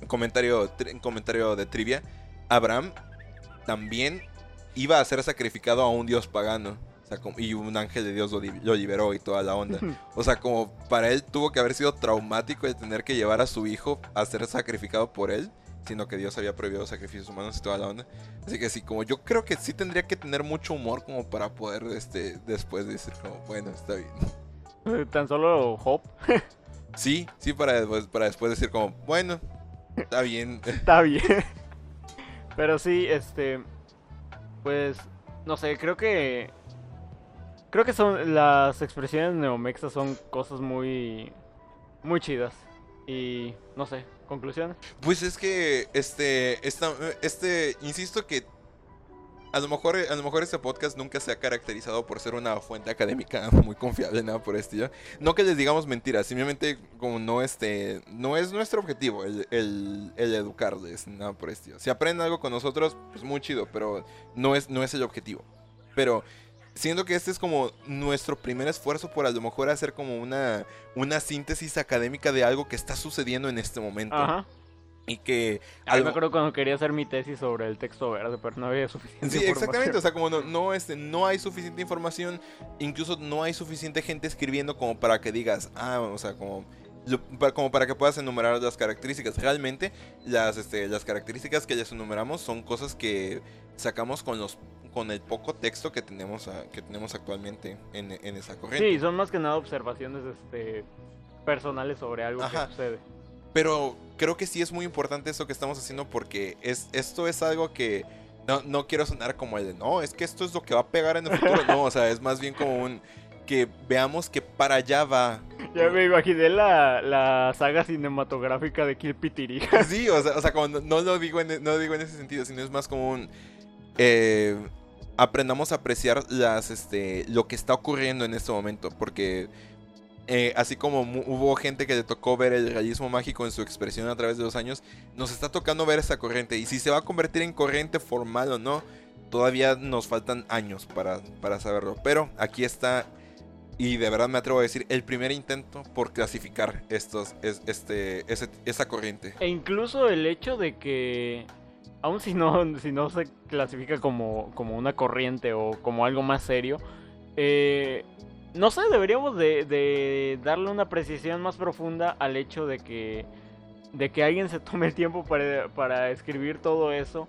comentario tri- comentario de trivia Abraham también iba a ser sacrificado a un dios pagano o sea, como- y un ángel de Dios lo, lo liberó y toda la onda. O sea, como para él tuvo que haber sido traumático el tener que llevar a su hijo a ser sacrificado por él, sino que Dios había prohibido sacrificios humanos y toda la onda. Así que sí, como yo creo que sí tendría que tener mucho humor como para poder este después decir como, bueno, está bien. Tan solo Hope. Sí, sí para después, para después decir como, bueno, está bien. Está bien. Pero sí, este. Pues. No sé, creo que. Creo que son. Las expresiones neomexas son cosas muy. Muy chidas. Y. No sé, conclusiones. Pues es que este esta, este insisto que a lo mejor a lo mejor este podcast nunca se ha caracterizado por ser una fuente académica muy confiable nada por estilo. No que les digamos mentiras, simplemente como no este no es nuestro objetivo el, el, educarles nada por estilo. Si aprenden algo con nosotros, pues muy chido, pero no es no es el objetivo. Pero siento que este es como nuestro primer esfuerzo por a lo mejor hacer como una una síntesis académica de algo que está sucediendo en este momento Ajá. y que A algo- me acuerdo cuando quería hacer mi tesis sobre el texto verde, pero no había suficiente Sí, exactamente, o información. sea, como no, no, este, no hay suficiente información, incluso no hay suficiente gente escribiendo como para que digas, ah, o sea, como, como para que puedas enumerar las características. Realmente, las, este, las características que les enumeramos son cosas que sacamos con los con el poco texto que tenemos a- que tenemos actualmente en, en esa corriente. Sí, son más que nada observaciones este, personales sobre algo Ajá. que sucede. Pero creo que sí es muy importante esto que estamos haciendo porque es, esto es algo que no, no quiero sonar como el de, no, es que esto es lo que va a pegar en el futuro. No, o sea, es más bien como un que veamos que para allá va. Ya me imaginé la, la saga cinematográfica de Kill. Sí, o sea, o sea como no, no lo digo en, no lo digo en ese sentido, sino es más como un... eh, aprendamos a apreciar las, este, lo que está ocurriendo en este momento, porque eh, así como hubo gente que le tocó ver el realismo mágico en su expresión a través de los años, nos está tocando ver esa corriente. Y si se va a convertir en corriente formal o no, todavía nos faltan años para, para saberlo. Pero aquí está, y de verdad me atrevo a decir, el primer intento por clasificar estos, es- este, esa corriente. E incluso el hecho de que, aun si no, si no se clasifica como, como una corriente o como algo más serio, eh, no sé, deberíamos de, darle una precisión más profunda al hecho de que, de que alguien se tome el tiempo para, para escribir todo eso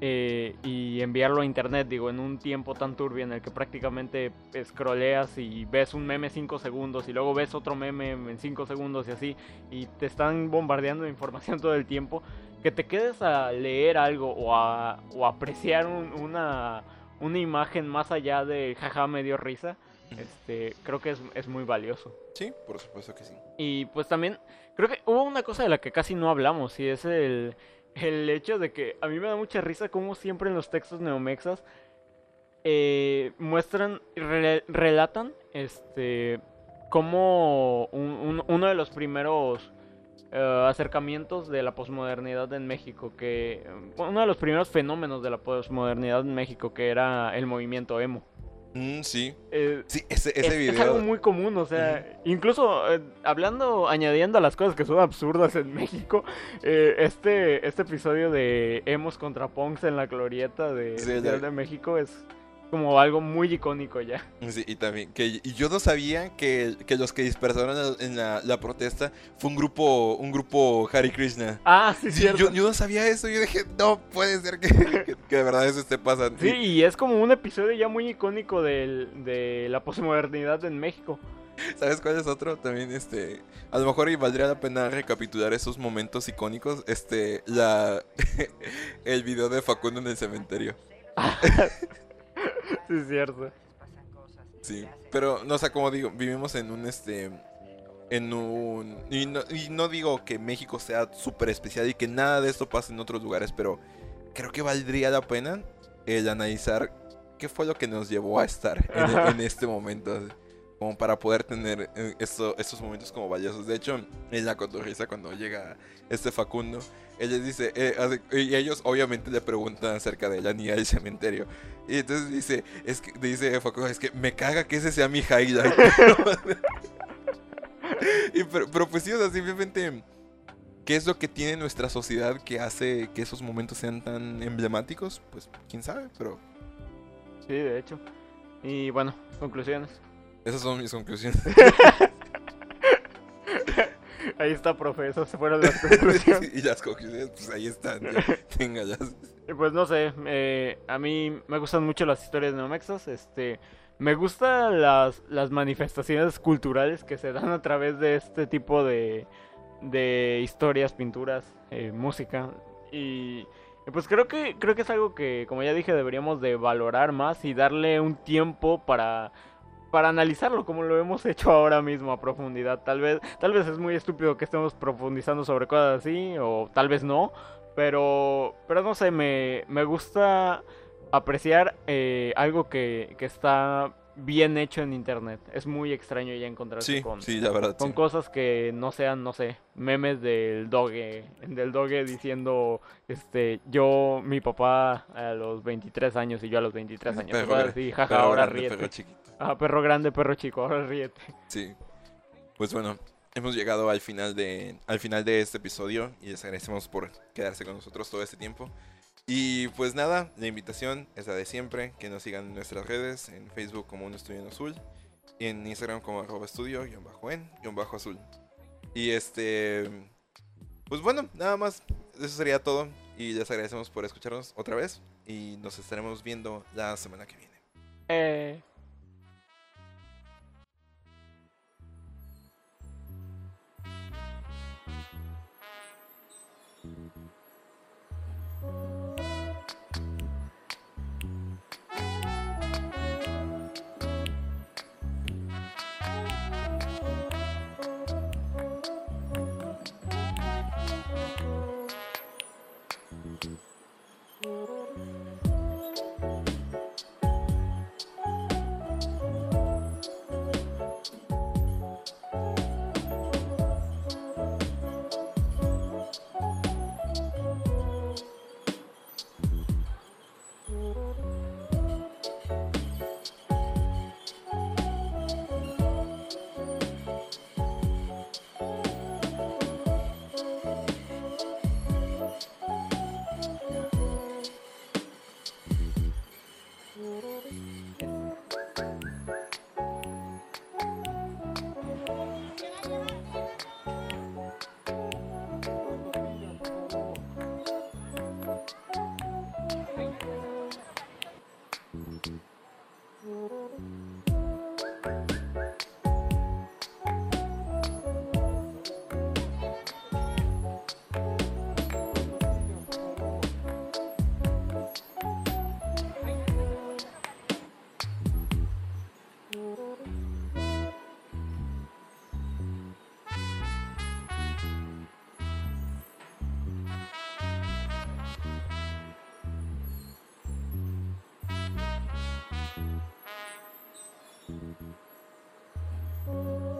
eh, y enviarlo a internet, digo, en un tiempo tan turbio en el que prácticamente scrolleas y ves un meme 5 segundos y luego ves otro meme en 5 segundos y así, y te están bombardeando de información todo el tiempo, que te quedes a leer algo o a, o apreciar un- una, una imagen más allá de jaja me dio risa, este, creo que es, es muy valioso. Sí, por supuesto que sí. Y pues también, creo que hubo una cosa de la que casi no hablamos, y es el, el hecho de que a mí me da mucha risa como siempre en los textos neomexas eh, muestran, re- relatan, este, como un- un- uno de los primeros eh, acercamientos de la posmodernidad en México, que eh, uno de los primeros fenómenos de la posmodernidad en México, que era el movimiento emo. Mm, sí. Eh, Sí, ese, ese es, es video. algo muy común, o sea, incluso eh, hablando, añadiendo a las cosas que son absurdas en México, eh, este, este episodio de Emos contra Punks en la glorieta de Ciudad de México es como algo muy icónico ya. Sí, y también, que y yo no sabía que, que los que dispersaron en la, la protesta fue un grupo, un grupo Hare Krishna. Ah, sí, Sí, cierto. yo, yo no sabía eso, yo dije, no puede ser que, que- que de verdad eso esté pasando. Sí, y es como un episodio ya muy icónico del- de la posmodernidad en México. ¿Sabes cuál es otro? También, este, a lo mejor y valdría la pena recapitular esos momentos icónicos, este, la, el video de Facundo en el cementerio. Sí, es cierto. Sí, pero, no, o sea, como digo, vivimos en un, este, en un... Y no, y no digo que México sea súper especial y que nada de esto pase en otros lugares, pero creo que valdría la pena el analizar qué fue lo que nos llevó a estar en, este momento, así, como para poder tener eh, esto- estos momentos como valiosos. De hecho, en la cotorriza cuando llega este Facundo, les dice, eh, y ellos obviamente le preguntan acerca de la niña del cementerio. Y entonces dice, es que, dice Facundo, es que me caga que ese sea mi highlight. Y pero, pero pues sí, o sea, simplemente, ¿qué es lo que tiene nuestra sociedad que hace que esos momentos sean tan emblemáticos? Pues quién sabe, pero Sí, de hecho. Y bueno, conclusiones. Esas son mis conclusiones. Ahí está, profe, esas fueron las conclusiones. y las conclusiones, pues ahí están. ya. Y Pues no sé, eh, a mí me gustan mucho las historias neomexas, este, me gustan las, las manifestaciones culturales que se dan a través de este tipo de, de historias, pinturas, eh, música, y, y pues creo que, creo que es algo que, como ya dije, deberíamos de valorar más y darle un tiempo para, para analizarlo como lo hemos hecho ahora mismo a profundidad. Tal vez, tal vez es muy estúpido que estemos profundizando sobre cosas así, o tal vez no, pero, pero no sé, me, me gusta apreciar eh, algo que, que está bien hecho en internet. Es muy extraño ya encontrarse Sí, con, sí, la verdad. con sí. cosas que no sean, no sé, memes del doge, del doge diciendo, este, yo, mi papá a los 23 años y yo a los 23 años. Perro así, jaja, Perro ahora grande, ríete. perro chiquito. Ah, perro grande, perro chico, ahora ríete. Sí. Pues bueno, hemos llegado al final de al final de este episodio y les agradecemos por quedarse con nosotros todo este tiempo. Y pues nada, la invitación es la de siempre, que nos sigan en nuestras redes, en Facebook como un estudio en azul, y en Instagram como arroba estudio, guion bajo en, guion bajo azul. Y este, pues bueno, nada más, eso sería todo. Y les agradecemos por escucharnos otra vez y nos estaremos viendo la semana que viene. Eh... Oh.